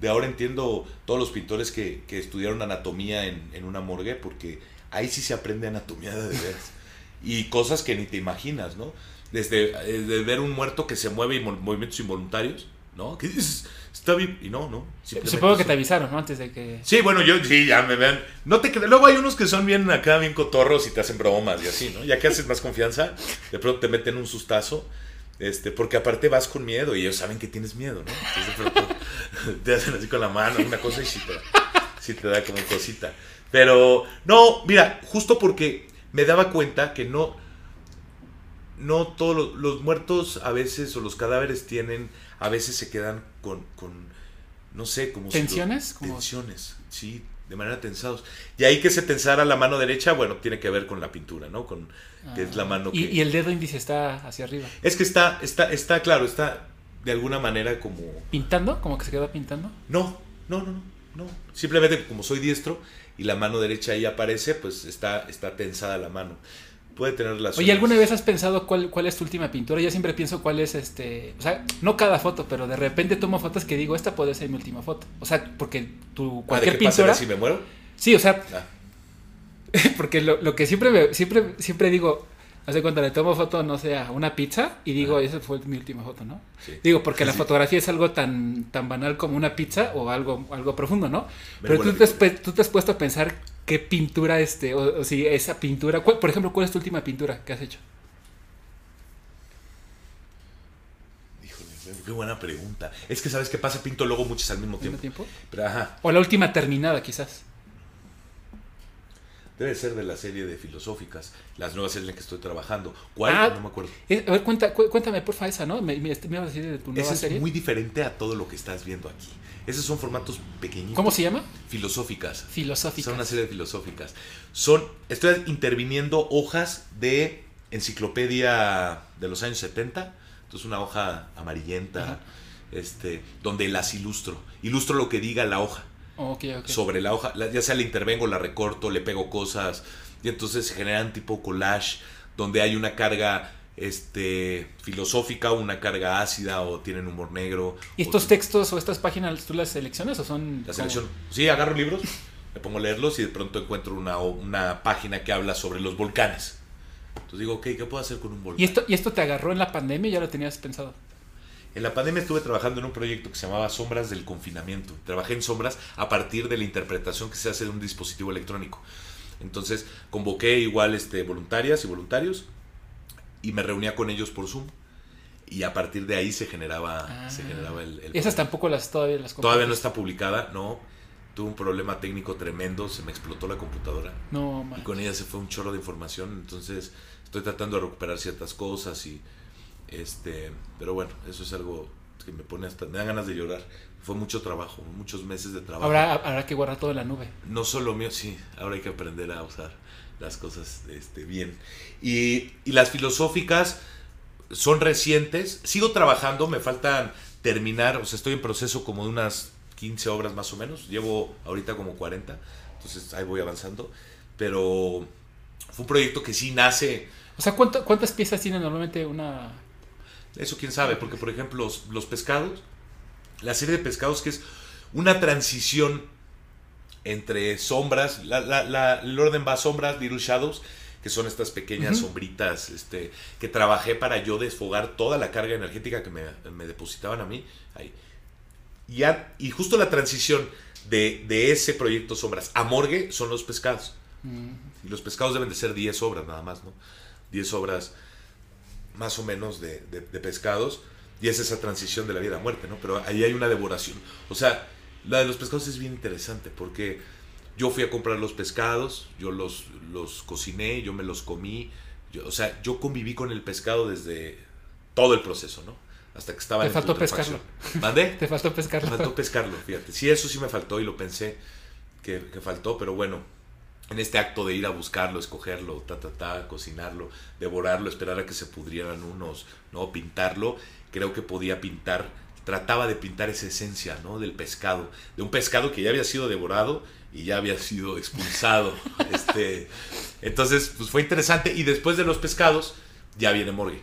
De ahora entiendo todos los pintores que, que estudiaron anatomía en, en una morgue, porque ahí sí se aprende anatomía de veras. Y cosas que ni te imaginas, ¿no? Desde eh, ver un muerto que se mueve y mo- movimientos involuntarios, ¿no? Que dices, está bien, y no, no. Supongo que te avisaron, ¿no? Antes de que. Sí, bueno, yo sí, ya me vean. No te Luego hay unos que son bien acá, bien cotorros y te hacen bromas y así, ¿no? Ya que haces más confianza, de pronto te meten un sustazo. Este, porque aparte vas con miedo y ellos saben que tienes miedo, ¿no? Entonces de pronto te hacen así con la mano, una cosa y sí te, sí te da como cosita. Pero, no, mira, justo porque me daba cuenta que no, no todos los, los muertos a veces o los cadáveres tienen, a veces se quedan con, con no sé, como si lo- ¿Tensiones? Como- tensiones, sí, de manera tensados. Y ahí que se tensara la mano derecha, bueno, tiene que ver con la pintura, ¿no? Con que es la mano que Ah. Y, y el dedo índice está hacia arriba. es que está está está claro, está de alguna manera como ¿Pintando? ¿Como que se quedó pintando? no, no, no, no, no. Simplemente como soy diestro y la mano derecha ahí aparece, pues está está tensada la mano. Puede tener. Oye, ¿alguna vez has pensado cuál, cuál es tu última pintura? Yo siempre pienso cuál es este. O sea, no cada foto, pero de repente tomo fotos que digo, esta puede ser mi última foto. O sea, porque tu Ah, ¿de cualquier qué pasaría pintura. si me muero? Sí, o sea, Ah, porque lo, lo que siempre, me- siempre, siempre digo, hace cuando le tomo foto, no sé, a una pizza y digo, esa fue mi última foto, ¿no? sí. Digo, porque la Sí. fotografía es algo tan, tan banal como una pizza o algo, algo profundo, ¿no? Pero tú te, has, tú te has puesto a pensar qué pintura, este, o, o si esa pintura, ¿cuál- por ejemplo, ¿cuál es tu última pintura que has hecho? Híjole, qué buena pregunta. Es que sabes qué pasa, pinto luego muchas al mismo ¿Al mismo tiempo. tiempo? Pero ajá, O la última terminada, quizás. debe ser de la serie de filosóficas, las nuevas series en las que estoy trabajando. ¿Cuál? Ah, no me acuerdo. Eh, a ver, cuenta, cu- cuéntame, porfa, esa, ¿no? Me, me, me ibas a decir de tu nueva Esa es serie. muy diferente a todo lo que estás viendo aquí. Esos son formatos pequeñitos. ¿Cómo se llama? Filosóficas. Filosófica. Son una serie de filosóficas. Son, estoy interviniendo hojas de enciclopedia de los años 70. Entonces una hoja amarillenta, Ajá. este, donde las ilustro. Ilustro lo que diga la hoja. Ok, ok. Sobre la hoja, ya sea le intervengo, la recorto, le pego cosas, y entonces se generan tipo collage, donde hay una carga este, filosófica, una carga ácida, o tienen humor negro. ¿Y o estos ti- textos o estas páginas tú las seleccionas o son... La como- selección. Sí, agarro libros, me pongo a leerlos y de pronto encuentro una, una página que habla sobre los volcanes. Entonces digo, ok, ¿qué puedo hacer con un volcán? ¿Y esto, ¿Y esto te agarró en la pandemia ya lo tenías pensado? En la pandemia estuve trabajando en un proyecto que se llamaba Sombras del Confinamiento. Trabajé en sombras a partir de la interpretación que se hace de un dispositivo electrónico. Entonces convoqué igual este, voluntarias y voluntarios y me reunía con ellos por Zoom. Y a partir de ahí se generaba, Ah. se generaba el, el Esas tampoco las todavía las Todavía no está publicada, no. Tuve un problema técnico tremendo, se me explotó la computadora. No, Y man. con ella se fue un chorro de información, entonces estoy tratando de recuperar ciertas cosas y este, pero bueno, eso es algo que me pone hasta me dan ganas de llorar. Fue mucho trabajo, muchos meses de trabajo. Habrá, habrá que guardar todo en la nube. No solo mío, sí, ahora hay que aprender a usar las cosas este, bien. Y, y las filosóficas son recientes. Sigo trabajando, me faltan terminar, o sea, estoy en proceso como de unas 15 obras más o menos. Llevo ahorita como 40, entonces ahí voy avanzando. Pero fue un proyecto que sí nace, O sea, ¿cuánto- ¿cuántas piezas tiene normalmente una... eso quién sabe, porque por ejemplo los, los pescados, la serie de pescados que es una transición entre sombras, la, la- la- el orden va a sombras, little shadows, que son estas pequeñas sombritas este, que trabajé para yo desfogar toda la carga energética que me, me depositaban a mí. Ahí. Y, a- y justo la transición de, de ese proyecto sombras a morgue son los pescados. mm, Y los pescados deben de ser 10 obras nada más, ¿no? 10 obras más o menos de, de- de pescados. Y es esa transición de la vida a muerte, ¿no? Pero ahí hay una devoración. O sea, la de los pescados es bien interesante porque yo fui a comprar los pescados, yo los, los cociné, yo me los comí. yo- o sea, yo conviví con el pescado desde todo el proceso, ¿no? Hasta que estaba Te en faltó putrefacción. ¿Mandé? Te faltó Me pescarlo. faltó pescarlo, fíjate. Sí, eso sí me faltó y lo pensé que, que faltó, pero bueno, en este acto de ir a buscarlo, escogerlo, ta, ta, ta, cocinarlo, devorarlo, esperar a que se pudrieran unos, ¿no? Pintarlo, creo que podía pintar, trataba de pintar esa esencia, ¿no? Del pescado, de un pescado que ya había sido devorado y ya había sido expulsado. este, entonces, pues fue interesante y después de los pescados ya viene Morgue.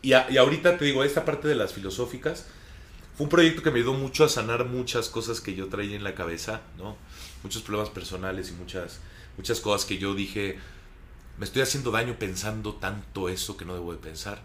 Y, a- y ahorita te digo, esta parte de las filosóficas, fue un proyecto que me ayudó mucho a sanar muchas cosas que yo traía en la cabeza, ¿no? Muchos problemas personales y muchas, muchas cosas que yo dije, me estoy haciendo daño pensando tanto eso que no debo de pensar.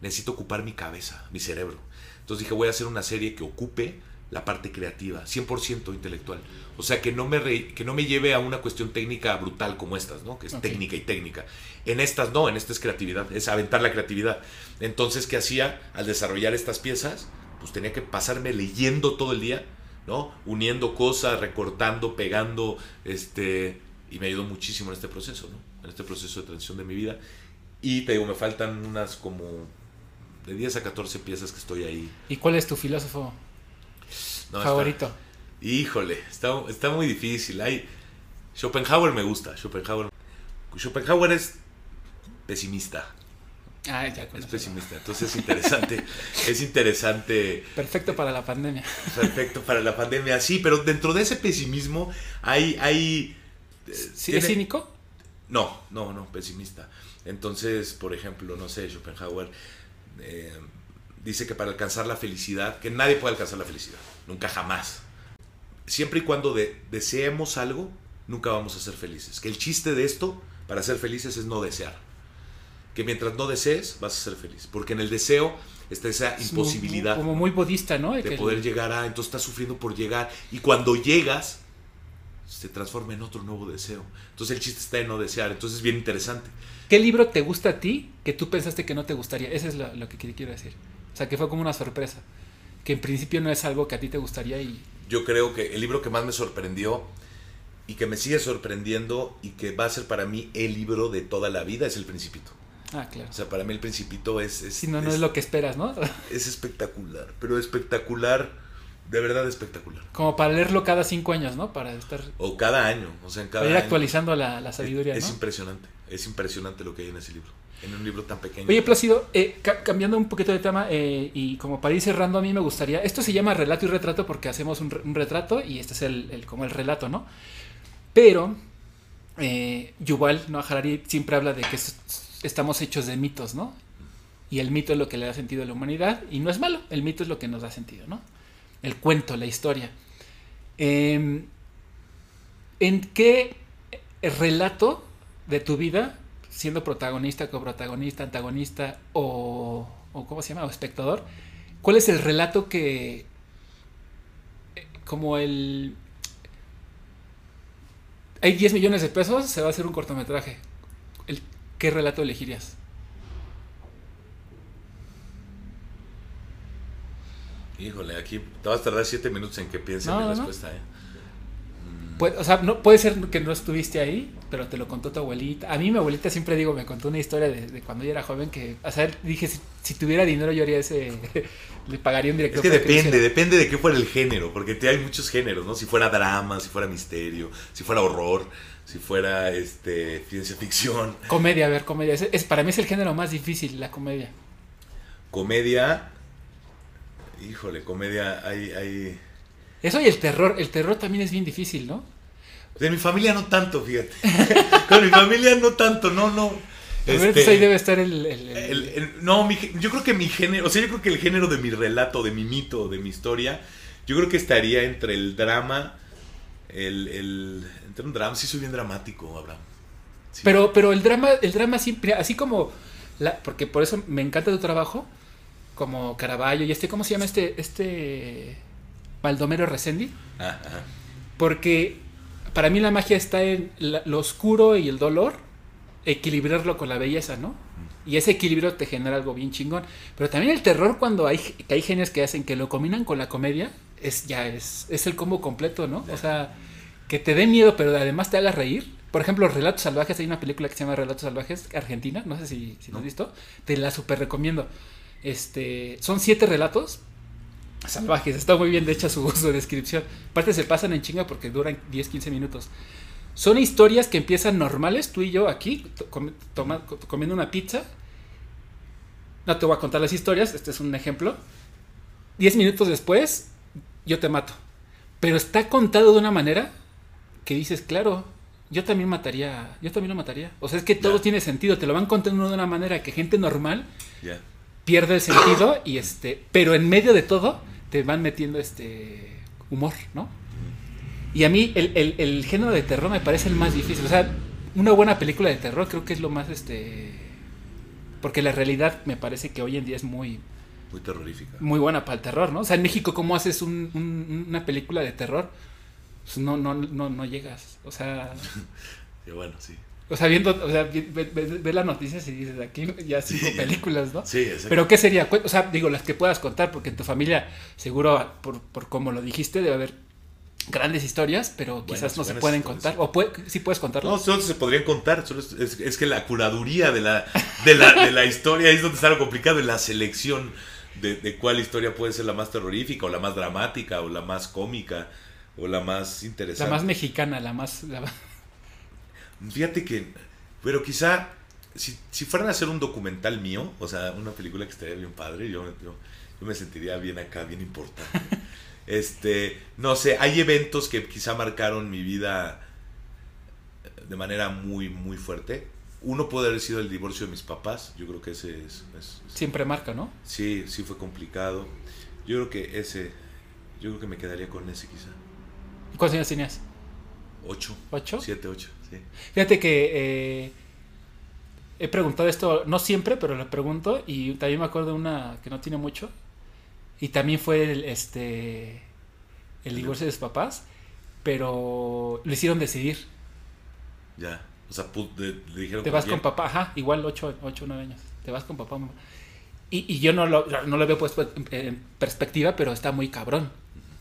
Necesito ocupar mi cabeza, mi cerebro. Entonces dije, voy a hacer una serie que ocupe la parte creativa, 100% intelectual. O sea, que no, me re- que no me lleve a una cuestión técnica brutal como estas, ¿no? Que es técnica y técnica. En estas no, en esta es creatividad, es aventar la creatividad. Entonces, ¿qué hacía al desarrollar estas piezas? Pues tenía que pasarme leyendo todo el día, ¿no? Uniendo cosas, recortando, pegando, este, y me ayudó muchísimo en este proceso, ¿no? En este proceso de transición de mi vida. Y te digo, me faltan unas como de 10 a 14 piezas que estoy ahí. ¿Y cuál es tu filósofo No, está- favorito? Híjole, está, está muy difícil. Hay, Schopenhauer me gusta. Schopenhauer, Schopenhauer es pesimista. Ah, ya Es pesimista. Entonces es interesante. es interesante. Perfecto para la pandemia. Perfecto para la pandemia. Sí, pero dentro de ese pesimismo hay. hay eh, ¿Sí, tiene- ¿Es cínico? No, no, no, pesimista. Entonces, por ejemplo, no sé, Schopenhauer eh, dice que para alcanzar la felicidad, que nadie puede alcanzar la felicidad, nunca jamás. Siempre y cuando de- deseemos algo, nunca vamos a ser felices. Que el chiste de esto, para ser felices, es no desear. Que mientras no desees, vas a ser feliz. Porque en el deseo está esa Es muy- imposibilidad Como muy budista, ¿no? de que poder el- llegar a, entonces estás sufriendo por llegar y cuando llegas se transforma en otro nuevo deseo. Entonces el chiste está en no desear, entonces es bien interesante. ¿Qué libro te gusta a ti que tú pensaste que no te gustaría? Eso es lo, lo que quiero decir. O sea, que fue como una sorpresa. Que en principio no es algo que a ti te gustaría y... Yo creo que el libro que más me sorprendió y que me sigue sorprendiendo y que va a ser para mí el libro de toda la vida es El Principito. Ah, claro. O sea, para mí El Principito es, es, Si no, no es- es lo que esperas, ¿no? es espectacular, pero espectacular, de verdad espectacular. Como para leerlo cada cinco años, ¿no? Para estar... O cada año, o sea, en cada Para ir año. actualizando la, la sabiduría, Es ¿no? impresionante, es impresionante lo que hay en ese libro. en un libro tan pequeño. Oye, Plácido, eh, cambiando un poquito de tema eh, y como para ir cerrando, a mí me gustaría. Esto se llama relato y retrato porque hacemos un, retrato y este es el, como el relato, ¿no? Pero eh, Yuval Noah Harari siempre habla de que estamos hechos de mitos, ¿no? Y el mito es lo que le da sentido a la humanidad y no es malo, el mito es lo que nos da sentido, ¿no? El cuento, la historia. Em, ¿En qué relato de tu vida siendo protagonista, coprotagonista, antagonista o, o ¿cómo se llama? O espectador, ¿cuál es el relato que, eh, como el... Hay 10 millones de pesos, se va a hacer un cortometraje. El, ¿Qué relato elegirías? Híjole, aquí te vas a tardar 7 minutos en que piense en mi respuesta. ¿eh? Puede, o sea, no, puede ser que no estuviste ahí, pero te lo contó tu abuelita. A mí mi abuelita siempre digo, me contó una historia de, cuando yo era joven que, o sea, dije, si, tuviera dinero yo haría ese, le pagaría un director. Es que depende, depende de qué fuera el género, porque te hay muchos géneros, ¿no? Si fuera drama, si fuera misterio, si fuera horror, si fuera este ciencia ficción. Comedia, a ver, comedia. Es, para mí es el género más difícil, la comedia. Comedia, híjole, comedia, hay... hay eso y el terror. El terror también es bien difícil, ¿no? De mi familia no tanto, fíjate. Con mi familia no tanto, no, no. Este, ahí debe estar el... no, yo creo que mi género, o sea, yo creo que el género de mi relato, de mi mito, de mi historia, yo creo que estaría entre el drama, el, el entre un drama, sí soy bien dramático, Abraham. Pero, pero el drama, el drama siempre, así como, la, porque por eso me encanta tu trabajo, como Caravaggio y este, ¿cómo se llama este, este Baldomero Resendi. Porque para mí la magia está en lo oscuro y el dolor, equilibrarlo con la belleza, ¿no? Y ese equilibrio te genera algo bien chingón. Pero también el terror cuando hay, hay genios que hacen que lo combinan con la comedia, es ya es, es el combo completo, ¿no? O sea, que te dé miedo, pero además te haga reír. Por ejemplo, Relatos Salvajes, hay una película que se llama Relatos Salvajes, Argentina, no sé si, si lo has visto, te la super recomiendo. Este, son siete relatos, salvajes. Está muy bien de hecha su, su descripción. Aparte se pasan en chinga porque duran 10, 15 minutos. Son historias que empiezan normales, tú y yo aquí, comiendo una pizza. No te voy a contar las historias, este es un ejemplo. 10 minutos después, yo te mato. Pero está contado de una manera que dices, claro, yo también mataría, yo también lo mataría. O sea, es que todo tiene sentido, te lo van contando de una manera que gente normal pierde el sentido y este, pero en medio de todo te van metiendo este humor, ¿no? Y a mí el, género de terror me parece el más difícil. O sea, una buena película de terror creo que es lo más este. Porque la realidad me parece que hoy en día es muy. Muy terrorífica. Muy buena para el terror, ¿no? O sea, en México, ¿cómo haces una película de terror? Pues no, no, no, no llegas. O sea. Qué bueno, sí. O sea, viendo, o sea, ves las noticias y dices, aquí ya cinco películas, ¿no? Sí, exacto. Pero ¿qué sería? O sea, digo, las que puedas contar, porque en tu familia, seguro, por, por como lo dijiste, debe haber grandes historias, pero quizás no se pueden contar. ¿O puede, sí puedes contarlo? No, solo se podrían contar. Solo es, que la curaduría de la, de, la, de la historia es donde está lo complicado, en la selección de, de cuál historia puede ser la más terrorífica, o la más dramática, o la más cómica, o la más interesante. La más mexicana, la más... Fíjate que, pero quizá, si, si fueran a hacer un documental mío, o sea, una película que estaría bien padre, yo, yo, me sentiría bien acá, bien importante. este, no sé, hay eventos que quizá marcaron mi vida de manera muy, muy fuerte. Uno puede haber sido el divorcio de mis papás, yo creo que ese es... Siempre marca, ¿no? Sí, sí fue complicado. Yo creo que ese, yo creo que me quedaría con ese quizá. ¿Cuántos años tenías? Ocho. ¿Ocho? Siete, ocho. Fíjate que eh, he preguntado esto, no siempre, pero lo pregunto, y también me acuerdo de una que no tiene mucho, y también fue el, este, el divorcio de sus papás, pero lo hicieron decidir. Ya, o sea, le, dijeron... Te vas con papá, ajá, igual 8 o 9 años, te vas con papá, Y, y yo no lo, no lo veo puesto en perspectiva, pero está muy cabrón.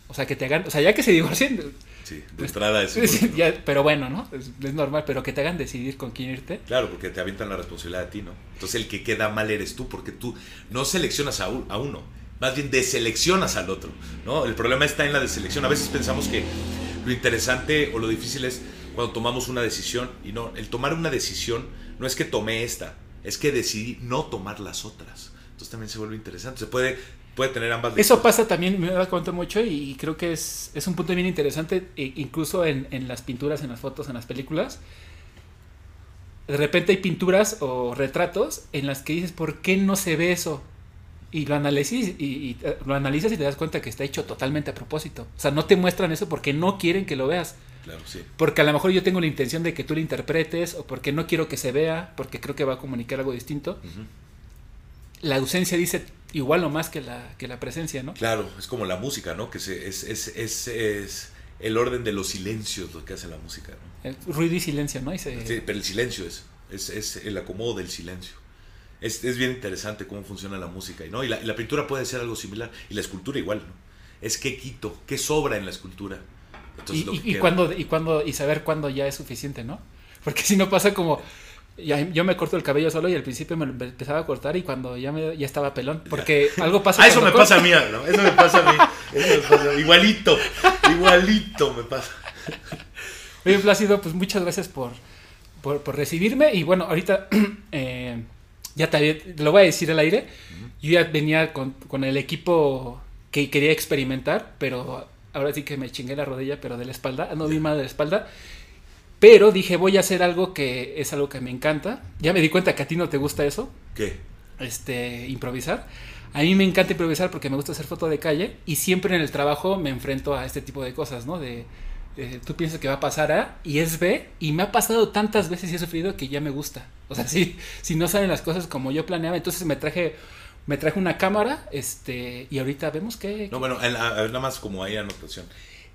O sea, que te hagan, o sea, ya que se divorcien, Sí, de entrada es. pero bueno, ¿no? Es, normal, pero que te hagan decidir con quién irte. Claro, porque te avientan la responsabilidad a ti, ¿no? Entonces el que queda mal eres tú, porque tú no seleccionas a, a uno, más bien deseleccionas al otro, ¿no? El problema está en la deselección. A veces pensamos que lo interesante o lo difícil es cuando tomamos una decisión y no, el tomar una decisión no es que tomé esta, es que decidí no tomar las otras. Entonces también se vuelve interesante. Se puede, puede tener ambas Eso pasa también, me da cuenta mucho y creo que es, es un punto bien interesante, e incluso en, en las pinturas, en las fotos, en las películas. De repente hay pinturas o retratos en las que dices, ¿por qué no se ve eso? Y lo analizas y, y, lo analizas y te das cuenta que está hecho totalmente a propósito. O sea, no te muestran eso porque no quieren que lo veas. Claro, sí. Porque a lo mejor yo tengo la intención de que tú lo interpretes o porque no quiero que se vea, porque creo que va a comunicar algo distinto. Uh -huh. La ausencia dice igual o más que la, que la presencia, ¿no? Claro, es como la música, ¿no? Que se, es, es, es, es, el orden de los silencios lo que hace la música, ¿no? El ruido y silencio, ¿no? Y se... sí, pero el silencio es, es, es el acomodo del silencio. Es, es, bien interesante cómo funciona la música, ¿no? Y la, y la, pintura puede ser algo similar, y la escultura igual, ¿no? Es qué quito, qué sobra en la escultura. Entonces, y, y, y cuando, y, cuando, y saber cuándo ya es suficiente, ¿no? Porque si no pasa como, yo me corto el cabello solo y al principio me lo empezaba a cortar y cuando ya, me, ya estaba pelón, porque algo pasa. ah, eso me corto. pasa a mí, ¿no? Eso me pasa a mí. Eso me pasa, igualito, igualito me pasa. Oye, Plácido, pues muchas gracias por, por, por recibirme y bueno, ahorita... Eh, ya te, lo voy a decir al aire, yo ya venía con, con, el equipo que quería experimentar, pero ahora sí que me chingué la rodilla, pero de la espalda, no vi mal de la espalda, pero dije voy a hacer algo que es algo que me encanta, ya me di cuenta que a ti no te gusta eso. ¿Qué? Este, improvisar. A mí me encanta improvisar porque me gusta hacer foto de calle y siempre en el trabajo me enfrento a este tipo de cosas, ¿no? De, eh, tú piensas que va a pasar A y es B y me ha pasado tantas veces y he sufrido que ya me gusta. O sea, si, si no salen las cosas como yo planeaba, entonces me traje me traje una cámara este y ahorita vemos que... No, bueno, en la, a ver, nada más como hay anotación.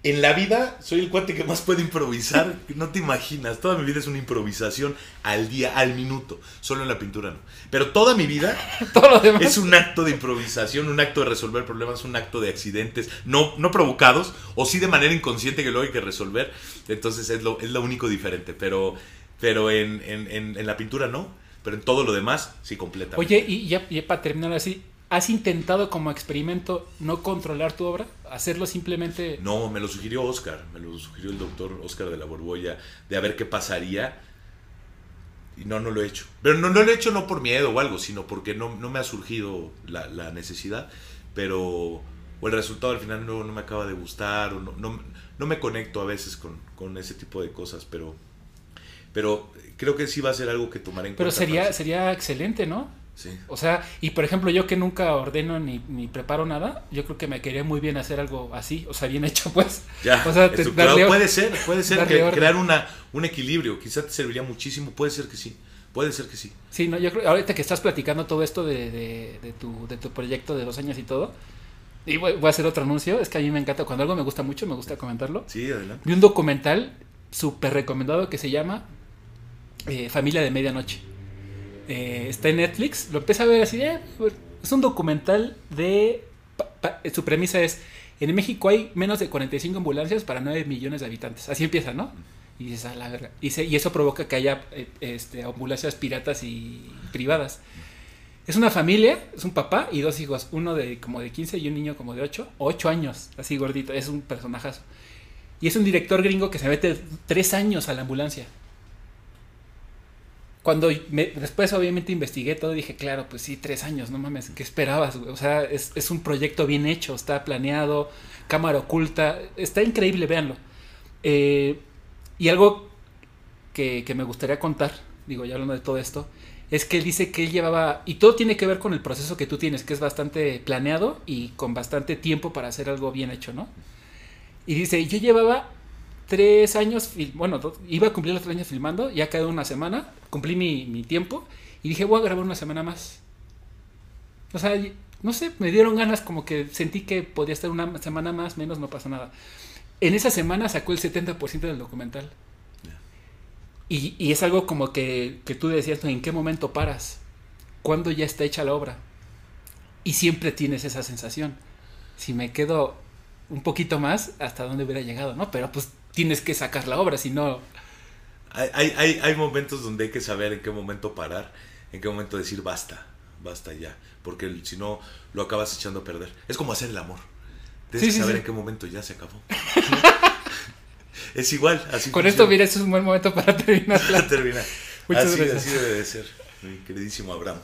En la vida soy el cuate que más puede improvisar, no te imaginas, toda mi vida es una improvisación al día, al minuto, solo en la pintura no. Pero toda mi vida Todo lo demás. es un acto de improvisación, un acto de resolver problemas, un acto de accidentes, no, no provocados, o sí de manera inconsciente que luego hay que resolver, entonces es lo, es lo único diferente, pero, pero en, en, en, en la pintura no, pero en todo lo demás sí completa. Oye, y ya, ya para terminar así, ¿Has intentado como experimento no controlar tu obra? ¿Hacerlo simplemente...? No, me lo sugirió Oscar, me lo sugirió el doctor Oscar de la Borbolla, de a ver qué pasaría. Y no, no lo he hecho. Pero no, no lo he hecho no por miedo o algo, sino porque no, no me ha surgido la, la, necesidad. Pero o el resultado al final no, no me acaba de gustar, o no, no, no me conecto a veces con, con, ese tipo de cosas, pero, pero creo que sí va a ser algo que tomaré en pero cuenta. Pero sería, sería excelente, ¿no? Sí. O sea, y por ejemplo, yo que nunca ordeno ni, ni, preparo nada, yo creo que me quería muy bien hacer algo así, o sea, bien hecho, pues. Ya, o sea, te, darle, puede ser, puede ser que crear una, un equilibrio, quizá te serviría muchísimo, puede ser que sí, puede ser que sí. Sí, no, yo creo, ahorita que estás platicando todo esto de, de, de tu, de tu proyecto de dos años y todo, y voy, voy, a hacer otro anuncio, es que a mí me encanta, cuando algo me gusta mucho, me gusta comentarlo. Sí, adelante. Vi un documental súper recomendado que se llama eh, Familia de Medianoche. Eh, está en Netflix, lo empieza a ver así, eh, es un documental de... Su premisa es, en México hay menos de 45 ambulancias para 9 millones de habitantes. Así empieza, ¿no? Y dices, a la verga. Y eso provoca que haya eh, este, ambulancias piratas y privadas. Es una familia, es un papá y dos hijos, uno de como de 15 y un niño como de 8, 8 años, así gordito, es un personajazo. Y es un director gringo que se mete 3 años a la ambulancia cuando después obviamente investigué todo, dije, claro, pues sí, tres años, no mames, ¿qué esperabas? Güey? O sea, es, es, un proyecto bien hecho, está planeado, cámara oculta, está increíble, véanlo. Eh, y algo que, que, me gustaría contar, digo, ya hablando de todo esto, es que él dice que él llevaba, y todo tiene que ver con el proceso que tú tienes, que es bastante planeado y con bastante tiempo para hacer algo bien hecho, ¿no? Y dice, yo llevaba tres años, bueno, iba a cumplir los tres años filmando, ya quedó una semana, cumplí mi, mi, tiempo y dije, voy a grabar una semana más. O sea, no sé, me dieron ganas, como que sentí que podía estar una semana más, menos, no pasa nada. En esa semana sacó el 70% del documental. Y, y, es algo como que, que tú decías, ¿en qué momento paras? ¿Cuándo ya está hecha la obra? Y siempre tienes esa sensación. Si me quedo un poquito más, hasta dónde hubiera llegado, ¿no? Pero pues tienes que sacar la obra, si no... Hay, hay, hay momentos donde hay que saber en qué momento parar, en qué momento decir basta, basta ya, porque si no lo acabas echando a perder. Es como hacer el amor. Tienes sí, que saber sí. en qué momento ya se acabó. es igual. Así Con funciona. esto, mira, este es un buen momento para terminar. para terminar. Muchas así, gracias. así debe de ser. Mi queridísimo Abraham.